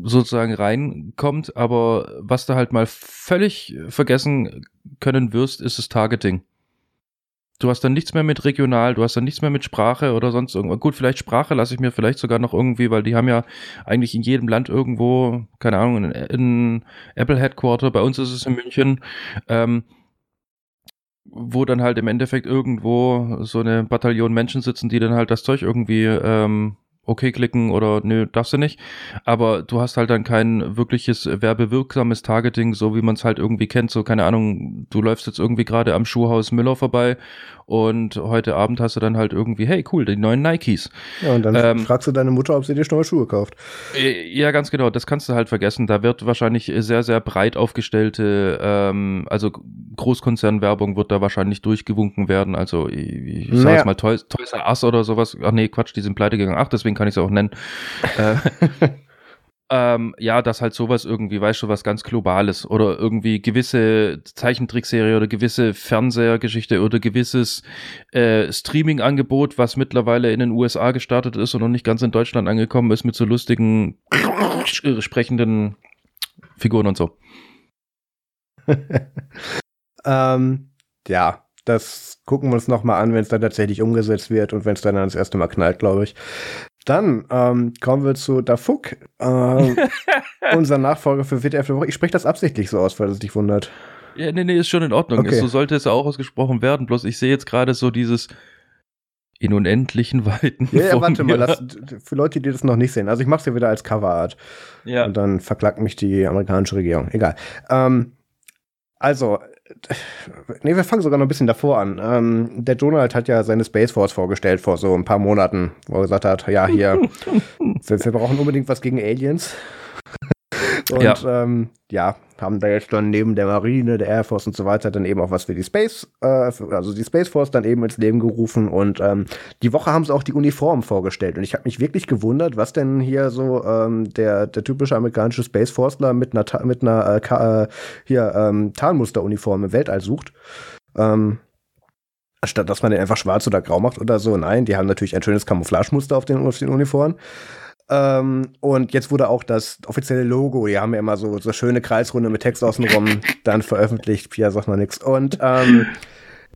S2: sozusagen reinkommt. Aber was du halt mal völlig vergessen können wirst, ist das Targeting. Du hast dann nichts mehr mit regional, du hast dann nichts mehr mit Sprache oder sonst irgendwas. Gut, vielleicht Sprache lasse ich mir vielleicht sogar noch irgendwie, weil die haben ja eigentlich in jedem Land irgendwo, keine Ahnung, ein, ein Apple Headquarter. Bei uns ist es in München. Ähm, wo dann halt im Endeffekt irgendwo so eine Bataillon Menschen sitzen, die dann halt das Zeug irgendwie ähm, okay klicken oder nö, darfst du nicht. Aber du hast halt dann kein wirkliches werbewirksames Targeting, so wie man es halt irgendwie kennt. So, keine Ahnung, du läufst jetzt irgendwie gerade am Schuhhaus Müller vorbei und heute Abend hast du dann halt irgendwie, hey, cool, die neuen Nikes.
S1: Ja, und dann ähm, fragst du deine Mutter, ob sie dir neue Schuhe kauft.
S2: Äh, ja, ganz genau, das kannst du halt vergessen. Da wird wahrscheinlich sehr, sehr breit aufgestellte, ähm, also Großkonzernwerbung wird da wahrscheinlich durchgewunken werden. Also ich, ich naja. mal Toys, Toys R Us oder sowas. Ach nee, Quatsch, die sind pleite gegangen. Ach, deswegen kann ich es auch nennen. äh, ähm, ja, dass halt sowas irgendwie, weißt du, was ganz Globales oder irgendwie gewisse Zeichentrickserie oder gewisse Fernsehergeschichte oder gewisses äh, Streaming-Angebot, was mittlerweile in den USA gestartet ist und noch nicht ganz in Deutschland angekommen ist, mit so lustigen, sprechenden Figuren und so.
S1: ähm, ja, das gucken wir uns nochmal an, wenn es dann tatsächlich umgesetzt wird und wenn es dann das erste Mal knallt, glaube ich. Dann ähm, kommen wir zu Dafuk, äh, unser Nachfolger für WTF der Woche. Ich spreche das absichtlich so aus, weil es dich wundert.
S2: Ja, nee, nee, ist schon in Ordnung. Okay. So sollte es auch ausgesprochen werden. Bloß ich sehe jetzt gerade so dieses in unendlichen Weiten.
S1: Ja, ja warte mal, lass, für Leute, die das noch nicht sehen. Also ich mache es ja wieder als Coverart.
S2: Ja.
S1: Und dann verklagt mich die amerikanische Regierung. Egal. Ähm, also, nee, wir fangen sogar noch ein bisschen davor an. Ähm, der Donald hat ja seine Space Force vorgestellt vor so ein paar Monaten, wo er gesagt hat, ja, hier, wir, wir brauchen unbedingt was gegen Aliens. Und ja. Ähm, ja, haben da jetzt dann neben der Marine, der Air Force und so weiter dann eben auch was für die Space, äh, also die Space Force dann eben ins Leben gerufen und ähm, die Woche haben sie auch die Uniform vorgestellt und ich habe mich wirklich gewundert, was denn hier so ähm, der, der typische amerikanische Space Forceler mit einer, mit einer äh, äh, hier ähm, Tarnmusteruniform im Weltall sucht. Ähm, Statt dass man den einfach schwarz oder grau macht oder so. Nein, die haben natürlich ein schönes Camouflagemuster auf den, auf den Uniformen. Ähm, und jetzt wurde auch das offizielle Logo, die haben ja immer so, so schöne Kreisrunde mit Text außenrum, dann veröffentlicht. Pia sagt mal nichts. Und ähm,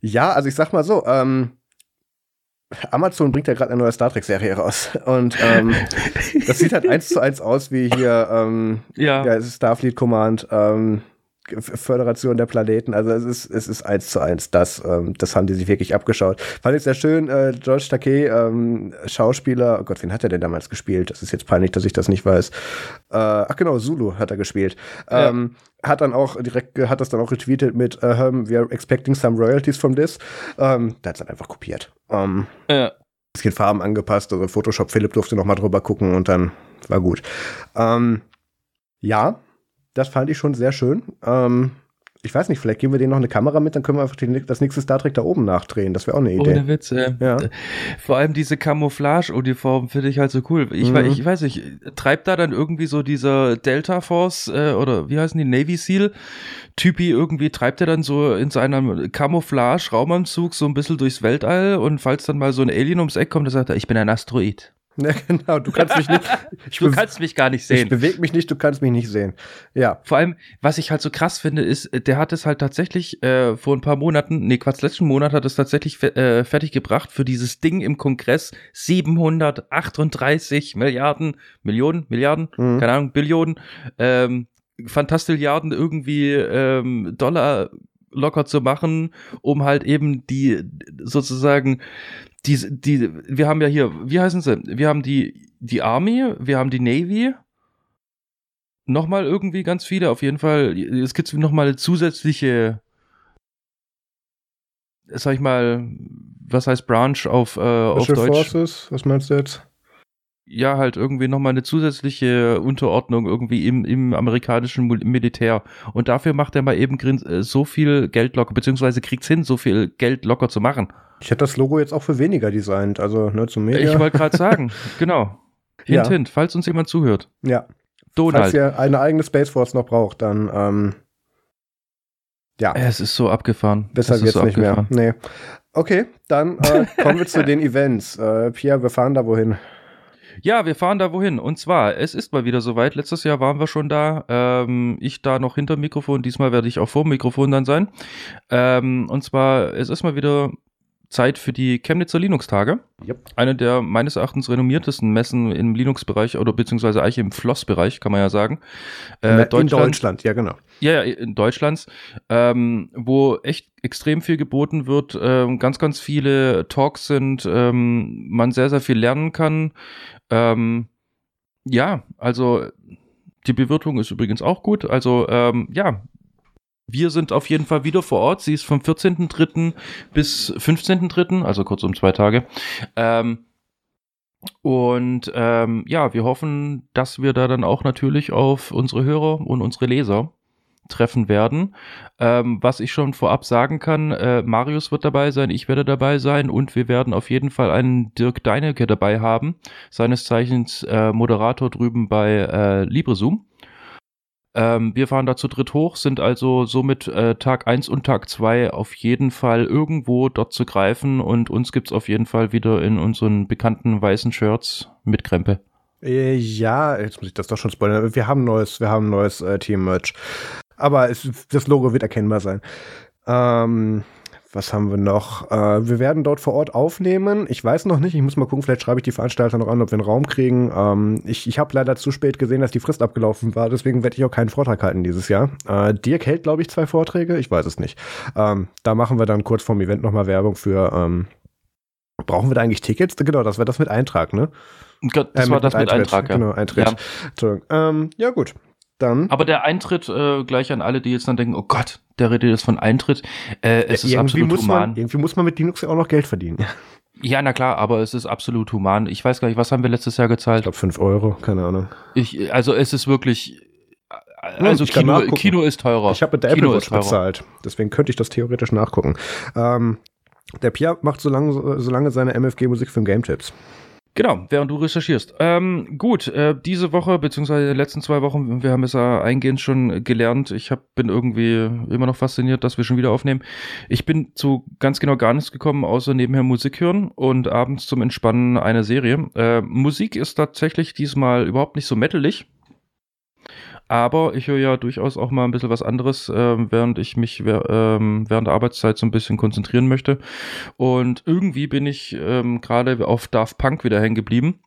S1: ja, also ich sag mal so, ähm, Amazon bringt ja gerade eine neue Star Trek-Serie raus. Und ähm, das sieht halt eins zu eins aus wie hier ähm,
S2: ja.
S1: ja, Starfleet Command. Ähm, Föderation der Planeten. Also es ist, es ist eins zu eins das. Ähm, das haben die sich wirklich abgeschaut. Fand ich sehr schön. Äh, George Takei, ähm, Schauspieler, oh Gott, wen hat er denn damals gespielt? Das ist jetzt peinlich, dass ich das nicht weiß. Äh, ach genau, Zulu hat er gespielt. Ja. Ähm, hat dann auch direkt, hat das dann auch retweetet mit, uh, we are expecting some royalties from this. Ähm, der hat dann einfach kopiert. Ähm, ja. Bisschen Farben angepasst, also Photoshop Philipp durfte noch mal drüber gucken und dann war gut. Ähm, ja, das fand ich schon sehr schön. Ähm, ich weiß nicht, vielleicht geben wir denen noch eine Kamera mit, dann können wir einfach die, das nächste Star Trek da oben nachdrehen. Das wäre auch eine Idee.
S2: Ohne Witz, äh, ja. Vor allem diese Camouflage-Uniform finde ich halt so cool. Ich, mhm. ich, weiß nicht, treibt da dann irgendwie so dieser Delta Force äh, oder wie heißen die, Navy Seal Typi irgendwie, treibt er dann so in seinem Camouflage-Raumanzug so ein bisschen durchs Weltall und falls dann mal so ein Alien ums Eck kommt, dann sagt er, ich bin ein Asteroid.
S1: Ja, genau. Du kannst mich nicht.
S2: du kannst mich gar nicht sehen.
S1: Ich bewege mich nicht, du kannst mich nicht sehen. Ja.
S2: Vor allem, was ich halt so krass finde, ist, der hat es halt tatsächlich äh, vor ein paar Monaten, nee, Quatsch, letzten Monat hat es tatsächlich äh, fertig gebracht für dieses Ding im Kongress 738 Milliarden, Millionen, Milliarden, mhm. keine Ahnung, Billionen, ähm, Fantastilliarden irgendwie ähm, Dollar locker zu machen, um halt eben die sozusagen die, die, wir haben ja hier, wie heißen sie? Wir haben die, die Army, wir haben die Navy. Nochmal irgendwie ganz viele, auf jeden Fall. Es gibt nochmal zusätzliche, sag ich mal, was heißt Branch auf, äh, auf Deutsch?
S1: Forces, was meinst du jetzt?
S2: ja, halt irgendwie nochmal eine zusätzliche Unterordnung irgendwie im, im amerikanischen Militär. Und dafür macht er mal eben äh, so viel Geld locker, beziehungsweise kriegt's hin, so viel Geld locker zu machen.
S1: Ich hätte das Logo jetzt auch für weniger designt, also ne, zum Media.
S2: Ich wollte gerade sagen, genau. Hint, ja. hint, falls uns jemand zuhört.
S1: Ja. Donald. Falls ihr eine eigene Space Force noch braucht, dann ähm, ja.
S2: Es ist so abgefahren.
S1: Deshalb jetzt so nicht abgefahren. mehr. Nee. Okay, dann äh, kommen wir zu den Events. Äh, Pierre, wir fahren da wohin?
S2: Ja, wir fahren da wohin. Und zwar, es ist mal wieder soweit. Letztes Jahr waren wir schon da. Ähm, ich da noch hinter Mikrofon. Diesmal werde ich auch vor dem Mikrofon dann sein. Ähm, und zwar, es ist mal wieder Zeit für die Chemnitzer Linux-Tage. Yep. Eine der meines Erachtens renommiertesten Messen im Linux-Bereich oder beziehungsweise eigentlich im Floss-Bereich, kann man ja sagen.
S1: Äh, in Deutschland, Deutschland, ja genau.
S2: Ja, ja, in Deutschlands, ähm, wo echt extrem viel geboten wird, ähm, ganz, ganz viele Talks sind, ähm, man sehr, sehr viel lernen kann. Ähm, ja, also die Bewirtung ist übrigens auch gut. Also ähm, ja, wir sind auf jeden Fall wieder vor Ort. Sie ist vom 14.3. bis 15.3., also kurz um zwei Tage. Ähm, und ähm, ja, wir hoffen, dass wir da dann auch natürlich auf unsere Hörer und unsere Leser treffen werden. Ähm, was ich schon vorab sagen kann, äh, Marius wird dabei sein, ich werde dabei sein und wir werden auf jeden Fall einen Dirk Deinecke dabei haben, seines Zeichens äh, Moderator drüben bei äh, LibreZoom. Ähm, wir fahren da zu dritt hoch, sind also somit äh, Tag 1 und Tag 2 auf jeden Fall irgendwo dort zu greifen und uns gibt es auf jeden Fall wieder in unseren bekannten weißen Shirts mit Krempe.
S1: Äh, ja, jetzt muss ich das doch schon spoilern. Wir haben neues, wir haben neues äh, Team-Merch. Aber es, das Logo wird erkennbar sein. Ähm, was haben wir noch? Äh, wir werden dort vor Ort aufnehmen. Ich weiß noch nicht. Ich muss mal gucken. Vielleicht schreibe ich die Veranstalter noch an, ob wir einen Raum kriegen. Ähm, ich ich habe leider zu spät gesehen, dass die Frist abgelaufen war. Deswegen werde ich auch keinen Vortrag halten dieses Jahr. Äh, Dirk hält, glaube ich, zwei Vorträge. Ich weiß es nicht. Ähm, da machen wir dann kurz vorm Event nochmal Werbung für. Ähm, brauchen wir da eigentlich Tickets? Genau, das wäre das mit Eintrag, ne?
S2: Das äh, war das mit Eintritt. Eintrag,
S1: ja. Genau, Eintritt. Ja. Ähm, ja, gut. Dann.
S2: Aber der Eintritt, äh, gleich an alle, die jetzt dann denken, oh Gott, der redet jetzt von Eintritt, äh, es ja, ist absolut
S1: muss
S2: human.
S1: Man, irgendwie muss man mit Linux ja auch noch Geld verdienen.
S2: Ja, na klar, aber es ist absolut human. Ich weiß gar nicht, was haben wir letztes Jahr gezahlt?
S1: Ich glaube fünf Euro, keine Ahnung.
S2: Ich, also es ist wirklich, also ja, Kino, Kino ist teurer.
S1: Ich habe mit der Kino Apple Watch bezahlt, deswegen könnte ich das theoretisch nachgucken. Ähm, der Pierre macht so lange, so lange seine MFG-Musik für Game Tips.
S2: Genau, während du recherchierst. Ähm, gut, äh, diese Woche, beziehungsweise die letzten zwei Wochen, wir haben es ja eingehend schon gelernt. Ich hab, bin irgendwie immer noch fasziniert, dass wir schon wieder aufnehmen. Ich bin zu ganz genau gar nichts gekommen, außer nebenher Musik hören und abends zum Entspannen eine Serie. Äh, Musik ist tatsächlich diesmal überhaupt nicht so metalig. Aber ich höre ja durchaus auch mal ein bisschen was anderes, äh, während ich mich ähm, während der Arbeitszeit so ein bisschen konzentrieren möchte. Und irgendwie bin ich ähm, gerade auf Daft Punk wieder hängen geblieben.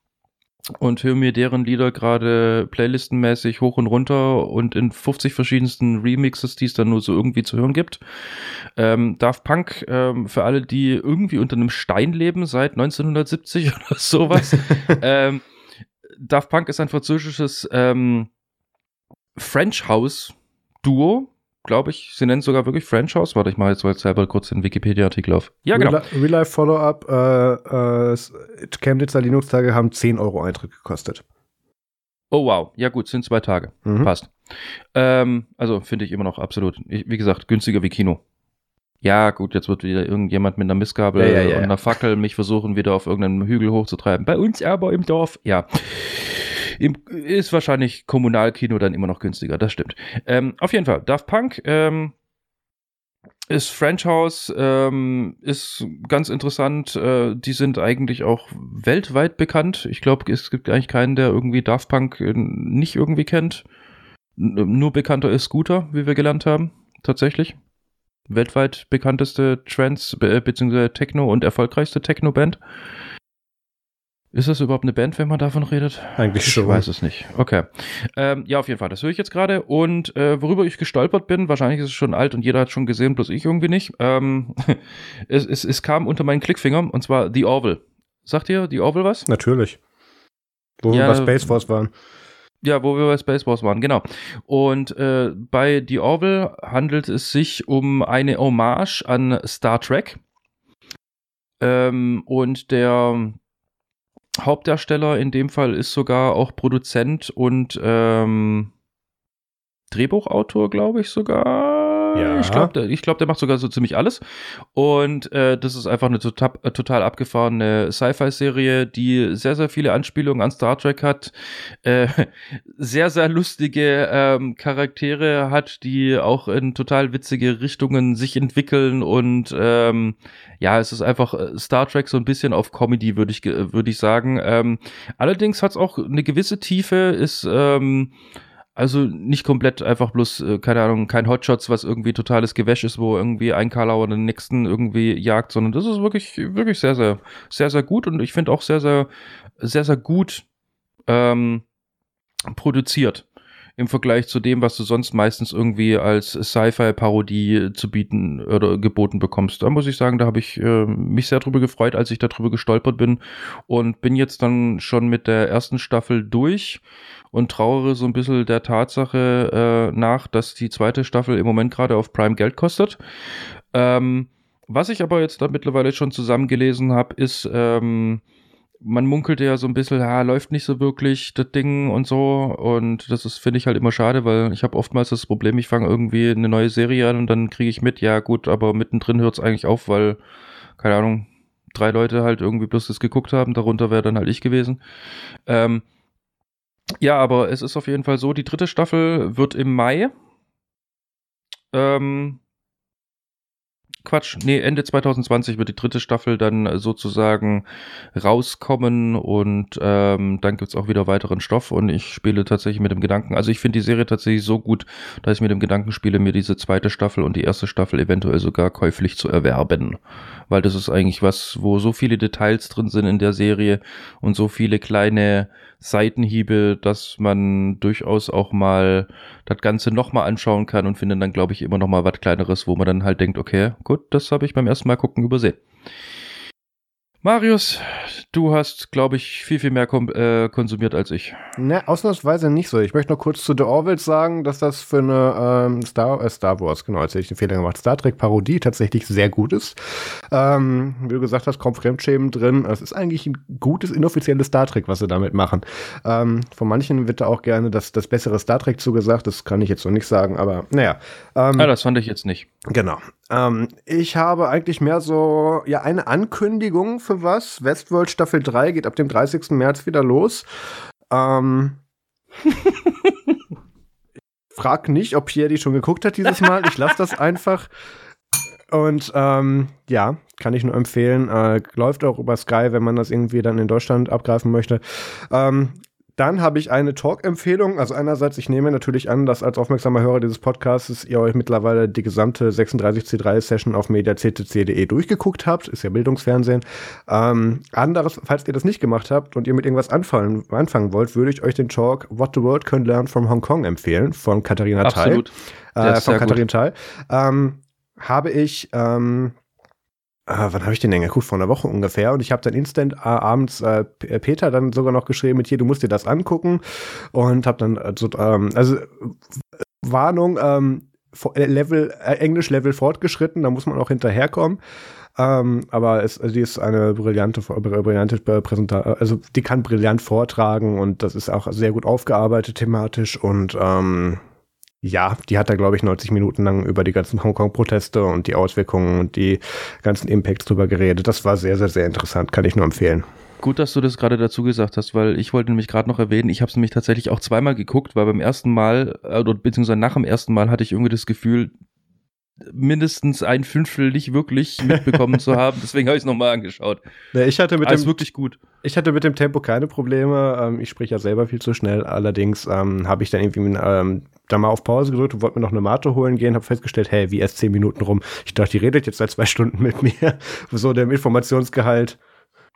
S2: und höre mir deren Lieder gerade playlistenmäßig hoch und runter und in 50 verschiedensten Remixes, die es dann nur so irgendwie zu hören gibt. Ähm, Daft Punk, ähm, für alle, die irgendwie unter einem Stein leben seit 1970 oder sowas. ähm, Daft Punk ist ein französisches ähm, French House Duo, glaube ich. Sie nennen es sogar wirklich French House. Warte, ich mache jetzt mal selber kurz den Wikipedia-Artikel auf.
S1: Ja, genau. Real Life Follow-up, äh, äh, Chemnitzer Linux-Tage haben 10 Euro Eintritt gekostet.
S2: Oh wow, ja gut, sind zwei Tage. Mhm. Passt. Ähm, also finde ich immer noch absolut. Ich, wie gesagt, günstiger wie Kino. Ja, gut, jetzt wird wieder irgendjemand mit einer Missgabel ja, ja, ja, und einer Fackel mich versuchen, wieder auf irgendeinem Hügel hochzutreiben. Bei uns aber im Dorf, ja. Im, ist wahrscheinlich Kommunalkino dann immer noch günstiger, das stimmt. Ähm, auf jeden Fall, Daft Punk ähm, ist French House, ähm, ist ganz interessant. Äh, die sind eigentlich auch weltweit bekannt. Ich glaube, es gibt eigentlich keinen, der irgendwie Daft Punk äh, nicht irgendwie kennt. N nur bekannter ist Scooter, wie wir gelernt haben, tatsächlich. Weltweit bekannteste Trans- bzw. Techno- und erfolgreichste Techno-Band. Ist das überhaupt eine Band, wenn man davon redet?
S1: Eigentlich schon.
S2: Ich weiß es nicht. Okay. Ähm, ja, auf jeden Fall. Das höre ich jetzt gerade. Und äh, worüber ich gestolpert bin, wahrscheinlich ist es schon alt und jeder hat schon gesehen, bloß ich irgendwie nicht. Ähm, es, es, es kam unter meinen Klickfingern und zwar The Orville. Sagt ihr The Orville was?
S1: Natürlich. Wo ja, wir bei Space Force waren.
S2: Ja, wo wir bei Space Force waren, genau. Und äh, bei The Orville handelt es sich um eine Hommage an Star Trek. Ähm, und der Hauptdarsteller in dem Fall ist sogar auch Produzent und ähm, Drehbuchautor, glaube ich sogar. Ja. Ich glaube, der, glaub, der macht sogar so ziemlich alles. Und äh, das ist einfach eine total, äh, total abgefahrene Sci-Fi-Serie, die sehr, sehr viele Anspielungen an Star Trek hat. Äh, sehr, sehr lustige ähm, Charaktere hat, die auch in total witzige Richtungen sich entwickeln. Und ähm, ja, es ist einfach äh, Star Trek so ein bisschen auf Comedy, würde ich, würde ich sagen. Ähm, allerdings hat es auch eine gewisse Tiefe, ist ähm, also nicht komplett einfach bloß, äh, keine Ahnung, kein Hotshots, was irgendwie totales Gewäsch ist, wo irgendwie ein Karlauer den nächsten irgendwie jagt, sondern das ist wirklich, wirklich sehr, sehr, sehr, sehr gut und ich finde auch sehr, sehr, sehr, sehr gut ähm, produziert im Vergleich zu dem, was du sonst meistens irgendwie als Sci-Fi-Parodie zu bieten oder geboten bekommst. Da muss ich sagen, da habe ich äh, mich sehr drüber gefreut, als ich darüber gestolpert bin und bin jetzt dann schon mit der ersten Staffel durch und trauere so ein bisschen der Tatsache äh, nach, dass die zweite Staffel im Moment gerade auf Prime Geld kostet. Ähm, was ich aber jetzt da mittlerweile schon zusammengelesen habe, ist, ähm, man munkelte ja so ein bisschen, ja, läuft nicht so wirklich das Ding und so. Und das ist, finde ich halt immer schade, weil ich habe oftmals das Problem, ich fange irgendwie eine neue Serie an und dann kriege ich mit, ja gut, aber mittendrin hört es eigentlich auf, weil, keine Ahnung, drei Leute halt irgendwie bloß das geguckt haben, darunter wäre dann halt ich gewesen. Ähm, ja, aber es ist auf jeden Fall so, die dritte Staffel wird im Mai. Ähm, Quatsch, nee, Ende 2020 wird die dritte Staffel dann sozusagen rauskommen und ähm, dann gibt's auch wieder weiteren Stoff und ich spiele tatsächlich mit dem Gedanken, also ich finde die Serie tatsächlich so gut, dass ich mit dem Gedanken spiele, mir diese zweite Staffel und die erste Staffel eventuell sogar käuflich zu erwerben. Weil das ist eigentlich was, wo so viele Details drin sind in der Serie und so viele kleine Seitenhiebe, dass man durchaus auch mal das Ganze nochmal anschauen kann und findet dann, glaube ich, immer nochmal was Kleineres, wo man dann halt denkt, okay, gut, das habe ich beim ersten Mal gucken übersehen. Marius, du hast, glaube ich, viel, viel mehr äh, konsumiert als ich.
S1: Ne, ausnahmsweise nicht so. Ich möchte noch kurz zu The Orville sagen, dass das für eine ähm, Star, äh, Star Wars, genau, jetzt hätte ich den Fehler gemacht, Star Trek Parodie tatsächlich sehr gut ist. Ähm, wie du gesagt hast, kaum Fremdschämen drin. Es ist eigentlich ein gutes, inoffizielles Star Trek, was sie damit machen. Ähm, von manchen wird da auch gerne das, das bessere Star Trek zugesagt. Das kann ich jetzt noch nicht sagen, aber naja.
S2: Ähm, ja, das fand ich jetzt nicht.
S1: Genau. Ähm, ich habe eigentlich mehr so, ja, eine Ankündigung für was. Westworld Staffel 3 geht ab dem 30. März wieder los. Ähm, frag nicht, ob Pierre die schon geguckt hat dieses Mal. Ich lasse das einfach. Und ähm, ja, kann ich nur empfehlen. Äh, läuft auch über Sky, wenn man das irgendwie dann in Deutschland abgreifen möchte. Ähm, dann habe ich eine Talk-Empfehlung. Also einerseits, ich nehme natürlich an, dass als aufmerksamer Hörer dieses Podcasts ihr euch mittlerweile die gesamte 36C3-Session auf mediaccc.de durchgeguckt habt. Ist ja Bildungsfernsehen. Ähm, anderes, falls ihr das nicht gemacht habt und ihr mit irgendwas anfangen, anfangen wollt, würde ich euch den Talk What the World Can Learn from Hong Kong empfehlen von Katharina
S2: Absolut.
S1: Thai. Äh, von Katharina Thai. Ähm, habe ich ähm, äh, wann habe ich den denn geguckt? Vor einer Woche ungefähr. Und ich habe dann instant äh, abends äh, Peter dann sogar noch geschrieben mit hier, du musst dir das angucken. Und habe dann äh, so, ähm, also Warnung, ähm, äh, Level, äh, Englisch-Level fortgeschritten, da muss man auch hinterherkommen. Ähm, aber es, also die ist eine brillante, brillante Präsentation, also die kann brillant vortragen und das ist auch sehr gut aufgearbeitet thematisch und ähm, ja, die hat da, glaube ich, 90 Minuten lang über die ganzen Hongkong-Proteste und die Auswirkungen und die ganzen Impacts drüber geredet. Das war sehr, sehr, sehr interessant, kann ich nur empfehlen.
S2: Gut, dass du das gerade dazu gesagt hast, weil ich wollte nämlich gerade noch erwähnen, ich habe es nämlich tatsächlich auch zweimal geguckt, weil beim ersten Mal, äh, beziehungsweise nach dem ersten Mal hatte ich irgendwie das Gefühl, mindestens ein Fünftel nicht wirklich mitbekommen zu haben. Deswegen habe ich es nochmal angeschaut.
S1: Ja, ich hatte mit
S2: Alles dem, wirklich gut.
S1: Ich hatte mit dem Tempo keine Probleme. Ähm, ich spreche ja selber viel zu schnell. Allerdings ähm, habe ich dann irgendwie ähm, da mal auf Pause gedrückt und wollte mir noch eine Mate holen gehen, habe festgestellt, hey, wie erst zehn Minuten rum. Ich dachte, die redet jetzt seit zwei Stunden mit mir. so der Informationsgehalt.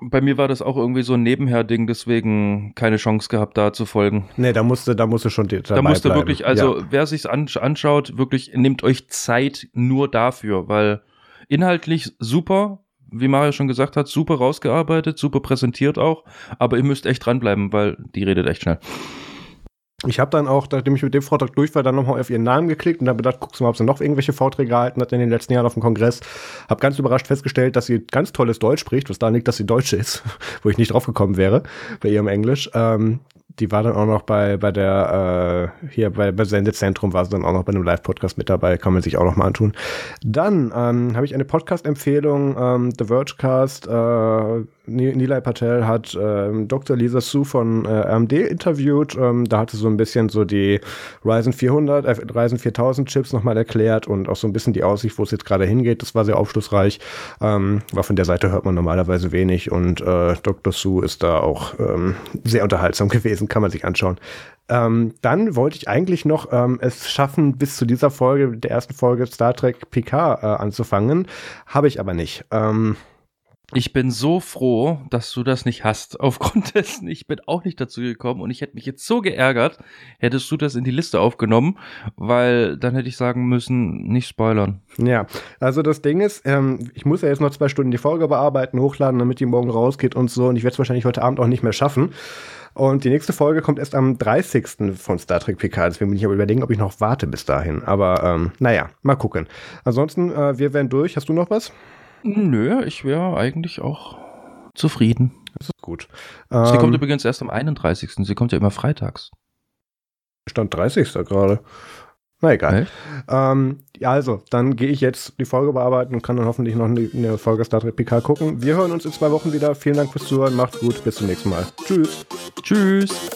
S2: Bei mir war das auch irgendwie so ein Nebenher-Ding, deswegen keine Chance gehabt, da zu folgen.
S1: Nee, da musste, da musste schon
S2: Da musste bleiben. wirklich, also ja. wer sich's anschaut, wirklich nehmt euch Zeit nur dafür, weil inhaltlich super, wie Mario schon gesagt hat, super rausgearbeitet, super präsentiert auch, aber ihr müsst echt dranbleiben, weil die redet echt schnell.
S1: Ich habe dann auch, nachdem ich mit dem Vortrag durch war, dann nochmal auf ihren Namen geklickt und dann gedacht, guckst du mal, ob sie noch irgendwelche Vorträge gehalten hat in den letzten Jahren auf dem Kongress. Hab ganz überrascht festgestellt, dass sie ganz tolles Deutsch spricht, was da liegt, dass sie Deutsche ist, wo ich nicht drauf gekommen wäre bei ihrem Englisch. Ähm, die war dann auch noch bei, bei der, äh, hier bei, bei Sendezentrum war sie dann auch noch bei einem Live-Podcast mit dabei, kann man sich auch noch mal antun. Dann ähm, habe ich eine Podcast-Empfehlung, ähm, The Vergecast, äh, Nilay Patel hat ähm, Dr. Lisa Su von äh, AMD interviewt. Ähm, da hat sie so ein bisschen so die Ryzen 400, äh, Ryzen 4000 Chips nochmal erklärt und auch so ein bisschen die Aussicht, wo es jetzt gerade hingeht. Das war sehr aufschlussreich. Ähm, war von der Seite hört man normalerweise wenig und äh, Dr. Su ist da auch ähm, sehr unterhaltsam gewesen, kann man sich anschauen. Ähm, dann wollte ich eigentlich noch ähm, es schaffen, bis zu dieser Folge, der ersten Folge Star Trek PK äh, anzufangen. Habe ich aber nicht. Ähm,
S2: ich bin so froh, dass du das nicht hast. Aufgrund dessen, ich bin auch nicht dazu gekommen und ich hätte mich jetzt so geärgert, hättest du das in die Liste aufgenommen, weil dann hätte ich sagen müssen, nicht spoilern.
S1: Ja, also das Ding ist, ähm, ich muss ja jetzt noch zwei Stunden die Folge bearbeiten, hochladen, damit die morgen rausgeht und so und ich werde es wahrscheinlich heute Abend auch nicht mehr schaffen. Und die nächste Folge kommt erst am 30. von Star Trek PK. Deswegen bin ich aber überlegen, ob ich noch warte bis dahin. Aber ähm, naja, mal gucken. Ansonsten, äh, wir werden durch. Hast du noch was?
S2: Nö, ich wäre eigentlich auch zufrieden.
S1: Das ist gut.
S2: Sie ähm, kommt übrigens erst am 31. Sie kommt ja immer freitags.
S1: Stand 30. gerade. Na egal. Ähm, ja, also, dann gehe ich jetzt die Folge bearbeiten und kann dann hoffentlich noch eine, eine Folge Star Trek PK gucken. Wir hören uns in zwei Wochen wieder. Vielen Dank fürs Zuhören. Macht's gut. Bis zum nächsten Mal. Tschüss.
S2: Tschüss.